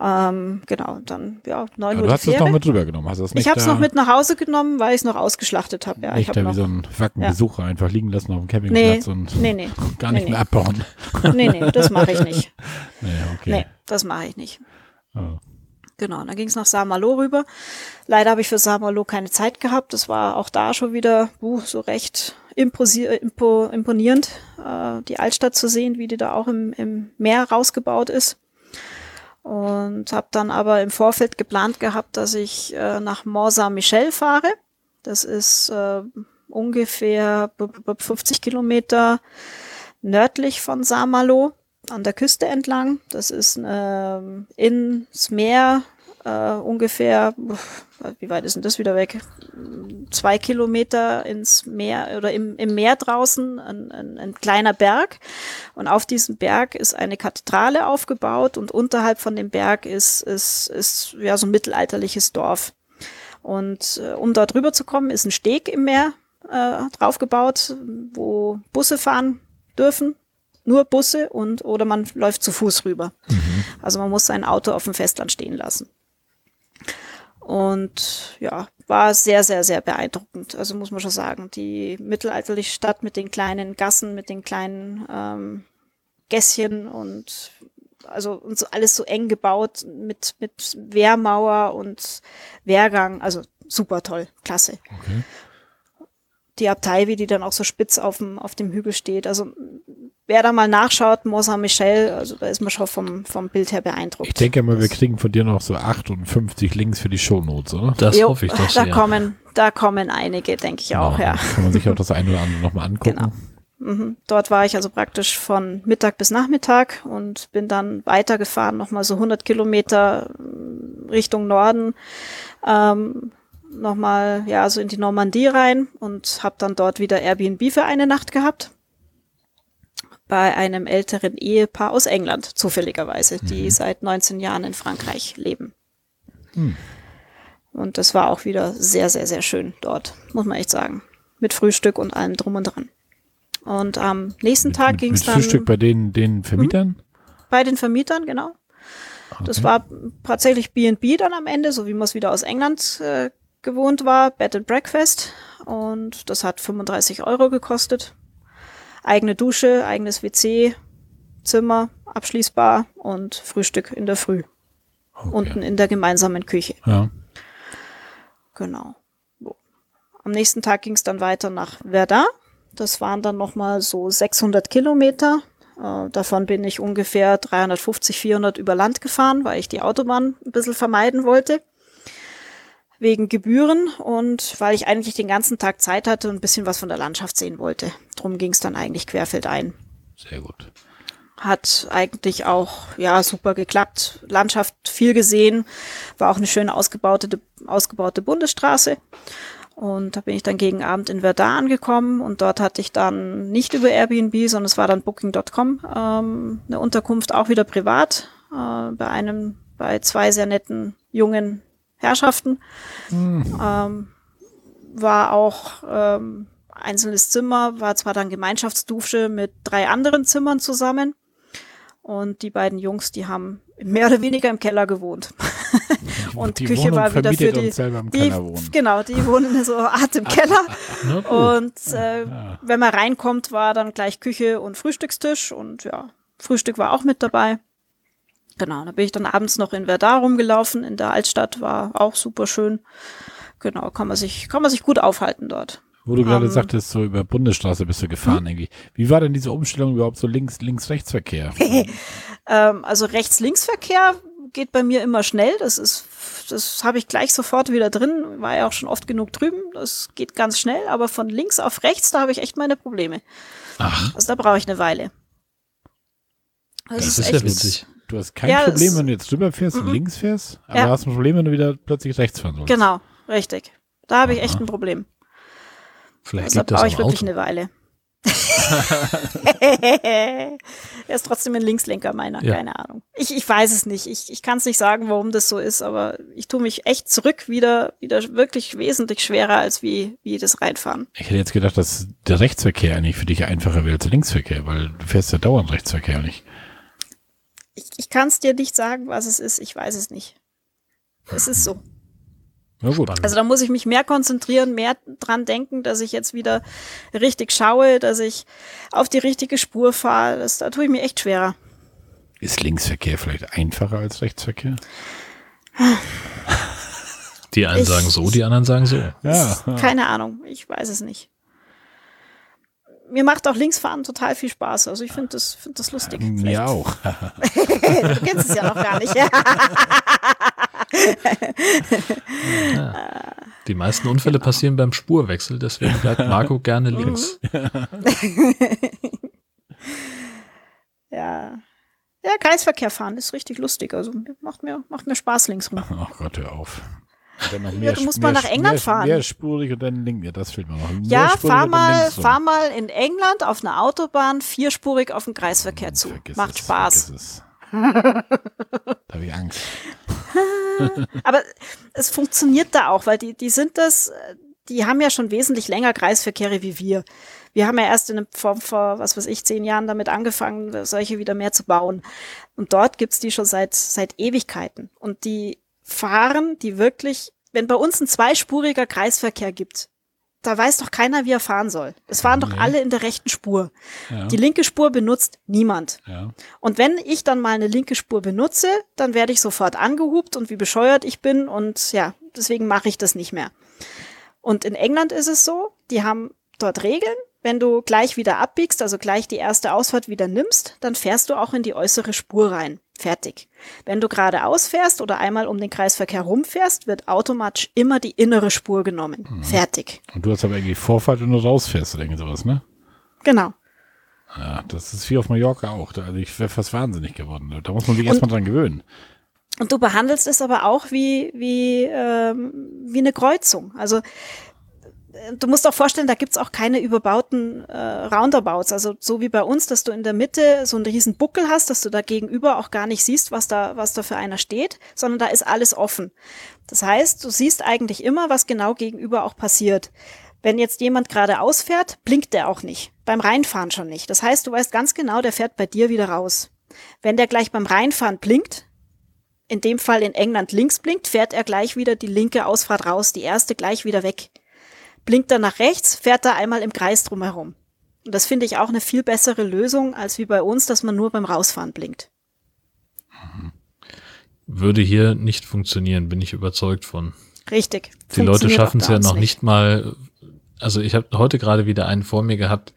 ähm, genau, dann ja, 9 Uhr. Du hast es noch mit drüber genommen, hast du das nicht? Ich habe es noch mit nach Hause genommen, weil ich es noch ausgeschlachtet habe. Ja, nicht ich hab da noch, wie so ein Wackenbesucher ja. einfach liegen lassen auf dem Campingplatz nee, und nee, nee, gar nicht nee, mehr abbauen. Nee, nee, das mache ich nicht. nee, okay. Nee, das mache ich nicht. Oh. Genau, dann ging es nach Saint-Malo rüber. Leider habe ich für Saint-Malo keine Zeit gehabt. Das war auch da schon wieder uh, so recht impo imponierend, äh, die Altstadt zu sehen, wie die da auch im, im Meer rausgebaut ist und habe dann aber im Vorfeld geplant gehabt, dass ich äh, nach Mont Saint-Michel fahre. Das ist äh, ungefähr 50 Kilometer nördlich von Saint-Malo an der Küste entlang. Das ist äh, ins Meer äh, ungefähr, wie weit ist denn das wieder weg? Zwei Kilometer ins Meer oder im, im Meer draußen, ein, ein, ein kleiner Berg. Und auf diesem Berg ist eine Kathedrale aufgebaut und unterhalb von dem Berg ist, ist, ist ja so ein mittelalterliches Dorf. Und äh, um dort rüber zu kommen, ist ein Steg im Meer äh, draufgebaut, wo Busse fahren dürfen, nur Busse und oder man läuft zu Fuß rüber. Mhm. Also man muss sein Auto auf dem Festland stehen lassen. Und ja, war sehr, sehr, sehr beeindruckend. Also muss man schon sagen, die mittelalterliche Stadt mit den kleinen Gassen, mit den kleinen ähm, Gässchen und also und so alles so eng gebaut mit mit Wehrmauer und Wehrgang, also super toll, klasse. Okay. Die Abtei, wie die dann auch so spitz auf dem auf dem Hügel steht, also wer da mal nachschaut, Mont Saint-Michel, also da ist man schon vom, vom Bild her beeindruckt. Ich denke mal, wir kriegen von dir noch so 58 Links für die Shownotes, oder? Das jo, hoffe ich doch da sehr. Kommen, da kommen einige, denke ich auch, ja. Kann man sich auch das eine oder andere nochmal angucken. Genau. Mhm. Dort war ich also praktisch von Mittag bis Nachmittag und bin dann weitergefahren, nochmal so 100 Kilometer äh, Richtung Norden, ähm, nochmal ja so in die Normandie rein und habe dann dort wieder Airbnb für eine Nacht gehabt bei einem älteren Ehepaar aus England, zufälligerweise, die mhm. seit 19 Jahren in Frankreich leben. Mhm. Und das war auch wieder sehr, sehr, sehr schön dort, muss man echt sagen. Mit Frühstück und allem drum und dran. Und am nächsten Mit- Tag ging es dann Frühstück bei den, den Vermietern? bei den Vermietern, genau. Das Okay. war tatsächlich B&B dann am Ende, so wie man es wieder aus England äh, gewohnt war, Bed and Breakfast. Und das hat 35 Euro gekostet. Eigene Dusche, eigenes WC, Zimmer, abschließbar und Frühstück in der Früh. Okay. Unten in der gemeinsamen Küche. Ja. Genau. So. Am nächsten Tag ging es dann weiter nach Verdun. Das waren dann nochmal so 600 Kilometer. Äh, davon bin ich ungefähr 350, 400 über Land gefahren, weil ich die Autobahn ein bisschen vermeiden wollte. Wegen Gebühren und weil ich eigentlich den ganzen Tag Zeit hatte und ein bisschen was von der Landschaft sehen wollte. Drum ging es dann eigentlich querfeldein Sehr gut. hat eigentlich auch ja super geklappt. Landschaft viel gesehen, war auch eine schöne ausgebaute ausgebaute Bundesstraße. Und da bin ich dann gegen Abend in Verdun angekommen und dort hatte ich dann nicht über Airbnb, sondern es war dann Booking.com ähm, eine Unterkunft auch wieder privat äh, bei einem bei zwei sehr netten jungen Herrschaften. Ähm, war auch ähm, einzelnes Zimmer, war zwar dann Gemeinschaftsdusche mit drei anderen Zimmern zusammen. Und die beiden Jungs, die haben mehr oder weniger im Keller gewohnt. Und Die Küche Wohnung war wieder für die. die genau, die wohnen so eine Art im Keller. Na gut. Und äh, wenn man reinkommt, war dann gleich Küche und Frühstückstisch. Und ja, Frühstück war auch mit dabei. Genau, da bin ich dann abends noch in Verdun rumgelaufen. In der Altstadt war auch super schön. Genau, kann man sich, kann man sich gut aufhalten dort. Wo du gerade Ähm, sagtest, so über Bundesstraße bist du gefahren irgendwie. Wie war denn diese Umstellung überhaupt so links, links-rechts-Verkehr? Ähm, also Rechts-Links-Verkehr geht bei mir immer schnell. Das ist, das habe ich gleich sofort wieder drin. War ja auch schon oft genug drüben. Das geht ganz schnell. Aber von links auf rechts, da habe ich echt meine Probleme. Ach, Also da brauche ich eine Weile. Das ist ja witzig. Du hast kein Ja, Problem, wenn du jetzt drüber fährst und links fährst, aber Ja. hast ein Problem, wenn du wieder plötzlich rechts fahren sollst. Genau, richtig. Da habe ich echt ein Problem. Vielleicht da liegt das brauche ich wirklich Auto. eine Weile. er ist trotzdem ein Linkslenker meiner, Ja. keine Ahnung. Ich, ich weiß es nicht. Ich, ich kann es nicht sagen, warum das so ist, aber ich tue mich echt zurück wieder, wieder wirklich wesentlich schwerer als wie, wie das Reinfahren. Ich hätte jetzt gedacht, dass der Rechtsverkehr eigentlich für dich einfacher wäre als der Linksverkehr, weil du fährst ja dauernd Rechtsverkehr nicht. Ich, kann es dir nicht sagen, was es ist. Ich weiß es nicht. Es ist so. Na gut. Also da muss ich mich mehr konzentrieren, mehr dran denken, dass ich jetzt wieder richtig schaue, dass ich auf die richtige Spur fahre. Das, da tue ich mir echt schwerer. Ist Linksverkehr vielleicht einfacher als Rechtsverkehr? Die einen Ich- sagen so, die anderen sagen so. Ja. Keine Ahnung, ich weiß es nicht. Mir macht auch Linksfahren total viel Spaß. Also ich finde das, find das lustig. Mir Vielleicht- auch. Du kennst es ja noch gar nicht. Die meisten Unfälle passieren beim Spurwechsel, deswegen bleibt Marco gerne Mhm. links. ja. Ja, Kreisverkehr fahren ist richtig lustig. Also macht mir, macht mir Spaß links rum. Ach Gott, hör auf. Ja, du musst mal nach England mehr, fahren. Mehrspurig und dann links. Ja, das fehlt mir noch. Ja, fahr mal, fahr mal in England auf einer Autobahn vierspurig auf den Kreisverkehr zu. Vergiss Macht es, Spaß. es. da habe ich Angst. Aber es funktioniert da auch, weil die, die sind das, die haben ja schon wesentlich länger Kreisverkehre wie wir. Wir haben ja erst in vor, vor, was weiß ich, zehn Jahren damit angefangen, solche wieder mehr zu bauen. Und dort gibt's die schon seit, seit Ewigkeiten. Und die fahren, die wirklich, wenn bei uns ein zweispuriger Kreisverkehr gibt, da weiß doch keiner, wie er fahren soll. Es fahren doch Nee. alle in der rechten Spur. Ja, Die linke Spur benutzt niemand. ja. Und wenn ich dann mal eine linke Spur benutze, dann werde ich sofort angehupt und wie bescheuert ich bin und ja, deswegen mache ich das nicht mehr. Und in England ist es so, die haben dort Regeln. Wenn du gleich wieder abbiegst, also gleich die erste Ausfahrt wieder nimmst, dann fährst du auch in die äußere Spur rein. Fertig. Wenn du geradeaus fährst oder einmal um den Kreisverkehr rumfährst, wird automatisch immer die innere Spur genommen. Fertig. Und du hast aber irgendwie Vorfahrt, wenn du rausfährst oder irgend sowas, ne? Genau. Ja, das ist wie auf Mallorca auch. Da, also ich wäre fast wahnsinnig geworden. Da muss man sich erstmal dran gewöhnen. Und du behandelst es aber auch wie, wie, ähm, wie eine Kreuzung. Also du musst auch vorstellen, da gibt's auch keine überbauten äh, Roundabouts. Also so wie bei uns, dass du in der Mitte so einen riesen Buckel hast, dass du da gegenüber auch gar nicht siehst, was da, was da für einer steht, sondern da ist alles offen. Das heißt, du siehst eigentlich immer, was genau gegenüber auch passiert. Wenn jetzt jemand geradeaus fährt, blinkt der auch nicht. Beim Reinfahren schon nicht. Das heißt, du weißt ganz genau, der fährt bei dir wieder raus. Wenn der gleich beim Reinfahren blinkt, in dem Fall in England links blinkt, fährt er gleich wieder die linke Ausfahrt raus, die erste gleich wieder weg. Blinkt er nach rechts, fährt er einmal im Kreis drumherum. Und das finde ich auch eine viel bessere Lösung, als wie bei uns, dass man nur beim Rausfahren blinkt. Würde hier nicht funktionieren, bin ich überzeugt von. Richtig. Die Leute schaffen es ja noch nicht. nicht mal. Also ich habe heute gerade wieder einen vor mir gehabt.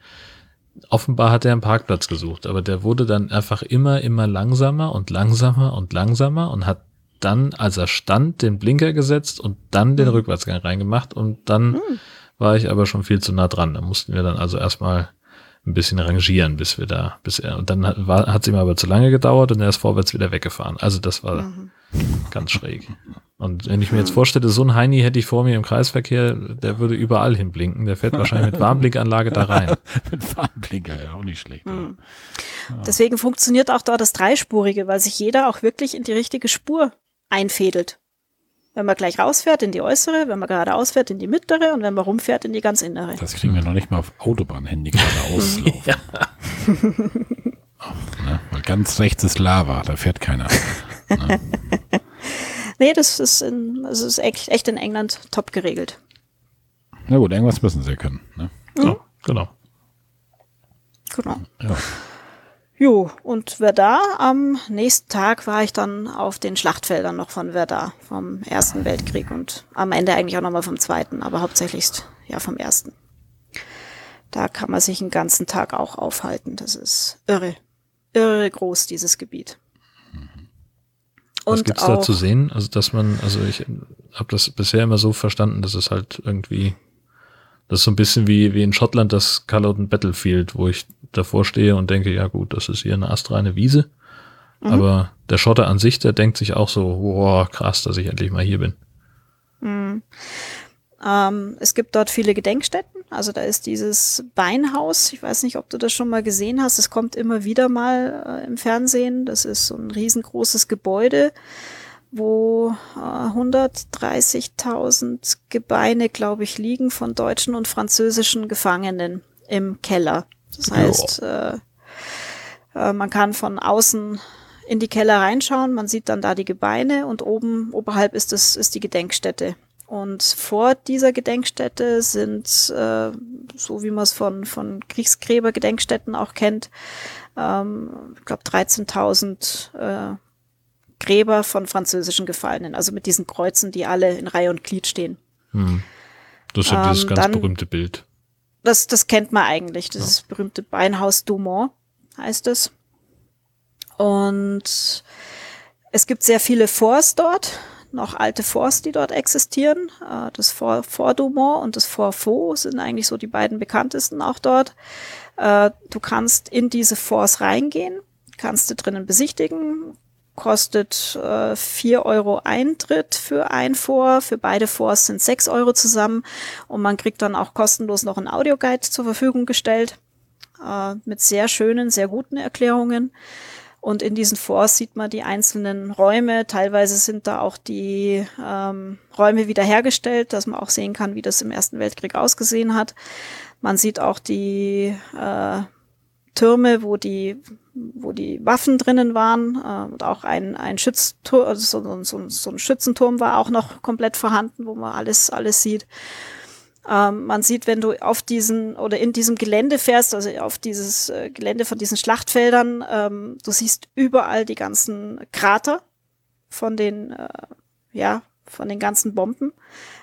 Offenbar hat er einen Parkplatz gesucht, aber der wurde dann einfach immer, immer langsamer und langsamer und langsamer und hat dann, als er stand, den Blinker gesetzt und dann den mhm. Rückwärtsgang reingemacht und dann mhm. War ich aber schon viel zu nah dran. Da mussten wir dann also erstmal ein bisschen rangieren, bis wir da, bis er, und dann hat, war, hat es ihm aber zu lange gedauert und er ist vorwärts wieder weggefahren. Also das war mhm. ganz schräg. Und wenn ich mir jetzt vorstelle, so ein Heini hätte ich vor mir im Kreisverkehr, der würde überall hinblinken. Der fährt wahrscheinlich mit Warnblinkanlage da rein. mit Warnblinker, ja, auch nicht schlecht. Mhm. Ja. Deswegen funktioniert auch da das Dreispurige, weil sich jeder auch wirklich in die richtige Spur einfädelt. Wenn man gleich rausfährt in die äußere, wenn man geradeaus fährt in die mittlere und wenn man rumfährt in die ganz innere. Das kriegen wir noch nicht mal auf Autobahnhandy geradeaus ja. ne? Weil ganz rechts ist Lava, da fährt keiner. Ne? nee, das ist, in, das ist echt, echt in England top geregelt. Na gut, irgendwas müssen sie können. Ne? Mhm. Ja, genau. Genau. Ja. Jo, und Verdun, am nächsten Tag war ich dann auf den Schlachtfeldern noch von Verdun, vom Ersten Weltkrieg und am Ende eigentlich auch nochmal vom Zweiten, aber hauptsächlich ja vom Ersten. Da kann man sich einen ganzen Tag auch aufhalten. Das ist irre, irre groß, dieses Gebiet. Was gibt's da zu sehen? Also, dass man, also ich habe das bisher immer so verstanden, dass es halt irgendwie das ist so ein bisschen wie, wie in Schottland das Culloden Battlefield, wo ich davor stehe und denke, ja gut, das ist hier eine astreine Wiese. Mhm. Aber der Schotter an sich, der denkt sich auch so, wow, krass, dass ich endlich mal hier bin. Mhm. Ähm, es gibt dort viele Gedenkstätten. Also da ist dieses Beinhaus. Ich weiß nicht, ob du das schon mal gesehen hast. Es kommt immer wieder mal äh, im Fernsehen. Das ist so ein riesengroßes Gebäude wo äh, 130.000 Gebeine, glaube ich, liegen von deutschen und französischen Gefangenen im Keller. Das heißt, äh, äh, man kann von außen in die Keller reinschauen, man sieht dann da die Gebeine und oben, oberhalb ist das, ist die Gedenkstätte. Und vor dieser Gedenkstätte sind, äh, so wie man es von, von Kriegsgräbergedenkstätten auch kennt, ähm, ich glaube 13.000 äh, Gräber von französischen Gefallenen, also mit diesen Kreuzen, die alle in Reihe und Glied stehen. Hm. Das ist ja ähm, dieses ganz dann, berühmte Bild. Das, das kennt man eigentlich, das ja. berühmte Beinhaus Dumont heißt es. Und es gibt sehr viele Forts dort, noch alte Forts, die dort existieren. Äh, das Fort, Fort Dumont und das Fort Faux sind eigentlich so die beiden bekanntesten auch dort. Äh, du kannst in diese Forts reingehen, kannst du drinnen besichtigen, kostet äh, 4 Euro Eintritt für ein Vor. Für beide Vors sind 6 Euro zusammen und man kriegt dann auch kostenlos noch einen Audioguide zur Verfügung gestellt äh, mit sehr schönen, sehr guten Erklärungen. Und in diesen Forts sieht man die einzelnen Räume. Teilweise sind da auch die ähm, Räume wiederhergestellt, dass man auch sehen kann, wie das im Ersten Weltkrieg ausgesehen hat. Man sieht auch die äh, Türme, wo die, wo die Waffen drinnen waren äh, und auch ein, ein Schützturm, also so, so, so ein Schützenturm war auch noch komplett vorhanden, wo man alles, alles sieht. Ähm, man sieht, wenn du auf diesen oder in diesem Gelände fährst, also auf dieses äh, Gelände von diesen Schlachtfeldern, ähm, du siehst überall die ganzen Krater von den, äh, ja, von den ganzen Bomben.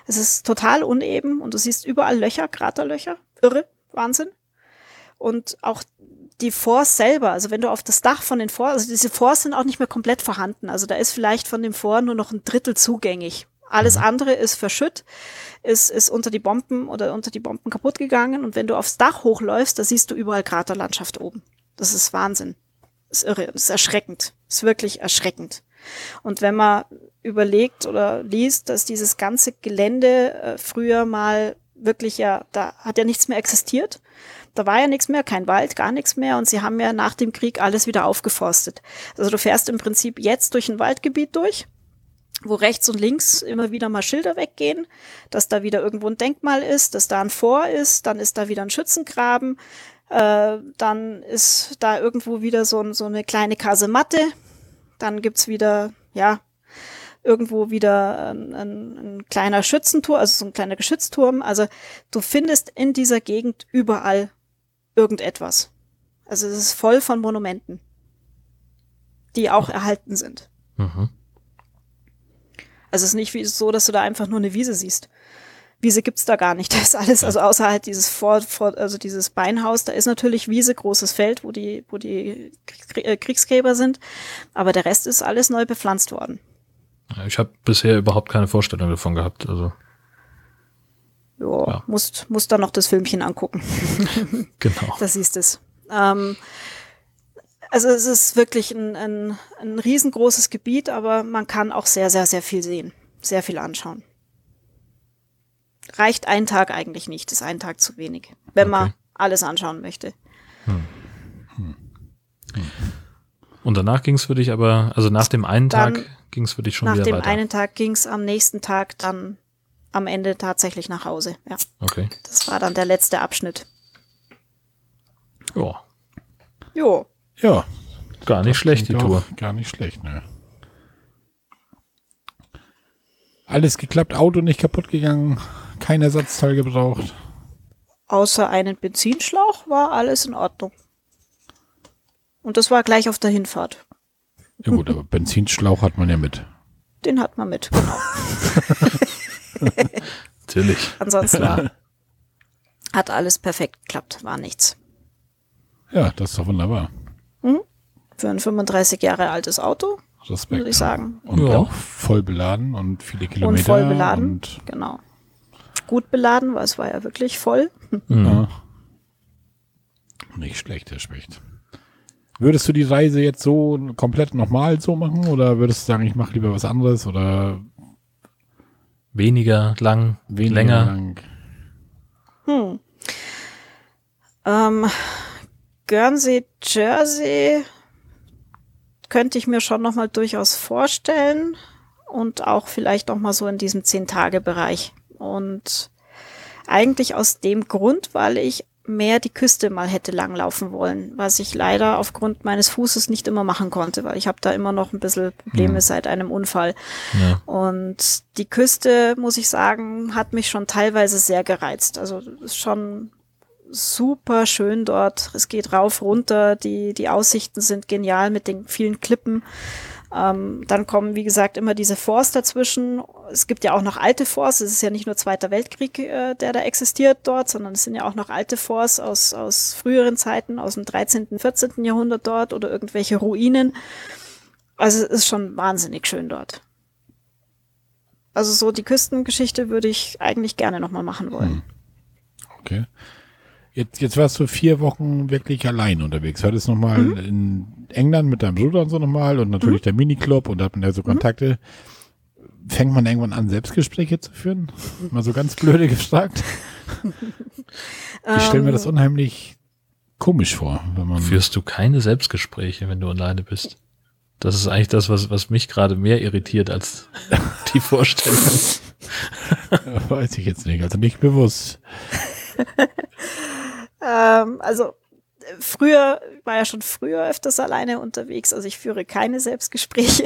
Es ist total uneben und du siehst überall Löcher, Kraterlöcher. Irre, Wahnsinn. Und auch die Forts selber, also wenn du auf das Dach von den Forts, also diese Forts sind auch nicht mehr komplett vorhanden. Also da ist vielleicht von dem Fort nur noch ein Drittel zugänglich. Alles mhm. andere ist verschütt, ist, ist unter die Bomben oder unter die Bomben kaputt gegangen. Und wenn du aufs Dach hochläufst, da siehst du überall Kraterlandschaft oben. Das ist Wahnsinn. Das ist irre. Das ist erschreckend. Das ist wirklich erschreckend. Und wenn man überlegt oder liest, dass dieses ganze Gelände äh, früher mal wirklich ja, da hat ja nichts mehr existiert. Da war ja nichts mehr, kein Wald, gar nichts mehr und sie haben ja nach dem Krieg alles wieder aufgeforstet. Also du fährst im Prinzip jetzt durch ein Waldgebiet durch wo rechts und links immer wieder mal Schilder weggehen, dass da wieder irgendwo ein Denkmal ist, dass da ein Vor ist, dann ist da wieder ein Schützengraben, äh, dann ist da irgendwo wieder so, so eine kleine Kasematte, dann gibt's wieder, ja, irgendwo wieder ein, ein, ein kleiner Schützenturm, also so ein kleiner Geschützturm. Also du findest in dieser Gegend überall irgendetwas. Also es ist voll von Monumenten, die auch erhalten sind. Mhm. Also es ist nicht wie so, dass du da einfach nur eine Wiese siehst. Wiese gibt's da gar nicht. Das ist alles, also außer halt dieses Vor, Vor also dieses Beinhaus, da ist natürlich Wiese, großes Feld, wo die, wo die äh, Kriegsgräber sind. Aber der Rest ist alles neu bepflanzt worden. Ich habe bisher überhaupt keine Vorstellung davon gehabt. Also jo, ja, musst, musst dann noch das Filmchen angucken. genau. Da siehst es. Ähm, also es ist wirklich ein, ein, ein riesengroßes Gebiet, aber man kann auch sehr, sehr, sehr viel sehen. Sehr viel anschauen. Reicht ein Tag eigentlich nicht, ist ein Tag zu wenig, wenn okay. man alles anschauen möchte. Hm. Hm. Hm. Und danach ging es für dich aber, also nach dem einen dann, Tag ging es für dich schon wieder weiter? Nach dem einen Tag ging es am nächsten Tag dann am Ende tatsächlich nach Hause, ja. Okay. Das war dann der letzte Abschnitt. Ja. Jo. Ja. Gar nicht schlecht, die Tour. Gar nicht schlecht, ne. Alles geklappt, Auto nicht kaputt gegangen, kein Ersatzteil gebraucht. Außer einen Benzinschlauch war alles in Ordnung. Und das war gleich auf der Hinfahrt. Ja gut, aber Benzinschlauch hat man ja mit. Den hat man mit, genau. Natürlich. Ansonsten ja. hat alles perfekt geklappt, war nichts. Ja, das ist doch wunderbar. Mhm. Für ein 35 Jahre altes Auto, Respekt, muss ich sagen. Und ja. auch voll beladen und viele Kilometer. Und voll beladen, und genau. Gut beladen, weil es war ja wirklich voll. Mhm. Ja. Nicht schlecht, Herr Specht. Würdest du die Reise jetzt so komplett nochmal so machen oder würdest du sagen, ich mache lieber was anderes oder weniger lang, weniger länger? Lang? Hm. Ähm, Guernsey, Jersey könnte ich mir schon nochmal durchaus vorstellen und auch vielleicht nochmal so in diesem Zehn-Tage-Bereich. Und eigentlich aus dem Grund, weil ich mehr die Küste mal hätte langlaufen wollen, was ich leider aufgrund meines Fußes nicht immer machen konnte, weil ich habe da immer noch ein bisschen Probleme mhm. seit einem Unfall. Ja. Und die Küste, muss ich sagen, hat mich schon teilweise sehr gereizt. Also ist schon super schön dort. Es geht rauf, runter, die, die Aussichten sind genial mit den vielen Klippen. Ähm, dann kommen, wie gesagt, immer diese Forts dazwischen. Es gibt ja auch noch alte Forts. Es ist ja nicht nur Zweiter Weltkrieg, äh, der da existiert dort, sondern es sind ja auch noch alte Forts aus, aus früheren Zeiten, aus dem 13., 14. Jahrhundert dort oder irgendwelche Ruinen. Also es ist schon wahnsinnig schön dort. Also so die Küstengeschichte würde ich eigentlich gerne nochmal machen wollen. Hm. Okay. Jetzt, jetzt warst du vier Wochen wirklich allein unterwegs. Hattest nochmal mhm. in England mit deinem Bruder und so nochmal und natürlich mhm. der Miniclub und da hat man ja so mhm. Kontakte. Mhm. Fängt man irgendwann an, Selbstgespräche zu führen? Mal so ganz blöde gefragt. ich stelle mir das ähm. unheimlich komisch vor, wenn man. Führst du keine Selbstgespräche, wenn du alleine bist? Das ist eigentlich das, was, was mich gerade mehr irritiert als die Vorstellung. Weiß ich jetzt nicht, also nicht bewusst. Ähm, also früher, war ja schon früher öfters alleine unterwegs, also ich führe keine Selbstgespräche.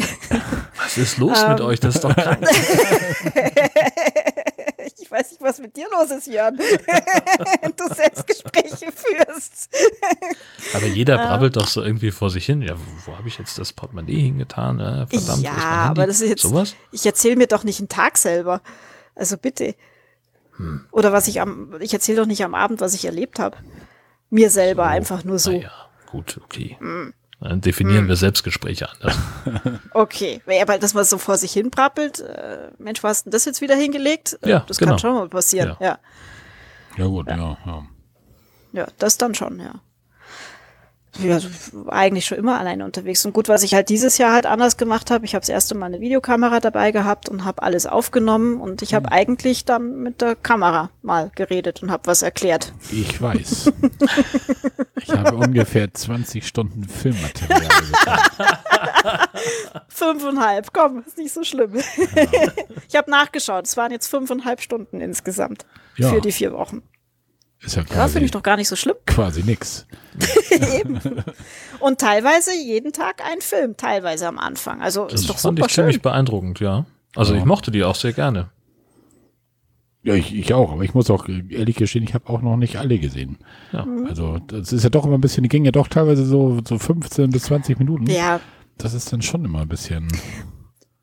Was ist los ähm, mit euch? Das ist doch krank. ich weiß nicht, was mit dir los ist, Jörn. du Selbstgespräche führst. Aber jeder ähm. brabbelt doch so irgendwie vor sich hin. Ja, wo, wo habe ich jetzt das Portemonnaie hingetan? Verdammt, ja aber das ist jetzt, Sowas? ich erzähle mir doch nicht einen Tag selber. Also bitte. Hm. Oder was ich am, ich erzähle doch nicht am Abend, was ich erlebt habe. Mir selber so, einfach nur so. Ja, gut, okay. Hm. Dann definieren hm. wir Selbstgespräche anders. okay, aber dass man so vor sich hin brabbelt, äh, Mensch, wo hast denn das jetzt wieder hingelegt? Äh, ja, das genau. kann schon mal passieren, ja. Ja, ja gut, ja. ja. Ja, ja das dann schon, ja ja, eigentlich schon immer alleine unterwegs. Und gut, was ich halt dieses Jahr halt anders gemacht habe, ich habe das erste Mal eine Videokamera dabei gehabt und habe alles aufgenommen und ich habe mhm. eigentlich dann mit der Kamera mal geredet und habe was erklärt. Ich weiß. Ich habe ungefähr 20 Stunden Filmmaterial. Fünfeinhalb, komm, ist nicht so schlimm. Genau. ich habe nachgeschaut, es waren jetzt fünfeinhalb Stunden insgesamt ja. für die vier Wochen. Ist ja, ja finde ich doch gar nicht so schlimm. Quasi nix. Und teilweise jeden Tag ein Film, teilweise am Anfang. Also das ist doch fand super ich ziemlich beeindruckend, ja. Also ja. ich mochte die auch sehr gerne. Ja, ich, ich auch, aber ich muss auch ehrlich gestehen, ich habe auch noch nicht alle gesehen. Ja. Also das ist ja doch immer ein bisschen, die gingen ja doch teilweise so, so 15 bis 20 Minuten. Ja. Das ist dann schon immer ein bisschen.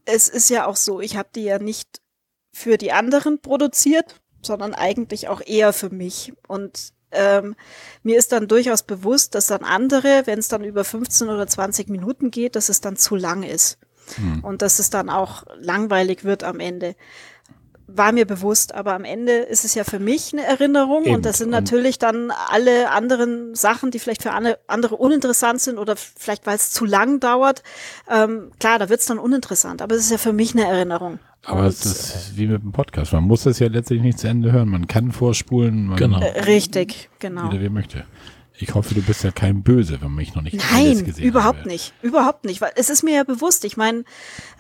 Es ist ja auch so, ich habe die ja nicht für die anderen produziert, sondern eigentlich auch eher für mich. Und ähm, mir ist dann durchaus bewusst, dass dann andere, wenn es dann über 15 oder 20 Minuten geht, dass es dann zu lang ist. Hm. Und dass es dann auch langweilig wird am Ende war mir bewusst, aber am Ende ist es ja für mich eine Erinnerung Eben. und das sind natürlich dann alle anderen Sachen, die vielleicht für andere uninteressant sind oder vielleicht weil es zu lang dauert. Ähm, klar, da wird es dann uninteressant, aber es ist ja für mich eine Erinnerung. Aber und, es ist wie mit dem Podcast. Man muss das ja letztlich nicht zu Ende hören. Man kann vorspulen. genau. Äh, richtig, genau. Jeder wie möchte. Ich hoffe, du bist ja kein Böse, wenn man mich noch nicht Nein, gesehen überhaupt habe. nicht. Überhaupt nicht. Weil es ist mir ja bewusst. Ich meine,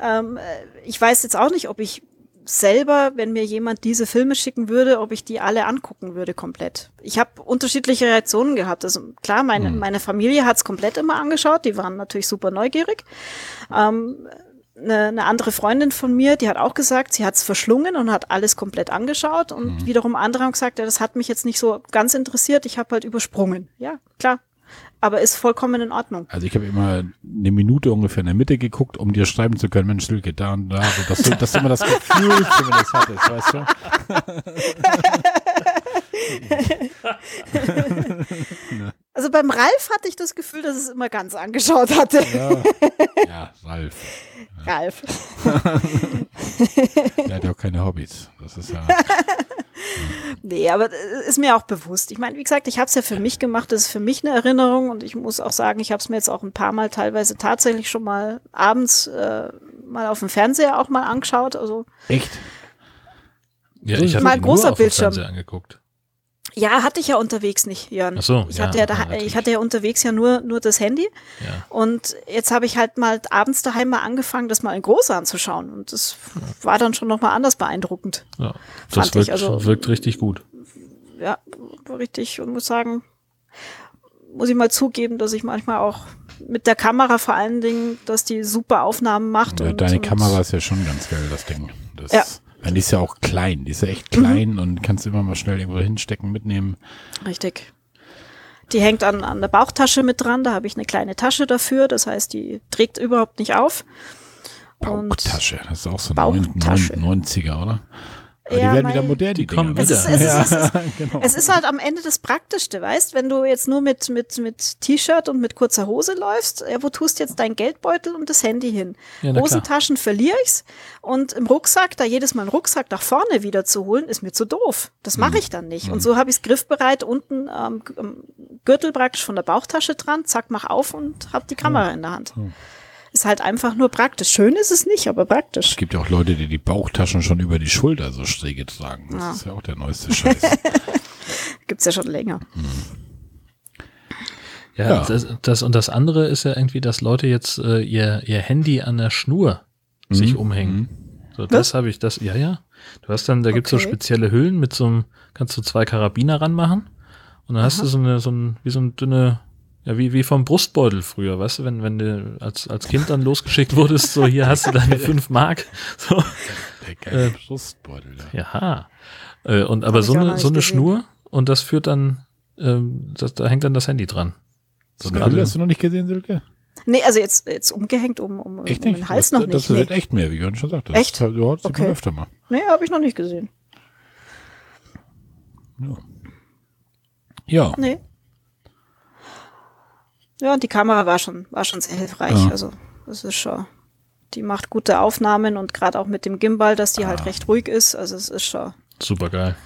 ähm, ich weiß jetzt auch nicht, ob ich selber, wenn mir jemand diese Filme schicken würde, ob ich die alle angucken würde komplett. Ich habe unterschiedliche Reaktionen gehabt. Also klar, meine, mhm. meine Familie hat's komplett immer angeschaut, die waren natürlich super neugierig. Ähm, eine, eine andere Freundin von mir, die hat auch gesagt, sie hat's verschlungen und hat alles komplett angeschaut. Und mhm. wiederum andere haben gesagt, ja, das hat mich jetzt nicht so ganz interessiert, ich habe halt übersprungen. Ja, klar, aber ist vollkommen in Ordnung. Also ich habe immer eine Minute ungefähr in der Mitte geguckt, um dir schreiben zu können, Mensch, Silke, da und da, so, dass, du, dass du immer das Gefühl zumindest hattest, weißt du? also beim Ralf hatte ich das Gefühl, dass es immer ganz angeschaut hatte. Ja, ja Ralf. Ja. Ralf. Der hat ja auch keine Hobbys. Das ist ja. Nee, aber ist mir auch bewusst. Ich meine, wie gesagt, ich habe es ja für mich gemacht, das ist für mich eine Erinnerung und ich muss auch sagen, ich habe es mir jetzt auch ein paar Mal teilweise tatsächlich schon mal abends äh, mal auf dem Fernseher auch mal angeschaut. Also Echt? Ja, ich habe mal großer Bildschirm angeguckt. Ja, hatte ich ja unterwegs nicht, Jörn. Ach so, ich ja, hatte ja, da, ich hatte ja unterwegs ja nur nur das Handy. Ja. Und jetzt habe ich halt mal abends daheim mal angefangen, das mal in groß anzuschauen und das ja. war dann schon noch mal anders beeindruckend. Ja, das wirkt, also, wirkt richtig gut. Ja, richtig und muss sagen, muss ich mal zugeben, dass ich manchmal auch mit der Kamera vor allen Dingen, dass die super Aufnahmen macht. Ja, deine Kamera ist ja schon ganz geil, das Ding. Das ja. Die ist ja auch klein, die ist ja echt klein mhm. und kannst immer mal schnell irgendwo hinstecken, mitnehmen. Richtig. Die hängt an, an der Bauchtasche mit dran, da habe ich eine kleine Tasche dafür, das heißt, die trägt überhaupt nicht auf. Bauchtasche, das ist auch so ein 90er, oder? Aber ja, die werden wieder modern, die, die kommen wieder. Es ist, es, ist, es, ist, genau. es ist halt am Ende das Praktischste, weißt, wenn du jetzt nur mit, mit, mit T-Shirt und mit kurzer Hose läufst, ja, wo tust du jetzt dein Geldbeutel und das Handy hin? Ja, Hosentaschen verliere ich's und im Rucksack, da jedes Mal einen Rucksack nach vorne wieder zu holen, ist mir zu doof. Das mache hm. ich dann nicht. Mhm. Und so habe ich's griffbereit unten am ähm, Gürtel praktisch von der Bauchtasche dran, zack, mach auf und hab die Kamera mhm. in der Hand. Ist halt einfach nur praktisch. Schön ist es nicht, aber praktisch. Es gibt ja auch Leute, die die Bauchtaschen schon über die Schulter so schräge tragen. Das ja. ist ja auch der neueste Scheiß. Gibt's ja schon länger. Ja, ja. Das, das, und das andere ist ja irgendwie, dass Leute jetzt äh, ihr, ihr Handy an der Schnur mhm. sich umhängen. Mhm. So, das habe ich, das, ja, ja. Du hast dann, da okay. gibt's so spezielle Hüllen mit so einem, kannst du zwei Karabiner ranmachen und dann Aha. hast du so eine, so ein, wie so eine dünne ja, wie, wie vom Brustbeutel früher, weißt du, wenn, wenn du als, als Kind dann losgeschickt wurdest, so hier hast du deine fünf Mark. So. Der geile äh, Brustbeutel, ja. Ja. Äh, und aber so eine, so eine Schnur und das führt dann, ähm, das, da hängt dann das Handy dran. So eine Hülle hast du noch nicht gesehen, Silke? Nee, also jetzt, jetzt umgehängt um, um, echt um den Hals das, noch nicht. Das wird nee. echt mehr, wie Jörn schon sagte. Echt? Das, ja, das okay. öfter mal. Nee, habe ich noch nicht gesehen. Ja. Ja. Nee. Ja, und die Kamera war schon, war schon sehr hilfreich. Ja. Also, das ist schon, die macht gute Aufnahmen und gerade auch mit dem Gimbal, dass die halt ah. halt recht ruhig ist. Also, es ist schon. Super geil.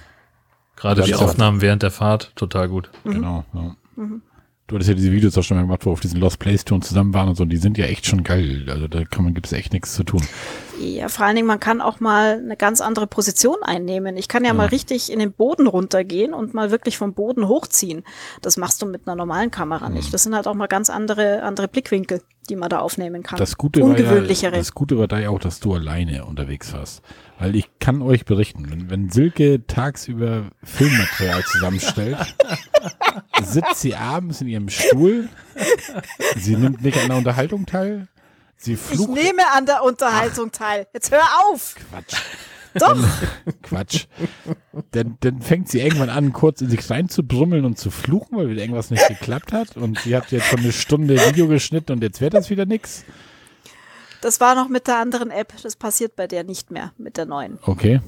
Gerade die Aufnahmen während der Fahrt, total gut. Mhm. Genau, ja. Mhm. Du hattest ja diese Videos auch schon mal gemacht, wo wir auf diesen Lost Place Touren zusammen waren und so, und die sind ja echt schon geil. Also da kann man, gibt es echt nichts zu tun. Ja, vor allen Dingen, man kann auch mal eine ganz andere Position einnehmen. Ich kann ja, ja, mal richtig in den Boden runtergehen und mal wirklich vom Boden hochziehen. Das machst du mit einer normalen Kamera mhm. nicht. Das sind halt auch mal ganz andere, andere Blickwinkel, die man da aufnehmen kann. Das Gute, war ja, das Gute war da ja auch, dass du alleine unterwegs warst. Weil ich kann euch berichten, wenn, wenn Silke tagsüber Filmmaterial zusammenstellt, sitzt sie abends in ihrem Stuhl, sie nimmt nicht an der Unterhaltung teil, sie flucht. Ich nehme an der Unterhaltung Ach. teil. Jetzt hör auf! Quatsch. Doch. Quatsch. Dann, dann fängt sie irgendwann an, kurz in sich rein zu brummeln und zu fluchen, weil wieder irgendwas nicht geklappt hat. Und sie hat jetzt schon eine Stunde Video geschnitten und jetzt wird das wieder nix. Das war noch mit der anderen App. Das passiert bei der nicht mehr, mit der neuen. Okay.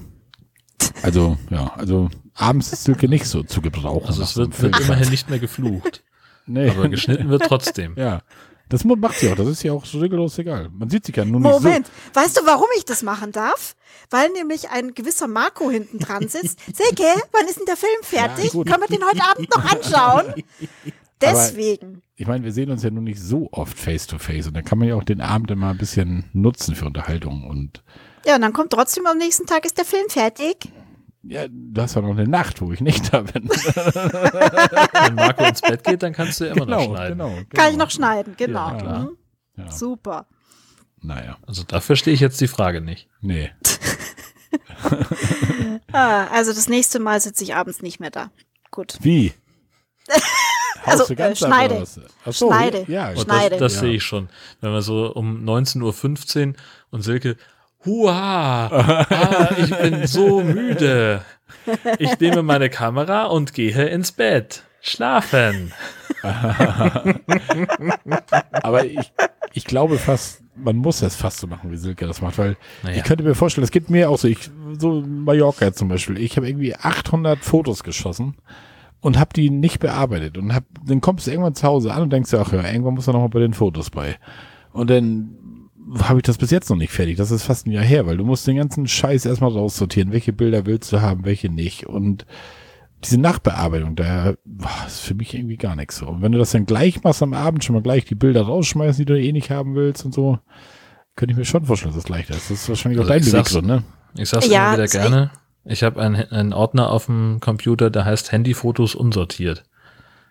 Also, ja, also abends ist Silke nicht so zu gebrauchen. Also es wird, wird immerhin nicht mehr geflucht. Nee. Aber geschnitten wird trotzdem. Ja. Das macht sie auch. Das ist ja auch so regellos egal. Man sieht sich ja nur nicht Moment. So. Weißt du, warum ich das machen darf? Weil nämlich ein gewisser Marco hinten dran sitzt. Silke, wann ist denn der Film fertig? Ja, Können wir den heute Abend noch anschauen? Deswegen. Aber ich meine, wir sehen uns ja nun nicht so oft face to face und dann kann man ja auch den Abend immer ein bisschen nutzen für Unterhaltung und. Ja, und dann kommt trotzdem am nächsten Tag ist der Film fertig. Ja, du hast ja noch eine Nacht, wo ich nicht da bin. Wenn Marco ins Bett geht, dann kannst du ja immer genau, noch schneiden. Genau, genau. Kann ich noch schneiden, genau. Ja, klar. Mhm. Ja. Super. Naja. Also dafür stehe ich jetzt die Frage nicht. Nee. ah, also das nächste Mal sitze ich abends nicht mehr da. Gut. Wie? also äh, schneide. So, schneide. Ja, ja. schneide. Das, das ja. sehe ich schon. Wenn wir so um 19.15 Uhr und Silke, Hua, ah, ich bin so müde. Ich nehme meine Kamera und gehe ins Bett. Schlafen. Aber ich, ich glaube fast, man muss es fast so machen, wie Silke das macht, weil naja. ich könnte mir vorstellen, es geht mir auch so, ich, so Mallorca zum Beispiel, ich habe irgendwie 800 Fotos geschossen und habe die nicht bearbeitet und hab, dann kommst du irgendwann zu Hause an und denkst dir, ach ja, irgendwann muss er noch mal bei den Fotos bei. Und dann habe ich das bis jetzt noch nicht fertig. Das ist fast ein Jahr her, weil du musst den ganzen Scheiß erstmal raussortieren. Welche Bilder willst du haben, welche nicht. Und diese Nachbearbeitung, da boah, ist für mich irgendwie gar nichts so. Und wenn du das dann gleich machst am Abend, schon mal gleich die Bilder rausschmeißen, die du eh nicht haben willst und so, könnte ich mir schon vorstellen, dass das leichter ist. Das ist wahrscheinlich also auch dein Beweggrund, ne? Ich sag's ja, immer wieder gerne. Ich habe einen, einen Ordner auf dem Computer, der heißt Handyfotos unsortiert.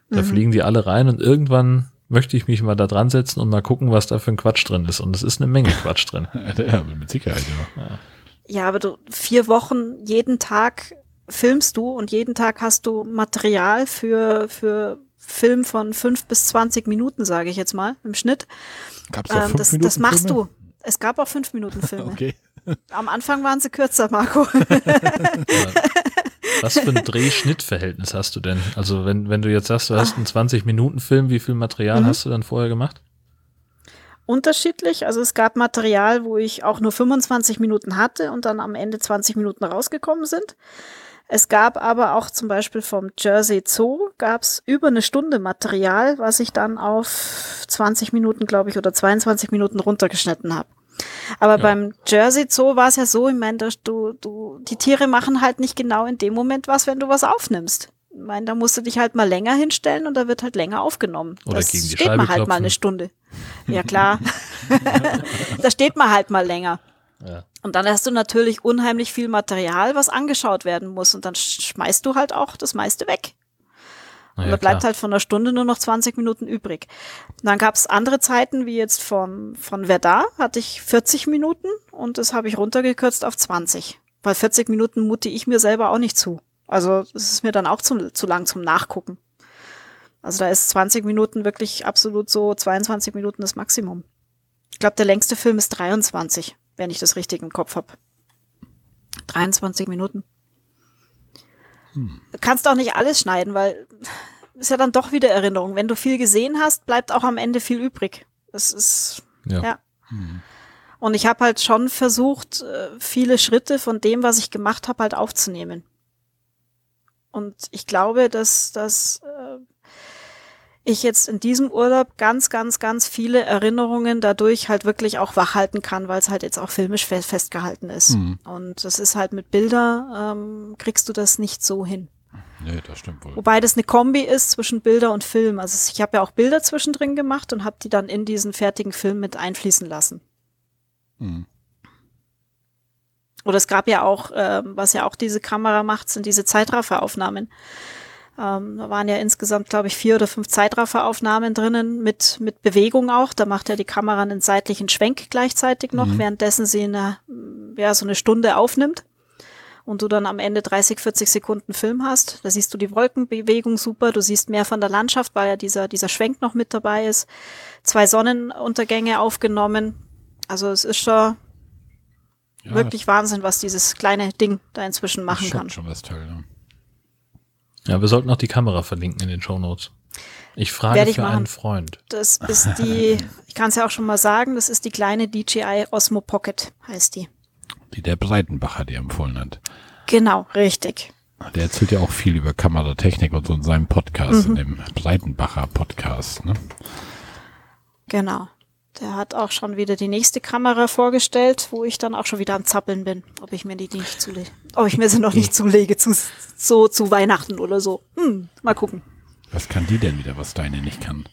Da mhm. fliegen die alle rein und irgendwann möchte ich mich mal da dran setzen und mal gucken, was da für ein Quatsch drin ist. Und es ist eine Menge Quatsch drin. ja, mit Sicherheit, ja. ja. Ja, aber du vier Wochen jeden Tag filmst du und jeden Tag hast du Material für, für Film von fünf bis zwanzig Minuten, sage ich jetzt mal, im Schnitt. Gab's auch ähm, fünf das, Minuten das machst Filme? du. Es gab auch fünf Minuten Filme. okay. Am Anfang waren sie kürzer, Marco. Was für ein Drehschnittverhältnis hast du denn? Also wenn, wenn du jetzt sagst, du hast einen 20-Minuten-Film, wie viel Material mhm. hast du dann vorher gemacht? Unterschiedlich. Also es gab Material, wo ich auch nur 25 Minuten hatte und dann am Ende 20 Minuten rausgekommen sind. Es gab aber auch zum Beispiel vom Jersey Zoo gab es über eine Stunde Material, was ich dann auf 20 Minuten, glaube ich, oder 22 Minuten runtergeschnitten habe. Aber ja. beim Jersey Zoo war es ja so, ich meine, du, du, die Tiere machen halt nicht genau in dem Moment was, wenn du was aufnimmst. Ich meine, da musst du dich halt mal länger hinstellen und da wird halt länger aufgenommen. Oder das gegen die steht Scheibe man halt klopfen. mal eine Stunde. Ja, klar. da steht man halt mal länger. Ja. Und dann hast du natürlich unheimlich viel Material, was angeschaut werden muss. Und dann schmeißt du halt auch das meiste weg. Und da bleibt klar. halt von der Stunde nur noch 20 Minuten übrig. Und dann gab es andere Zeiten, wie jetzt von, von Verdar, hatte ich 40 Minuten und das habe ich runtergekürzt auf 20. Weil 40 Minuten mute ich mir selber auch nicht zu. Also es ist mir dann auch zu, zu lang zum Nachgucken. Also da ist 20 Minuten wirklich absolut so 22 Minuten das Maximum. Ich glaube, der längste Film ist 23, wenn ich das richtig im Kopf habe. 23 Minuten. Hm. Du kannst auch nicht alles schneiden, weil ist ja dann doch wieder Erinnerung. Wenn du viel gesehen hast, bleibt auch am Ende viel übrig. Das ist, ja. ja. Hm. Und ich habe halt schon versucht, äh, viele Schritte von dem, was ich gemacht habe, halt aufzunehmen. Und ich glaube, dass, dass äh, ich jetzt in diesem Urlaub ganz, ganz, ganz viele Erinnerungen dadurch halt wirklich auch wachhalten kann, weil es halt jetzt auch filmisch festgehalten ist. Mhm. Und das ist halt mit Bilder, ähm, kriegst du das nicht so hin. Nee, das stimmt wohl. Wobei das eine Kombi ist zwischen Bilder und Film. Also ich habe ja auch Bilder zwischendrin gemacht und habe die dann in diesen fertigen Film mit einfließen lassen. Hm. Oder es gab ja auch, äh, was ja auch diese Kamera macht, sind diese Zeitrafferaufnahmen. Ähm, da waren ja insgesamt, glaube ich, vier oder fünf Zeitrafferaufnahmen drinnen mit, mit Bewegung auch. Da macht ja die Kamera einen seitlichen Schwenk gleichzeitig noch, mhm. währenddessen sie eine, ja, so eine Stunde aufnimmt. Und du dann am Ende 30, 40 Sekunden Film hast. Da siehst du die Wolkenbewegung super. Du siehst mehr von der Landschaft, weil ja dieser, dieser Schwenk noch mit dabei ist. Zwei Sonnenuntergänge aufgenommen. Also es ist schon ja, wirklich Wahnsinn, was dieses kleine Ding da inzwischen machen kann. Schon was toll, ne? Ja, wir sollten auch die Kamera verlinken in den Show Notes. Ich frage ich für machen. einen Freund. Das ist die, ich kann es ja auch schon mal sagen, das ist die kleine DJI Osmo Pocket, heißt die. Die der Breitenbacher dir empfohlen hat. Genau, richtig. Der erzählt ja auch viel über Kameratechnik und so in seinem Podcast, mhm. in dem Breitenbacher Podcast, ne? Genau. Der hat auch schon wieder die nächste Kamera vorgestellt, wo ich dann auch schon wieder am Zappeln bin, ob ich mir die nicht zulege. Ob ich mir sie noch nicht zulege, zu, so zu Weihnachten oder so. Hm, mal gucken. Was kann die denn wieder, was deine nicht kann?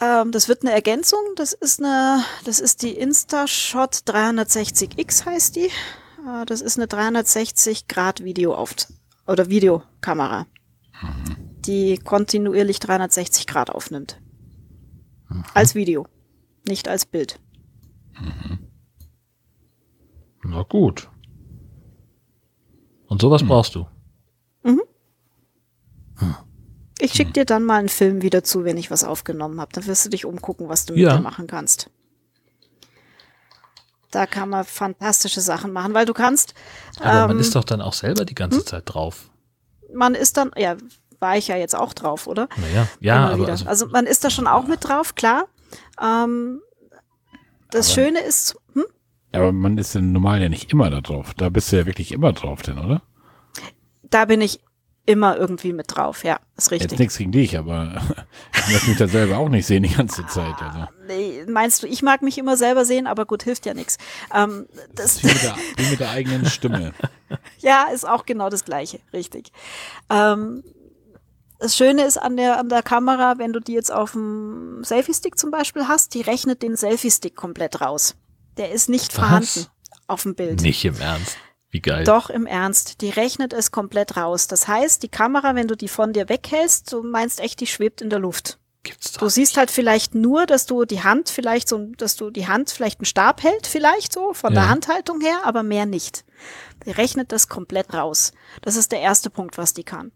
Ähm, das wird eine Ergänzung. Das ist eine, das ist die InstaShot 360X heißt die. Äh, das ist eine 360 Grad Video auf oder Videokamera, mhm. die kontinuierlich 360 Grad aufnimmt. Mhm. Als Video nicht als Bild. Mhm. Na gut. Und sowas mhm. brauchst du. Mhm. Hm. Ich schicke dir dann mal einen Film wieder zu, wenn ich was aufgenommen habe. Dann wirst du dich umgucken, was du mit ja. dir machen kannst. Da kann man fantastische Sachen machen, weil du kannst. Aber ähm, man ist doch dann auch selber die ganze hm? Zeit drauf. Man ist dann, ja, war ich ja jetzt auch drauf, oder? Naja, ja, aber also, also, man ist da schon auch mit drauf, klar. Ähm, das aber, Schöne ist. Hm? Aber man ist ja normal ja nicht immer da drauf. Da bist du ja wirklich immer drauf, denn, oder? Da bin ich immer irgendwie mit drauf, ja, ist richtig. Jetzt nichts gegen dich, aber ich möchte mich da selber auch nicht sehen die ganze Zeit. Also. Nee, meinst du, ich mag mich immer selber sehen, aber gut, hilft ja nichts. Ähm, das, das wie, mit der, wie mit der eigenen Stimme. ja, ist auch genau das Gleiche, richtig. Ähm, das Schöne ist an der, an der Kamera, wenn du die jetzt auf dem Selfie-Stick zum Beispiel hast, die rechnet den Selfie-Stick komplett raus. Der ist nicht Was? vorhanden auf dem Bild. Nicht im Ernst. Wie geil. Doch, im Ernst. Die rechnet es komplett raus. Das heißt, die Kamera, wenn du die von dir weghältst, du meinst echt, die schwebt in der Luft. Gibt's doch du siehst halt vielleicht nur, dass du die Hand vielleicht so, dass du die Hand vielleicht einen Stab hält, vielleicht so, von ja. der Handhaltung her, aber mehr nicht. Die rechnet das komplett raus. Das ist der erste Punkt, was die kann.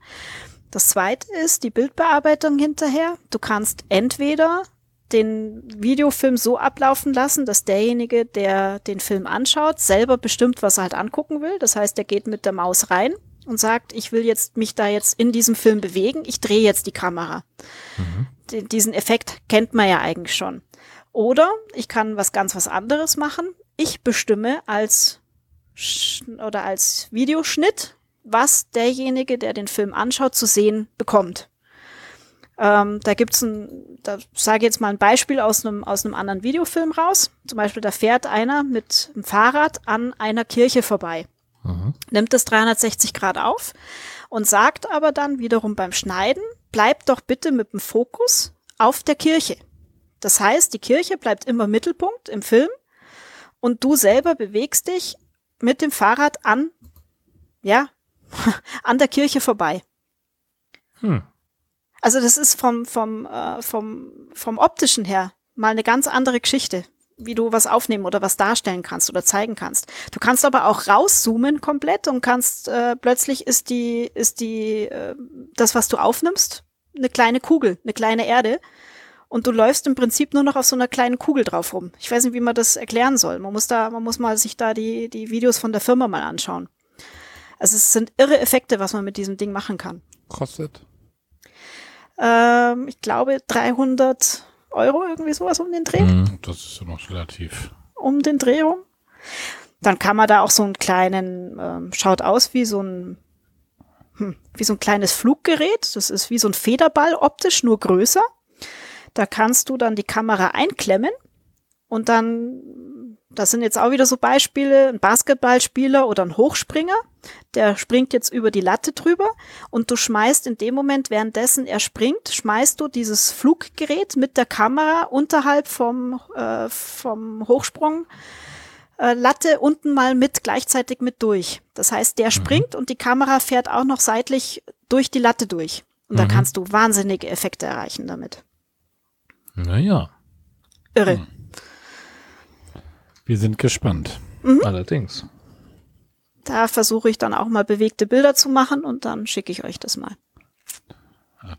Das zweite ist die Bildbearbeitung hinterher. Du kannst entweder den Videofilm so ablaufen lassen, dass derjenige, der den Film anschaut, selber bestimmt, was er halt angucken will. Das heißt, er geht mit der Maus rein und sagt, ich will jetzt mich da jetzt in diesem Film bewegen, ich drehe jetzt die Kamera. Mhm. diesen Effekt kennt man ja eigentlich schon. Oder ich kann was ganz was anderes machen. Ich bestimme als oder als Videoschnitt was derjenige, der den Film anschaut, zu sehen bekommt. Ähm, da gibt's ein, da sage ich jetzt mal ein Beispiel aus einem, aus einem anderen Videofilm raus. Zum Beispiel, da fährt einer mit dem Fahrrad an einer Kirche vorbei, mhm. nimmt das 360 Grad auf und sagt aber dann wiederum beim Schneiden, bleib doch bitte mit dem Fokus auf der Kirche. Das heißt, die Kirche bleibt immer Mittelpunkt im Film und du selber bewegst dich mit dem Fahrrad an, ja, an der Kirche vorbei. Hm. Also das ist vom, vom, äh, vom, vom optischen her mal eine ganz andere Geschichte, wie du was aufnehmen oder was darstellen kannst oder zeigen kannst. Du kannst aber auch rauszoomen komplett und kannst äh, plötzlich ist die, ist die, äh, das, was du aufnimmst, eine kleine Kugel, eine kleine Erde. Und du läufst im Prinzip nur noch auf so einer kleinen Kugel drauf rum. Ich weiß nicht, wie man das erklären soll. Man muss da, man muss mal sich da die, die Videos von der Firma mal anschauen. Also es sind irre Effekte, was man mit diesem Ding machen kann. Kostet? Ähm, ich glaube 300 Euro, irgendwie sowas um den Dreh. Mm, das ist ja noch relativ. Um den Dreh rum. Dann kann man da auch so einen kleinen, ähm, schaut aus wie so ein, hm, wie so ein kleines Fluggerät. Das ist wie so ein Federball optisch, nur größer. Da kannst du dann die Kamera einklemmen und dann, das sind jetzt auch wieder so Beispiele, ein Basketballspieler oder ein Hochspringer der springt jetzt über die Latte drüber und du schmeißt in dem Moment, währenddessen er springt, schmeißt du dieses Fluggerät mit der Kamera unterhalb vom, äh, vom Hochsprung äh, Latte unten mal mit gleichzeitig mit durch. Das heißt, der mhm. springt und die Kamera fährt auch noch seitlich durch die Latte durch. Und mhm. da kannst du wahnsinnige Effekte erreichen damit. Naja. Irre. Mhm. Wir sind gespannt. Mhm. Allerdings. Da versuche ich dann auch mal bewegte Bilder zu machen und dann schicke ich euch das mal.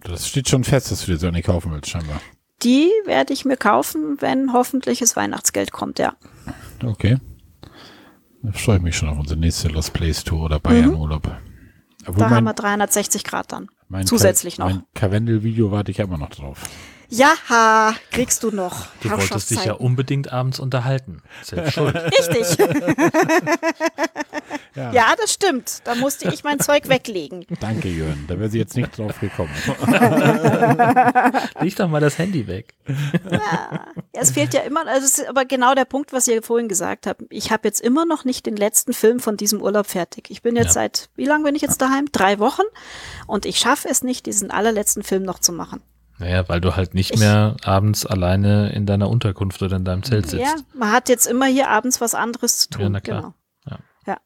Das steht schon fest, dass du dir so eine kaufen willst, scheinbar. Die werde ich mir kaufen, wenn hoffentlich das Weihnachtsgeld kommt, ja. Okay. Da freue ich mich schon auf unsere nächste Lost Place Tour oder Bayern-Urlaub. Mhm. Da haben wir 360 Grad dann. Zusätzlich Ka noch. Mein Karwendel-Video warte ich immer noch drauf. Ja, kriegst du noch. Du wolltest dich ja unbedingt abends unterhalten. Selbst schuld. Richtig. ja. ja. das stimmt. Da musste ich mein Zeug weglegen. Danke, Jörn. Da wäre sie jetzt nicht drauf gekommen. Leg doch mal das Handy weg. Ja. Es fehlt ja immer, also es ist aber genau der Punkt, was ihr vorhin gesagt habt. Ich habe jetzt immer noch nicht den letzten Film von diesem Urlaub fertig. Ich bin jetzt ja. seit, wie lange bin ich jetzt daheim? Drei Wochen. Und ich schaffe es nicht, diesen allerletzten Film noch zu machen. Naja, weil du halt nicht ich, mehr abends alleine in deiner Unterkunft oder in deinem Zelt sitzt. Ja, man hat jetzt immer hier abends was anderes zu tun. Ja, na klar. Genau. Ja. ja.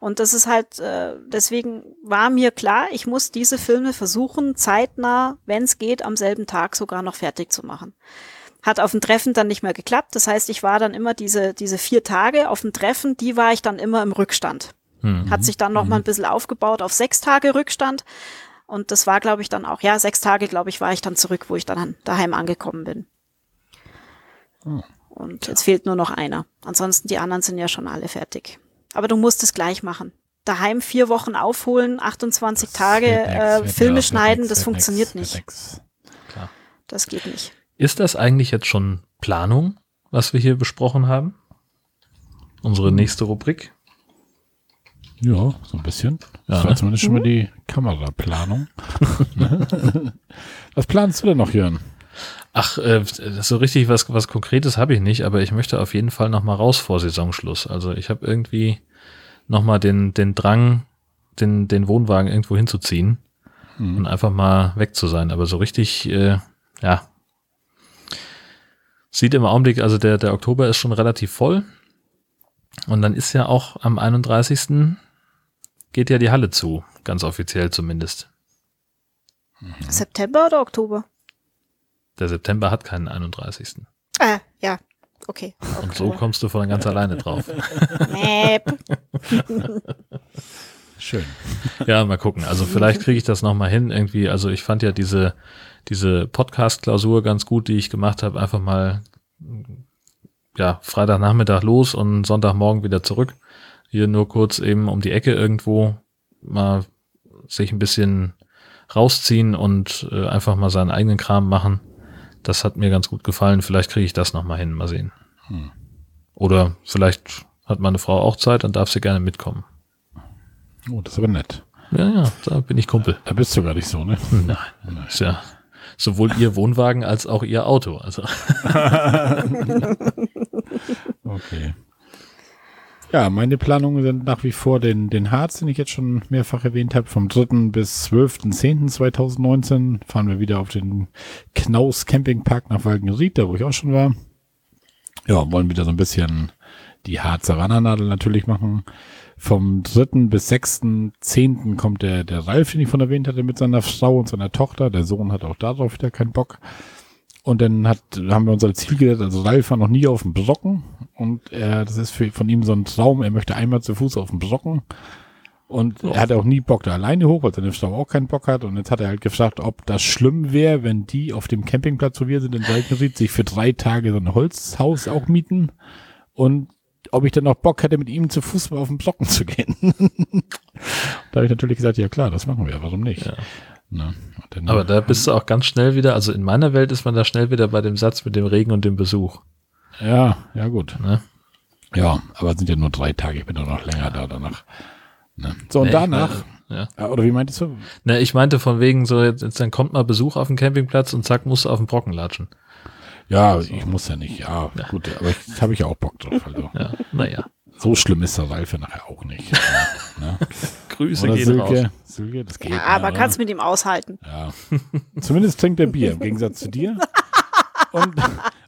Und das ist halt, äh, deswegen war mir klar, ich muss diese Filme versuchen, zeitnah, wenn es geht, am selben Tag sogar noch fertig zu machen. Hat auf dem Treffen dann nicht mehr geklappt. Das heißt, ich war dann immer diese, diese vier Tage auf dem Treffen, die war ich dann immer im Rückstand. Mhm. Hat sich dann noch mhm. mal ein bisschen aufgebaut auf sechs Tage Rückstand. Und das war, glaube ich, dann auch, ja, sechs Tage, glaube ich, war ich dann zurück, wo ich dann daheim angekommen bin. Oh. Und jetzt fehlt nur noch einer. Ansonsten die anderen sind ja schon alle fertig. Aber du musst es gleich machen. Daheim vier Wochen aufholen, 28 das Tage äh, Filme schneiden, das funktioniert nix, nicht. Klar. Das geht nicht. Ist das eigentlich jetzt schon Planung, was wir hier besprochen haben? Unsere nächste Rubrik? Ja, so ein bisschen. Ja, das war ne? zumindest schon mal die Kameraplanung. was planst du denn noch, Jörn? Ach, äh, so richtig was, was Konkretes habe ich nicht, aber ich möchte auf jeden Fall noch mal raus vor Saisonschluss. Also ich habe irgendwie noch mal den, den Drang, den, den Wohnwagen irgendwo hinzuziehen mhm. und einfach mal weg zu sein. Aber so richtig, äh, ja, sieht im Augenblick, also der, der Oktober ist schon relativ voll. Und dann ist ja auch am 31 geht ja die Halle zu, ganz offiziell zumindest. Mhm. September oder Oktober? Der September hat keinen 31. Ah, ja, okay. Und so kommst du von ganz alleine drauf. Schön. Ja, mal gucken. Also vielleicht kriege ich das nochmal hin irgendwie. Also ich fand ja diese, diese Podcast-Klausur ganz gut, die ich gemacht habe. Einfach mal, ja, Freitagnachmittag los und Sonntagmorgen wieder zurück hier nur kurz eben um die Ecke irgendwo mal sich ein bisschen rausziehen und äh, einfach mal seinen eigenen Kram machen. Das hat mir ganz gut gefallen. Vielleicht kriege ich das noch mal hin. Mal sehen. Hm. Oder vielleicht hat meine Frau auch Zeit, dann darf sie gerne mitkommen. Oh, das ist aber nett. Ja, ja, da bin ich Kumpel. Da bist du gar nicht so, ne? Nein. Nein. Ist ja sowohl ihr Wohnwagen als auch ihr Auto. Also. okay. Ja, meine Planungen sind nach wie vor den, den Harz, den ich jetzt schon mehrfach erwähnt habe. Vom 3. bis 12.10.2019 fahren wir wieder auf den Knaus Campingpark nach Walgenried, da wo ich auch schon war. Ja, wollen wieder so ein bisschen die Harzer Wandernadel natürlich machen. Vom 3. bis 6.10. kommt der, der Ralf, den ich von erwähnt hatte, mit seiner Frau und seiner Tochter. Der Sohn hat auch darauf wieder keinen Bock. Und dann hat, haben wir unser Ziel gesetzt, also Ralf war noch nie auf dem Brocken und er, das ist für, von ihm so ein Traum, er möchte einmal zu Fuß auf dem Brocken und oh. er hatte auch nie Bock da alleine hoch, weil seine Frau auch keinen Bock hat und jetzt hat er halt gefragt, ob das schlimm wäre, wenn die auf dem Campingplatz, wo wir sind in Seitenried, sich für drei Tage so ein Holzhaus auch mieten und ob ich dann noch Bock hätte, mit ihm zu Fuß auf den Brocken zu gehen. da habe ich natürlich gesagt, ja klar, das machen wir, warum nicht? Ja. Ne? Aber da bist du auch ganz schnell wieder, also in meiner Welt ist man da schnell wieder bei dem Satz mit dem Regen und dem Besuch. Ja, ja gut. Ne? Ja, aber es sind ja nur drei Tage, ich bin doch noch länger da danach. Ne? So, und nee, danach, meine, ja. oder wie meintest du? Ne, ich meinte von wegen so, jetzt, jetzt dann kommt mal Besuch auf den Campingplatz und zack, musst du auf den Brocken latschen. Ja, so. ich muss ja nicht, ja, ja. gut, aber ich habe ich ja auch Bock drauf. Also. ja, naja. So schlimm ist ja nachher auch nicht. ne? Grüße Oder gehen Silke, raus. Silke, das geht. Ja, aber oder? kannst mit ihm aushalten. Ja. Zumindest trinkt er Bier, im Gegensatz zu dir. Und,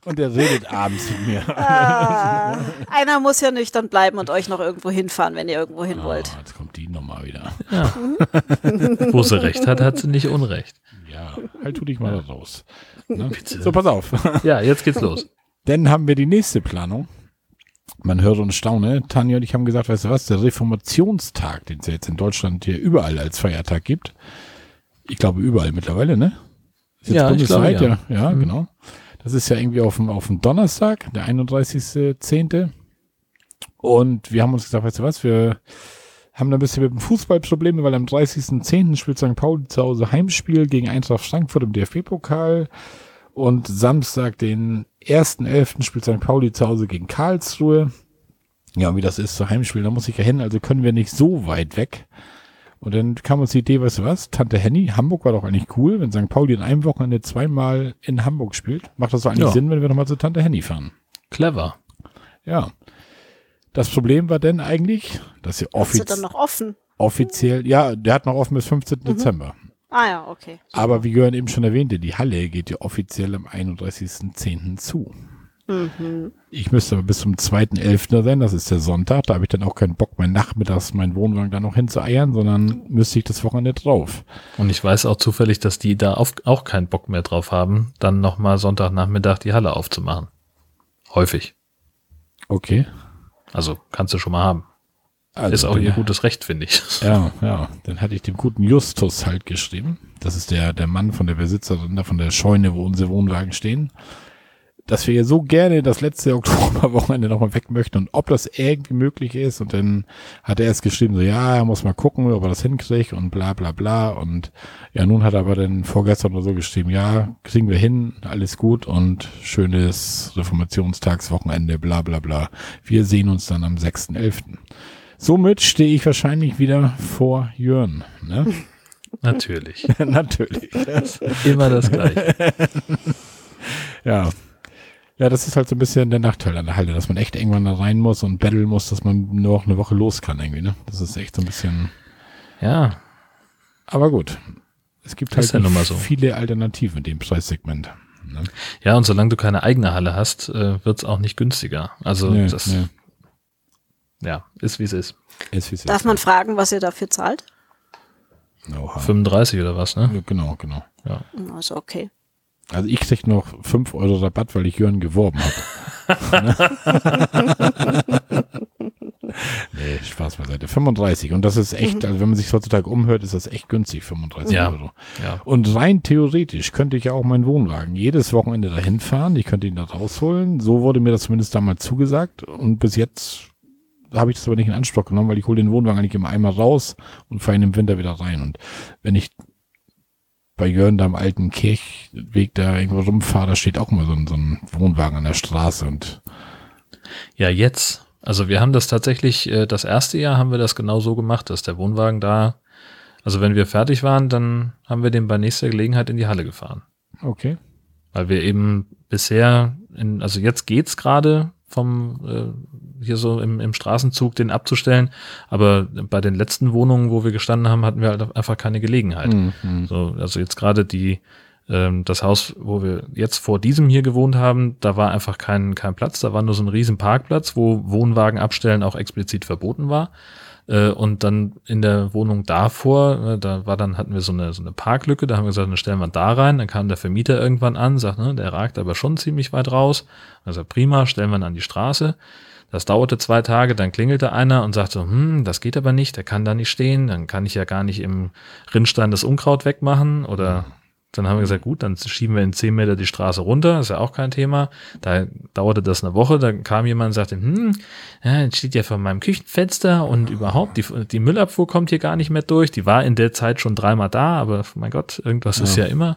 und er redet abends mit mir. Ah, einer muss ja nüchtern bleiben und euch noch irgendwo hinfahren, wenn ihr irgendwo hin wollt. Ah, jetzt kommt die nochmal wieder. Wo sie recht hat, hat sie nicht Unrecht. Ja, halt tu dich mal raus. Ne? So, pass auf. Ja, jetzt geht's los. Dann haben wir die nächste Planung. Man hört und staune. Tanja und ich haben gesagt, weißt du was, der Reformationstag, den es ja jetzt in Deutschland hier überall als Feiertag gibt. Ich glaube überall mittlerweile, ne? Ist jetzt Ja, ich glaube, bundesweit, ja. ja. Ja, genau. Das ist ja irgendwie auf dem, auf dem Donnerstag, der 31.10. Und wir haben uns gesagt, weißt du was, wir haben da ein bisschen mit dem Fußball Probleme, weil am 30.10. spielt St. Pauli zu Hause Heimspiel gegen Eintracht Frankfurt im DFB-Pokal. Und Samstag, den 1.11. spielt St. Pauli zu Hause gegen Karlsruhe. Ja, und wie das ist, zu Heimspiel, da muss ich ja hin, also können wir nicht so weit weg. Und dann kam uns die Idee, weißt du was, Tante Henny, Hamburg war doch eigentlich cool, wenn St. Pauli in einem Wochenende zweimal in Hamburg spielt. Macht das doch eigentlich Ja. Sinn, wenn wir nochmal zu Tante Henny fahren. Clever. Ja. Das Problem war denn eigentlich, dass sie Hast du offiz dann noch offen? offiziell, ja, der hat noch offen bis 15. Dezember. Ah ja, okay. Aber wie Jörn eben schon erwähnte, die Halle geht ja offiziell am 31.10. zu. Mhm. Ich müsste aber bis zum 2.11. da sein, das ist der Sonntag. Da habe ich dann auch keinen Bock, mein nachmittags meinen Wohnwagen da noch hinzueiern, sondern müsste ich das Wochenende drauf. Und ich weiß auch zufällig, dass die da auf, auch keinen Bock mehr drauf haben, dann nochmal Sonntagnachmittag die Halle aufzumachen. Häufig. Okay. Also kannst du schon mal haben. Also, ist auch ihr gutes Recht, finde ich. Ja, ja. Dann hatte ich dem guten Justus halt geschrieben. Das ist der, der Mann von der Besitzerin da von der Scheune, wo unsere Wohnwagen stehen. Dass wir so gerne das letzte Oktoberwochenende nochmal weg möchten und ob das irgendwie möglich ist. Und dann hat er erst geschrieben, so, ja, er muss mal gucken, ob er das hinkriegt und bla, bla, bla. Und ja, nun hat er aber dann vorgestern oder so geschrieben, ja, kriegen wir hin, alles gut und schönes Reformationstagswochenende, bla, bla, bla. Wir sehen uns dann am 6.11. Somit stehe ich wahrscheinlich wieder vor Jörn. Ne? Natürlich. Natürlich. Immer das Gleiche. Ja. Ja, das ist halt so ein bisschen der Nachteil an der Halle, dass man echt irgendwann da rein muss und betteln muss, dass man nur noch eine Woche los kann irgendwie, ne? Das ist echt so ein bisschen. Ja, Aber gut. Es gibt halt ja so. viele Alternativen in dem Preissegment. Ne? ja, und solange du keine eigene Halle hast, äh, wird's auch nicht günstiger. Also Nee, das, nee. Ja, ist wie es ist. Ist, wie es Darf ist. man fragen, was ihr dafür zahlt? Oha. 35 oder was, ne? Ja, Genau, genau. Ja. Also okay. Also ich krieg noch 5 Euro Rabatt, weil ich Jörn geworben habe. nee, Spaß beiseite. 35. Und das ist echt, also wenn man sich heutzutage umhört, ist das echt günstig, 35 Ja. Euro. Ja. Und rein theoretisch könnte ich ja auch meinen Wohnwagen jedes Wochenende dahin fahren. Ich könnte ihn da rausholen. So wurde mir das zumindest damals zugesagt. Und bis jetzt habe ich das aber nicht in Anspruch genommen, weil ich hole den Wohnwagen eigentlich immer einmal raus und fahre ihn im Winter wieder rein. Und wenn ich bei Jörn da am alten Kirchweg da irgendwo rumfahre, da steht auch immer so ein, so ein Wohnwagen an der Straße und Ja, jetzt. Also wir haben das tatsächlich, äh, das erste Jahr haben wir das genau so gemacht, dass der Wohnwagen da, also wenn wir fertig waren, dann haben wir den bei nächster Gelegenheit in die Halle gefahren. okay. Weil wir eben bisher, in, also jetzt geht's gerade vom äh, hier so im, im Straßenzug den abzustellen, aber bei den letzten Wohnungen, wo wir gestanden haben, hatten wir halt einfach keine Gelegenheit. Mhm. So, also jetzt gerade die, ähm, das Haus, wo wir jetzt vor diesem hier gewohnt haben, da war einfach kein, kein Platz, da war nur so ein riesen Parkplatz, wo Wohnwagen abstellen auch explizit verboten war. Äh, und dann in der Wohnung davor, äh, da war dann, hatten wir so eine, so eine Parklücke, da haben wir gesagt, dann stellen wir da rein, dann kam der Vermieter irgendwann an, sagt, ne, der ragt aber schon ziemlich weit raus. Also prima, stellen wir ihn an die Straße. Das dauerte zwei Tage, dann klingelte einer und sagte, hm, das geht aber nicht, der kann da nicht stehen, dann kann ich ja gar nicht im Rinnstein das Unkraut wegmachen oder dann haben wir gesagt, gut, dann schieben wir in zehn Meter die Straße runter, ist ja auch kein Thema. Da dauerte das eine Woche, dann kam jemand und sagte, hm, ja, jetzt steht ja vor meinem Küchenfenster und überhaupt, die, die Müllabfuhr kommt hier gar nicht mehr durch. Die war in der Zeit schon dreimal da, aber mein Gott, irgendwas ist ja immer.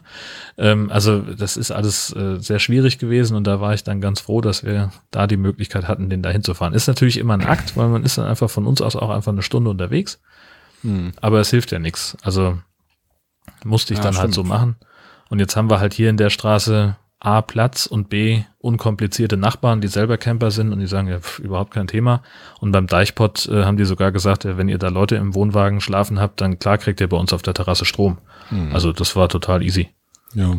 Ähm, also das ist alles äh, sehr schwierig gewesen und da war ich dann ganz froh, dass wir da die Möglichkeit hatten, den da hinzufahren. Ist natürlich immer ein Akt, weil man ist dann einfach von uns aus auch einfach eine Stunde unterwegs. Hm. Aber es hilft ja nichts. Also musste ich Ja, dann halt stimmt. so machen. Und jetzt haben wir halt hier in der Straße A, Platz und B, unkomplizierte Nachbarn, die selber Camper sind und die sagen, ja, pf, überhaupt kein Thema. Und beim Deichpot äh, haben die sogar gesagt, ja, wenn ihr da Leute im Wohnwagen schlafen habt, dann klar kriegt ihr bei uns auf der Terrasse Strom. Mhm. Also das war total easy. Ja.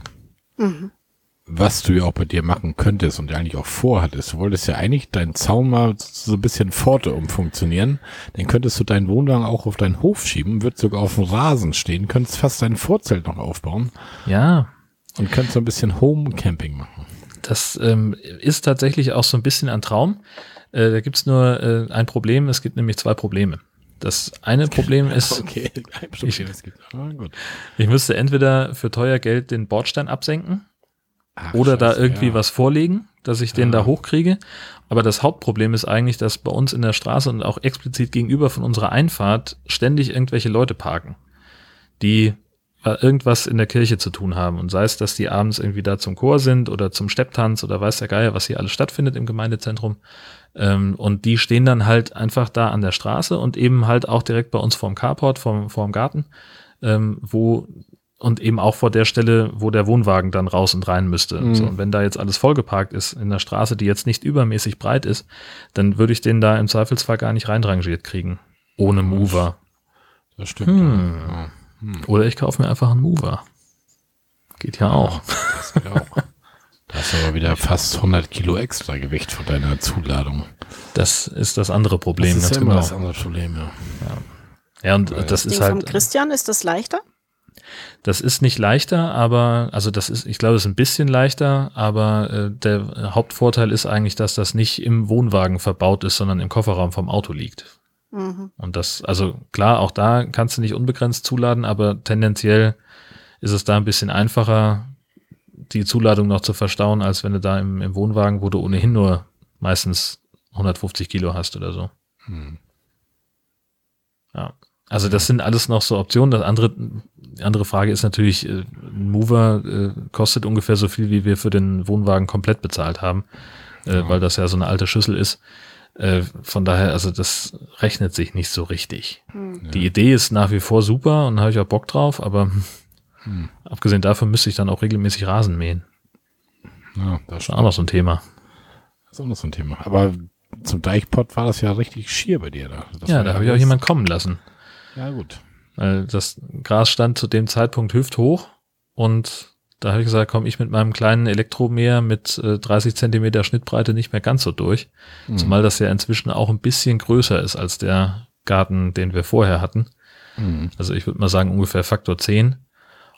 Was du ja auch bei dir machen könntest und eigentlich auch vorhattest, du wolltest ja eigentlich deinen Zaun mal so ein bisschen Pforte umfunktionieren. Dann könntest du deinen Wohnwagen auch auf deinen Hof schieben, wird sogar auf dem Rasen stehen, könntest fast dein Vorzelt noch aufbauen Ja, und könntest so ein bisschen Home-Camping machen. Das ähm, ist tatsächlich auch so ein bisschen ein Traum. Äh, da gibt's nur äh, ein Problem. Es gibt nämlich zwei Probleme. Das eine Problem ist, Okay, Ich- es gibt. Ah, gut. ich müsste entweder für teuer Geld den Bordstein absenken Ach, oder da scheiße, irgendwie ja. was vorlegen, dass ich den Ja. da hochkriege. Aber das Hauptproblem ist eigentlich, dass bei uns in der Straße und auch explizit gegenüber von unserer Einfahrt ständig irgendwelche Leute parken, die äh, irgendwas in der Kirche zu tun haben. Und sei es, dass die abends irgendwie da zum Chor sind oder zum Stepptanz oder weiß der Geier, was hier alles stattfindet im Gemeindezentrum. Ähm, und die stehen dann halt einfach da an der Straße und eben halt auch direkt bei uns vorm Carport, vorm, vorm Garten, ähm, wo und eben auch vor der Stelle, wo der Wohnwagen dann raus und rein müsste. Mhm. So, und wenn da jetzt alles vollgeparkt ist in der Straße, die jetzt nicht übermäßig breit ist, dann würde ich den da im Zweifelsfall gar nicht reinrangiert kriegen. Ohne Mover. Das stimmt. Hm. Ja. Oder ich kaufe mir einfach einen Mover. Geht ja auch. Das geht auch. Da hast du aber wieder fast 100 Kilo extra Gewicht von deiner Zuladung. Das ist das andere Problem. das ist ganz ja immer genau. das andere Problem, ja. Ja, und Weil das Ding ist vom halt, Christian, ist das leichter? Das ist nicht leichter, aber, also das ist, ich glaube, es ist ein bisschen leichter, aber äh, der Hauptvorteil ist eigentlich, dass das nicht im Wohnwagen verbaut ist, sondern im Kofferraum vom Auto liegt. Mhm. Und das, also klar, auch da kannst du nicht unbegrenzt zuladen, aber tendenziell ist es da ein bisschen einfacher, die Zuladung noch zu verstauen, als wenn du da im, im Wohnwagen, wo du ohnehin nur meistens 150 Kilo hast oder so. Hm. Ja. Also das sind alles noch so Optionen. Das andere, die andere Frage ist natürlich, äh, ein Mover äh, kostet ungefähr so viel, wie wir für den Wohnwagen komplett bezahlt haben, äh, Ja. weil das ja so eine alte Schüssel ist. Äh, von daher, also das rechnet sich nicht so richtig. Hm. Die Idee ist nach wie vor super und da habe ich auch Bock drauf, aber Hm. abgesehen davon müsste ich dann auch regelmäßig Rasen mähen. Ja, das Das ist auch noch so ein Thema. ist auch noch so ein Thema. Aber zum Deichpott war das ja richtig schier bei dir da. Das ja, da habe ich auch jemand kommen lassen. Ja, gut. Weil das Gras stand zu dem Zeitpunkt hüfthoch und da habe ich gesagt, komm ich mit meinem kleinen Elektromäher mit äh, 30 Zentimeter Schnittbreite nicht mehr ganz so durch. Hm. Zumal das ja inzwischen auch ein bisschen größer ist als der Garten, den wir vorher hatten. Hm. Also ich würde mal sagen ungefähr Faktor 10.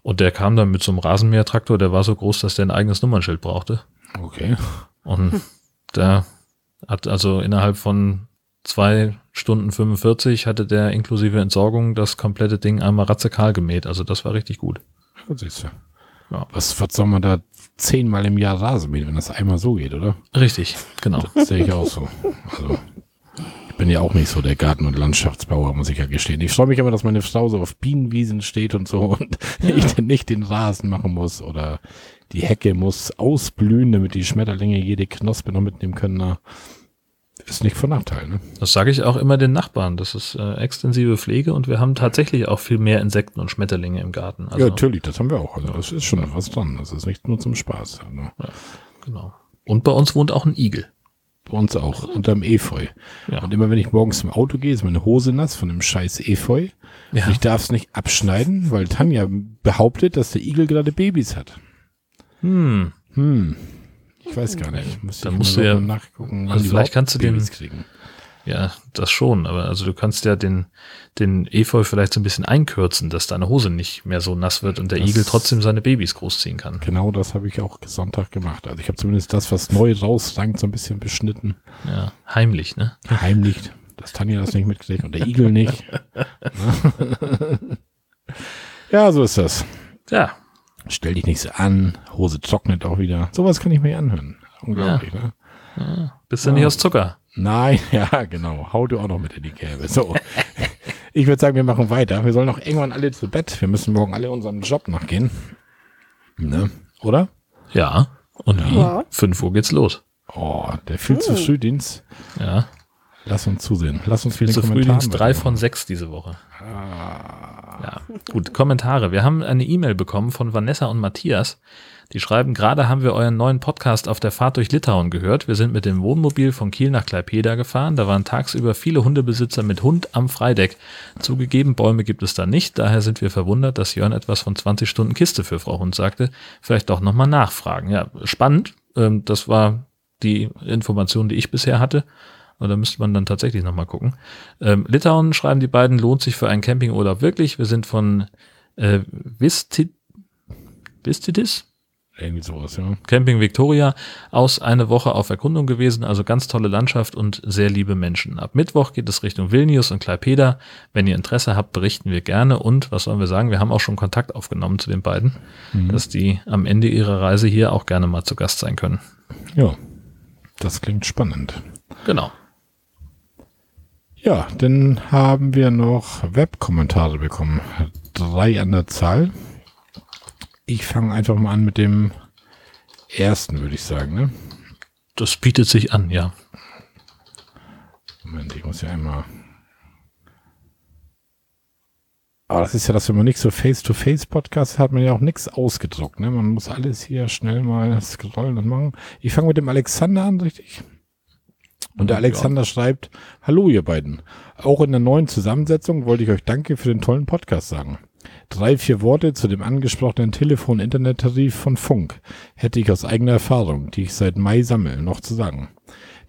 Und der kam dann mit so einem Rasenmähertraktor, der war so groß, dass der ein eigenes Nummernschild brauchte. Okay. Und der hat also innerhalb von zwei Stunden 45 hatte der inklusive Entsorgung das komplette Ding einmal radikal gemäht. Also das war richtig gut. Ja, siehst du. Ja. Was, was soll man da zehnmal im Jahr Rasen mähen, wenn das einmal so geht, oder? Richtig, genau. Das sehe ich auch so. Also, ich bin ja auch nicht so der Garten- und Landschaftsbauer, muss ich ja gestehen. Ich freue mich immer, dass meine Frau so auf Bienenwiesen steht und so und ich dann nicht den Rasen machen muss oder die Hecke muss ausblühen, damit die Schmetterlinge jede Knospe noch mitnehmen können. Na, ist nicht von Nachteil, ne? Das sage ich auch immer den Nachbarn. Das ist äh, extensive Pflege und wir haben tatsächlich auch viel mehr Insekten und Schmetterlinge im Garten. Also, ja, natürlich, das haben wir auch. Also, das ist schon was dran. Das ist nicht nur zum Spaß. Also, genau. Und bei uns wohnt auch ein Igel. bei uns auch, unterm Efeu. Ja. Und immer wenn ich morgens im Auto gehe, ist meine Hose nass von dem scheiß Efeu. Ja. Und ich darf es nicht abschneiden, weil Tanja behauptet, dass der Igel gerade Babys hat. Hm. Hm. Ich weiß gar nicht. Muss Dann ich musst du ja- nachgucken. also die vielleicht kannst du den- Babys kriegen. Ja, das schon, aber also du kannst ja den, den Efeu vielleicht so ein bisschen einkürzen, dass deine Hose nicht mehr so nass wird und der Das- Igel trotzdem seine Babys großziehen kann. Genau das habe ich auch Sonntag gemacht. Also ich habe zumindest das, was neu rausrankt, so ein bisschen beschnitten. Ja, heimlich, ne? Heimlich, dass Tanja das nicht mitkriegt und der Igel nicht. ja, so ist das. Ja, Stell dich nicht so an, Hose trocknet auch wieder. Sowas kann ich mir anhören. Unglaublich, ne? bist du nicht aus Zucker? Nein, ja, genau. Hau du auch noch mit in die Kerbe. So. Ich würde sagen, wir machen weiter. Wir sollen noch irgendwann alle zu Bett. Wir müssen morgen alle unserem Job nachgehen. Ne? Oder? Ja. Und wie? Ja. 5 Uhr geht's los. Oh, der viel zu Frühdienst. Ja. Lass uns zusehen. Lass uns Viel zu Frühdienst Kommentaren 3 weitermachen. von 6 diese Woche. Ja, gut, Kommentare. Wir haben eine E-Mail bekommen von Vanessa und Matthias. Die schreiben, gerade haben wir euren neuen Podcast auf der Fahrt durch Litauen gehört. Wir sind mit dem Wohnmobil von Kiel nach Klaipeda gefahren. Da waren tagsüber viele Hundebesitzer mit Hund am Freideck. Zugegeben, Bäume gibt es da nicht. Daher sind wir verwundert, dass Jörn etwas von 20 Stunden Kiste für Frau Hund sagte. Vielleicht doch nochmal nachfragen. Ja, spannend. Ähm, das war die Information, die ich bisher hatte. Und da müsste man dann tatsächlich nochmal gucken. Ähm, Litauen, schreiben die beiden, lohnt sich für einen Campingurlaub wirklich. Wir sind von äh, Vistit Vistitis? Irgendwie sowas, ja. Camping Victoria aus eine Woche auf Erkundung gewesen, also ganz tolle Landschaft und sehr liebe Menschen. Ab Mittwoch geht es Richtung Vilnius und Klaipeda. Wenn ihr Interesse habt, berichten wir gerne und was sollen wir sagen, wir haben auch schon Kontakt aufgenommen zu den beiden, mhm. dass die am Ende ihrer Reise hier auch gerne mal zu Gast sein können. Ja, das klingt spannend. Genau. Ja, dann haben wir noch Webkommentare bekommen. Drei an der Zahl. Ich fange einfach mal an mit dem ersten, würde ich sagen. Ne? Das bietet sich an, ja. Moment, ich muss ja einmal. Aber das ist ja das, wenn man nicht so Face-to-Face-Podcast hat, man ja auch nichts ausgedruckt. Ne? Man muss alles hier schnell mal scrollen und machen. Ich fange mit dem Alexander an, richtig? Und der Alexander ja. schreibt, hallo ihr beiden. Auch in der neuen Zusammensetzung wollte ich euch danke für den tollen Podcast sagen. Drei, vier Worte zu dem angesprochenen Telefon-Internet-Tarif von Funk hätte ich aus eigener Erfahrung, die ich seit Mai sammle, noch zu sagen.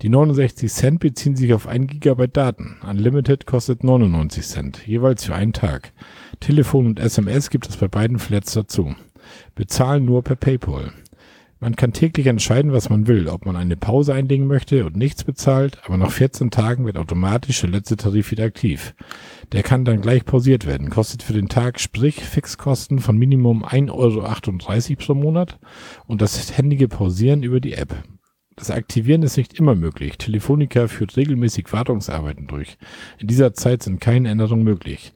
Die 69 Cent beziehen sich auf 1 Gigabyte Daten. Unlimited kostet 99 Cent, jeweils für einen Tag. Telefon und SMS gibt es bei beiden Flats dazu. Bezahlen nur per PayPal. Man kann täglich entscheiden, was man will, ob man eine Pause einlegen möchte und nichts bezahlt, aber nach 14 Tagen wird automatisch der letzte Tarif wieder aktiv. Der kann dann gleich pausiert werden, kostet für den Tag, sprich Fixkosten von Minimum 1,38 Euro pro Monat und das händige Pausieren über die App. Das Aktivieren ist nicht immer möglich. Telefonica führt regelmäßig Wartungsarbeiten durch. In dieser Zeit sind keine Änderungen möglich.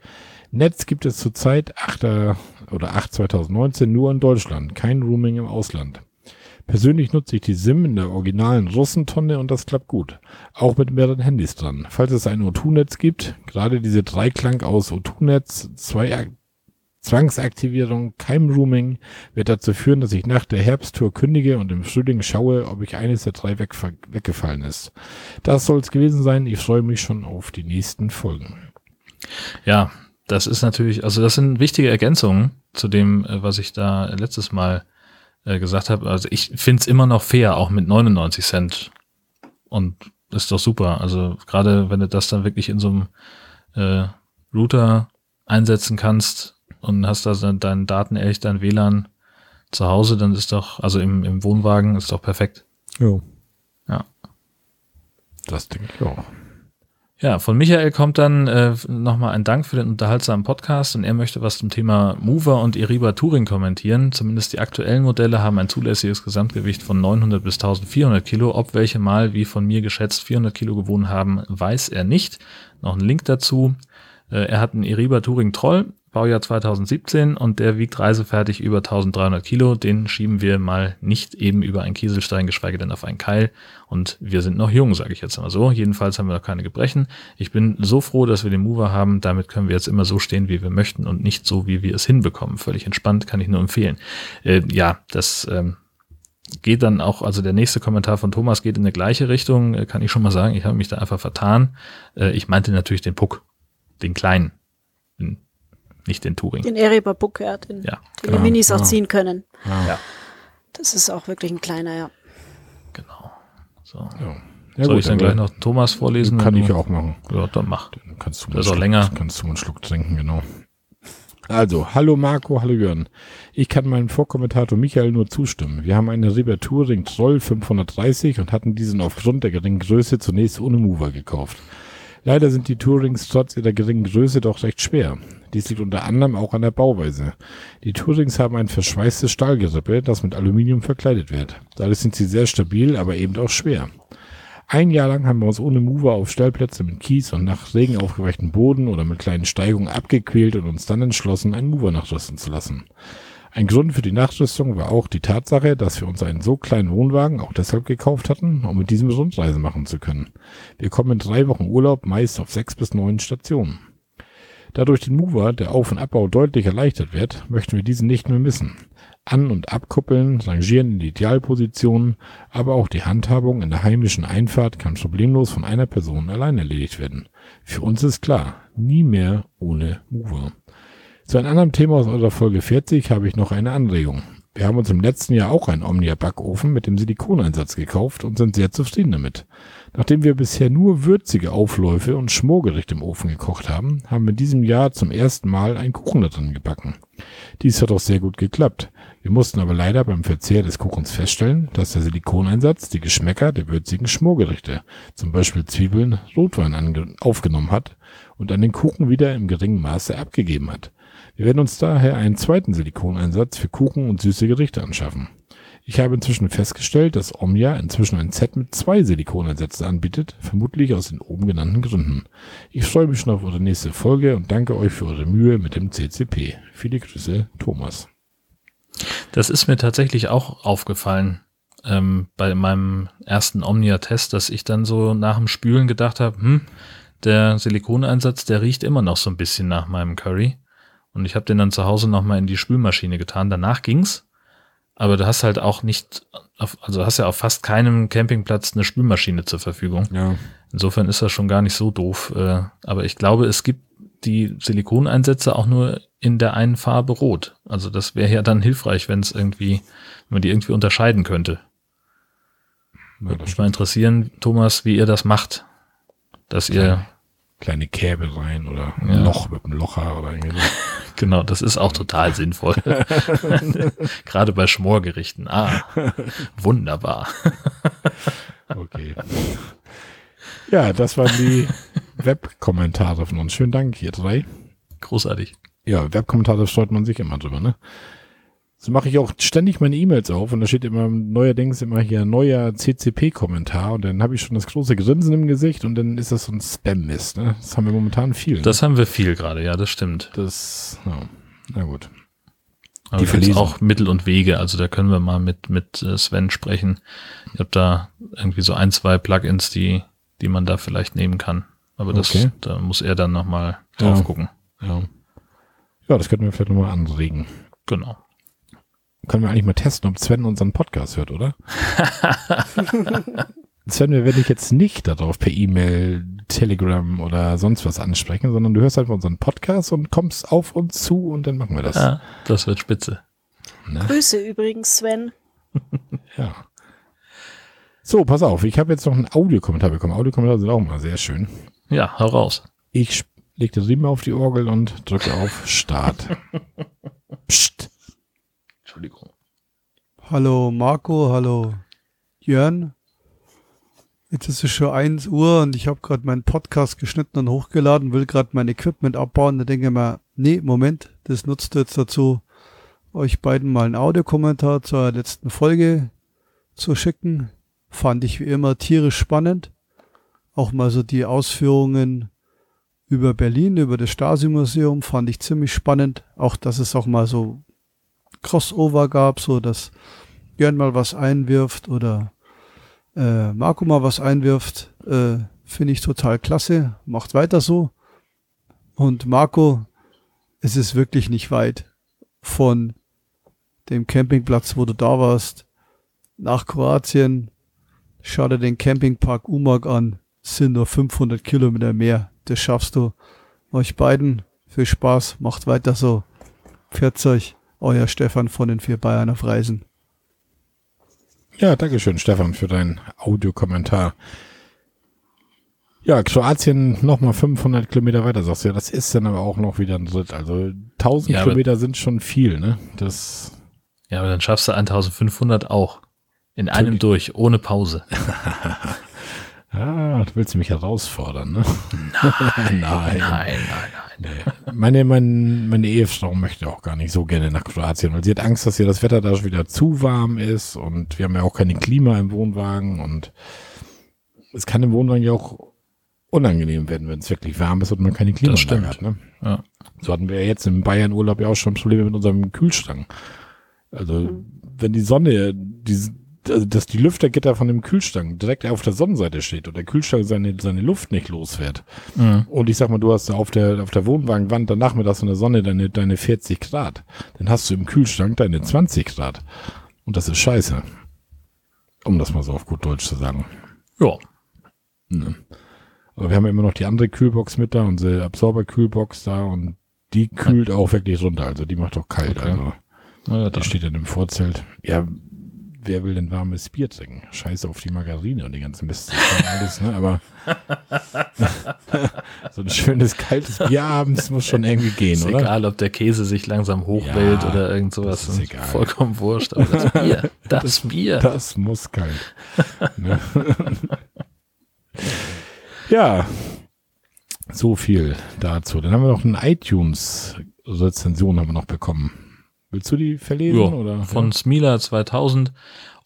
Netz gibt es zurzeit 8. oder 8 2019 nur in Deutschland, kein Roaming im Ausland. Persönlich nutze ich die SIM in der originalen Russentonne und das klappt gut. Auch mit mehreren Handys dran. Falls es ein O2-Netz gibt, gerade diese Dreiklang aus O2-Netz, zwei Zwangsaktivierung, kein Rooming, wird dazu führen, dass ich nach der Herbsttour kündige und im Frühling schaue, ob ich eines der drei weggefallen ist. Das soll es gewesen sein. Ich freue mich schon auf die nächsten Folgen. Ja, das ist natürlich, also das sind wichtige Ergänzungen zu dem, äh, was ich da letztes Mal äh, gesagt habe, also ich finde es immer noch fair, auch mit 99 Cent. Und das ist doch super. Also gerade wenn du das dann wirklich in so einem äh, Router einsetzen kannst und hast da deinen Daten echt dein WLAN zu Hause, dann ist doch, also im, im Wohnwagen ist doch perfekt. Jo. Ja. Das denke ich auch. Ja, von Michael kommt dann äh, nochmal ein Dank für den unterhaltsamen Podcast und er möchte was zum Thema Mover und Iriba Touring kommentieren. Zumindest die aktuellen Modelle haben ein zulässiges Gesamtgewicht von 900 bis 1400 Kilo. Ob welche mal, wie von mir geschätzt, 400 Kilo gewogen haben, weiß er nicht. Noch ein Link dazu. Äh, er hat einen Iriba Touring Troll, Baujahr 2017 und der wiegt reisefertig über 1300 Kilo. Den schieben wir mal nicht eben über einen Kieselstein, geschweige denn auf einen Keil. Und wir sind noch jung, sage ich jetzt mal so. Jedenfalls haben wir noch keine Gebrechen. Ich bin so froh, dass wir den Mover haben. Damit können wir jetzt immer so stehen, wie wir möchten und nicht so, wie wir es hinbekommen. Völlig entspannt, kann ich nur empfehlen. Äh, ja, das ähm, geht dann auch, also der nächste Kommentar von Thomas geht in eine gleiche Richtung, äh, kann ich schon mal sagen. Ich habe mich da einfach vertan. Äh, ich meinte natürlich den Puck, den kleinen nicht den Touring. Den Ereber Book, ja, den, ja, den genau. die Minis auch ja. ziehen können. Ja. Das ist auch wirklich ein kleiner, ja. Genau. So. Ja. Ja, Soll gut, ich dann gleich noch Thomas vorlesen? Kann ich auch machen. Ja, dann mach. Dann kannst du das ist auch länger. Kannst du einen Schluck trinken, genau. Also, hallo Marco, hallo Jörn. Ich kann meinem Vorkommentator Michael nur zustimmen. Wir haben eine Riber Touring Troll 530 und hatten diesen aufgrund der geringen Größe zunächst ohne Mover gekauft. Leider sind die Tourings trotz ihrer geringen Größe doch recht schwer. Dies liegt unter anderem auch an der Bauweise. Die Tourings haben ein verschweißtes Stahlgerippe, das mit Aluminium verkleidet wird. Dadurch sind sie sehr stabil, aber eben auch schwer. Ein Jahr lang haben wir uns ohne Mover auf Stellplätze mit Kies und nach Regen aufgeweichten Boden oder mit kleinen Steigungen abgequält und uns dann entschlossen, einen Mover nachrüsten zu lassen. Ein Grund für die Nachrüstung war auch die Tatsache, dass wir uns einen so kleinen Wohnwagen auch deshalb gekauft hatten, um mit diesem Rundreise machen zu können. Wir kommen in drei Wochen Urlaub meist auf sechs bis neun Stationen. Da durch den Mover der Auf- und Abbau deutlich erleichtert wird, möchten wir diesen nicht mehr missen. An- und Abkuppeln, Rangieren in die Idealpositionen, aber auch die Handhabung in der heimischen Einfahrt kann problemlos von einer Person allein erledigt werden. Für uns ist klar, nie mehr ohne Mover. Zu einem anderen Thema aus unserer Folge 40 habe ich noch eine Anregung. Wir haben uns im letzten Jahr auch einen Omnia-Backofen mit dem Silikoneinsatz gekauft und sind sehr zufrieden damit. Nachdem wir bisher nur würzige Aufläufe und Schmorgericht im Ofen gekocht haben, haben wir in diesem Jahr zum ersten Mal einen Kuchen da drin gebacken. Dies hat auch sehr gut geklappt. Wir mussten aber leider beim Verzehr des Kuchens feststellen, dass der Silikoneinsatz die Geschmäcker der würzigen Schmorgerichte, zum Beispiel Zwiebeln, Rotwein aufgenommen hat und an den Kuchen wieder im geringen Maße abgegeben hat. Wir werden uns daher einen zweiten Silikoneinsatz für Kuchen und süße Gerichte anschaffen. Ich habe inzwischen festgestellt, dass Omnia inzwischen ein Set mit zwei Silikoneinsätzen anbietet, vermutlich aus den oben genannten Gründen. Ich freue mich schon auf eure nächste Folge und danke euch für eure Mühe mit dem CCP. Viele Grüße, Thomas. Das ist mir tatsächlich auch aufgefallen ähm, bei meinem ersten Omnia-Test, dass ich dann so nach dem Spülen gedacht habe, hm, der Silikoneinsatz, der riecht immer noch so ein bisschen nach meinem Curry. Und ich habe den dann zu Hause nochmal in die Spülmaschine getan. Danach ging's. Aber du hast halt auch nicht, auf, also hast ja auf fast keinem Campingplatz eine Spülmaschine zur Verfügung. Ja. Insofern ist das schon gar nicht so doof. Äh, aber ich glaube, es gibt die Silikoneinsätze auch nur in der einen Farbe rot. Also das wäre ja dann hilfreich, wenn es irgendwie, wenn man die irgendwie unterscheiden könnte. Würde mich mal interessieren, Thomas, wie ihr das macht. Dass ihr kleine Käbe rein oder ein Ja. Loch mit einem Locher oder irgendwie so. Genau, das ist auch total sinnvoll. Gerade bei Schmorgerichten. Ah, wunderbar. Okay. Ja, das waren die Webkommentare von uns. Schönen Dank, ihr drei. Großartig. Ja, Webkommentare freut man sich immer drüber, ne? So mache ich auch ständig meine E-Mails auf und da steht immer neuerdings immer hier neuer CCP-Kommentar und dann habe ich schon das große Grinsen im Gesicht und dann ist das so ein Spam-Mist, ne? Das haben wir momentan viel. Ne? Das haben wir viel gerade, ja, das stimmt. das ja, na gut. Aber Die Verlesung. auch Mittel und Wege. Also da können wir mal mit, mit äh, Sven sprechen. Ich habe da irgendwie so ein, zwei Plugins, die, die man da vielleicht nehmen kann. Aber das, Okay. da muss er dann nochmal drauf Ja. gucken. Ja. Ja, das könnten wir vielleicht nochmal anregen. Genau. Können wir eigentlich mal testen, ob Sven unseren Podcast hört, oder? Sven, wir werden dich jetzt nicht darauf per E-Mail, Telegram oder sonst was ansprechen, sondern du hörst einfach unseren Podcast und kommst auf uns zu und dann machen wir das. Ja, das wird spitze. Ne? Grüße übrigens, Sven. Ja. So, pass auf, ich habe jetzt noch einen Audiokommentar bekommen. Audiokommentare sind auch immer sehr schön. Ja, hau raus. Ich leg den Riemen auf die Orgel und drücke auf Start. Psst. Entschuldigung. Hallo Marco, hallo Jörn. Jetzt ist es schon 1 Uhr und ich habe gerade meinen Podcast geschnitten und hochgeladen, will gerade mein Equipment abbauen. Da denke ich mir, nee, Moment, das nutzt jetzt dazu, euch beiden mal einen Audiokommentar zur letzten Folge zu schicken. Fand ich wie immer tierisch spannend. Auch mal so die Ausführungen über Berlin, über das Stasi-Museum fand ich ziemlich spannend. Auch, dass es auch mal so Crossover gab, so dass Jörn mal was einwirft oder äh, Marco mal was einwirft, äh, finde ich total klasse. Macht weiter so. Und Marco, es ist wirklich nicht weit von dem Campingplatz, wo du da warst, nach Kroatien. Schau dir den Campingpark Umag an. Sind nur 500 Kilometer mehr. Das schaffst du. Euch beiden viel Spaß. Macht weiter so. Pfiat euch. Euer Stefan von den vier Bayern auf Reisen. Ja, danke schön, Stefan, für deinen Audiokommentar. Ja, Kroatien nochmal 500 Kilometer weiter, sagst du ja. Das ist dann aber auch noch wieder ein Dritt. Also 1000 Ja, Kilometer sind schon viel, ne? Das, Ja, aber dann schaffst du 1500 auch. In einem durch, ohne Pause. ah, du willst mich herausfordern, ne? Nein. Nein, nein, nein. Nee. Meine, mein, meine Ehefrau möchte auch gar nicht so gerne nach Kroatien, weil sie hat Angst, dass ihr das Wetter da schon wieder zu warm ist und wir haben ja auch keine Klima im Wohnwagen und es kann im Wohnwagen ja auch unangenehm werden, wenn es wirklich warm ist und man keine Klimaanlage hat. Ne? Ja. So hatten wir ja jetzt im Bayern-Urlaub ja auch schon Probleme mit unserem Kühlschrank. Also wenn die Sonne die, dass die Lüftergitter von dem Kühlschrank direkt auf der Sonnenseite steht und der Kühlschrank seine, seine Luft nicht losfährt. Mhm. Und ich sag mal, du hast auf der, auf der Wohnwagenwand dann nachmittags in der Sonne deine, deine 40 Grad. Dann hast du im Kühlschrank deine 20 Grad. Und das ist scheiße. Um das mal so auf gut Deutsch zu sagen. Ja. Ne. Aber wir haben immer noch die andere Kühlbox mit da, unsere Absorber-Kühlbox da und die kühlt auch wirklich runter. Also die macht auch kalt. Okay. Also ja, die steht dann im Vorzelt. Ja, wer will denn warmes Bier trinken? Scheiße auf die Margarine und die ganzen Mist. alles, ne? Aber so ein schönes kaltes Bier abends muss schon irgendwie gehen, ist oder? Egal, ob der Käse sich langsam hochwählt ja, oder irgend sowas. Das ist egal. Vollkommen wurscht. Aber das Bier, das, das Bier. Das muss kalt. ne? ja, so viel dazu. Dann haben wir noch eine iTunes-Rezension haben wir noch bekommen. Willst du die verlesen? Jo, oder? Von. Smila 2000.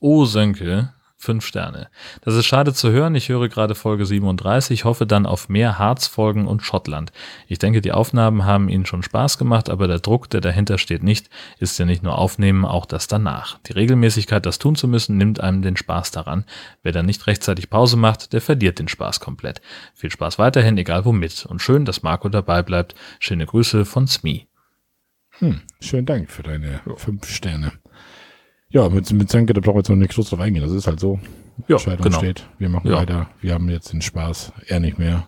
Oh, Sönke. Fünf Sterne. Das ist schade zu hören. Ich höre gerade Folge 37, hoffe dann auf mehr Harzfolgen und Schottland. Ich denke, die Aufnahmen haben Ihnen schon Spaß gemacht, aber der Druck, der dahinter steht, nicht, ist ja nicht nur aufnehmen, auch das danach. Die Regelmäßigkeit, das tun zu müssen, nimmt einem den Spaß daran. Wer dann nicht rechtzeitig Pause macht, der verliert den Spaß komplett. Viel Spaß weiterhin, egal womit. Und schön, dass Marco dabei bleibt. Schöne Grüße von Smi. Hm, schönen Dank für deine ja. fünf Sterne. Ja, mit, mit Senke, da brauchen wir jetzt noch nicht groß drauf eingehen. Das ist halt so. Ja, Entscheidung genau. steht. Wir machen ja. weiter. Wir haben jetzt den Spaß. Er nicht mehr.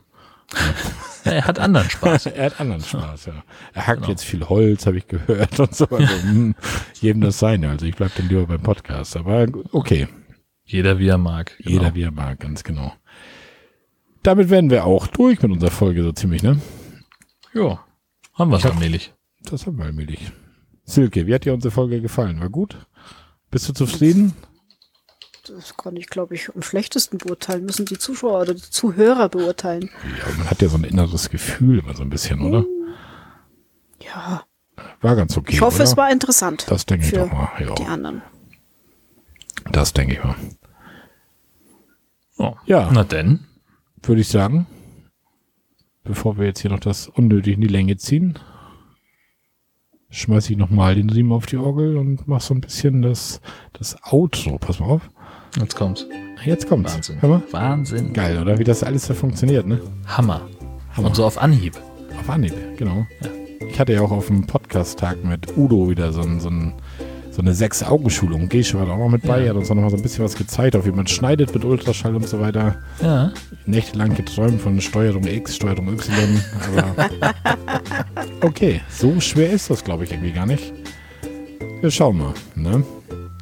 Ja. er hat anderen Spaß. er hat anderen Spaß, ja. Er hackt genau. jetzt viel Holz, habe ich gehört und so. Also, hm, jedem das seine. Also ich bleib dann lieber beim Podcast. Aber okay. Jeder wie er mag. Genau. Jeder wie er mag, ganz genau. Damit werden wir auch durch mit unserer Folge so ziemlich, ne? Ja. Haben wir es allmählich. Das haben wir allmählich. Silke, wie hat dir unsere Folge gefallen? War gut? Bist du zufrieden? Das kann ich, glaube ich, am schlechtesten beurteilen. Müssen die Zuschauer oder die Zuhörer beurteilen. Ja, man hat ja so ein inneres Gefühl immer so ein bisschen, oder? Hm. Ja. War ganz okay. Ich hoffe, oder? es war interessant. Das denke ich doch mal. Ja. Die anderen. Das denke ich mal. Oh. Ja. Na denn. Würde ich sagen, bevor wir jetzt hier noch das unnötig in die Länge ziehen, schmeiße ich nochmal den Riemen auf die Orgel und mach so ein bisschen das, das Outro. Pass mal auf. Jetzt kommt's. Jetzt kommt's. Wahnsinn. Hör mal. Wahnsinn. Geil, oder? Wie das alles da funktioniert, ne? Hammer. Hammer. Und so auf Anhieb. Auf Anhieb, genau. Ja. Ich hatte ja auch auf dem Podcast-Tag mit Udo wieder so ein, so ein so eine Sechs-Augen-Schulung. Gesche war da auch noch mit bei, ja. hat uns auch noch mal so ein bisschen was gezeigt, auf wie man schneidet mit Ultraschall und so weiter. Ja. Nächtelang geträumt von Steuerung X, Steuerung Y. Aber okay, so schwer ist das, glaube ich, irgendwie gar nicht. Wir schauen mal. Ne?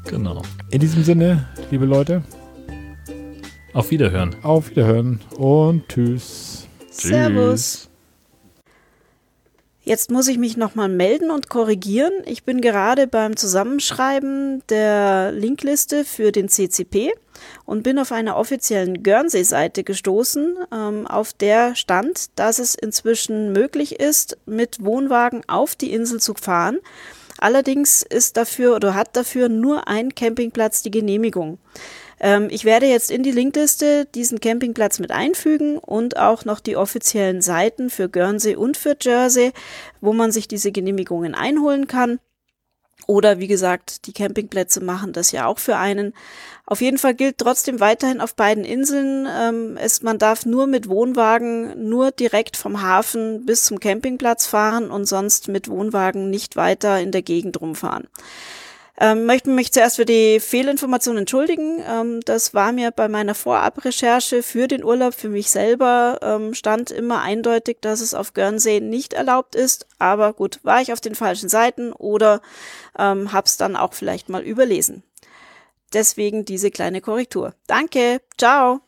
Genau. In diesem Sinne, liebe Leute. Auf Wiederhören. Auf Wiederhören und tschüss. Servus. Jetzt muss ich mich nochmal melden und korrigieren. Ich bin gerade beim Zusammenschreiben der Linkliste für den CCP und bin auf einer offiziellen Guernsey-Seite gestoßen, ähm, auf der stand, dass es inzwischen möglich ist, mit Wohnwagen auf die Insel zu fahren. Allerdings ist dafür oder hat dafür nur ein Campingplatz die Genehmigung. Ähm, ich werde jetzt in die Linkliste diesen Campingplatz mit einfügen und auch noch die offiziellen Seiten für Guernsey und für Jersey, wo man sich diese Genehmigungen einholen kann. Oder wie gesagt, die Campingplätze machen das ja auch für einen. Auf jeden Fall gilt trotzdem weiterhin auf beiden Inseln, ähm, es, man darf nur mit Wohnwagen nur direkt vom Hafen bis zum Campingplatz fahren und sonst mit Wohnwagen nicht weiter in der Gegend rumfahren. Ähm, möchte mich zuerst für die Fehlinformation entschuldigen. Ähm, das war mir bei meiner Vorabrecherche für den Urlaub für mich selber ähm, stand immer eindeutig, dass es auf Guernsey nicht erlaubt ist. Aber gut, war ich auf den falschen Seiten oder ähm, hab's dann auch vielleicht mal überlesen. Deswegen diese kleine Korrektur. Danke, ciao.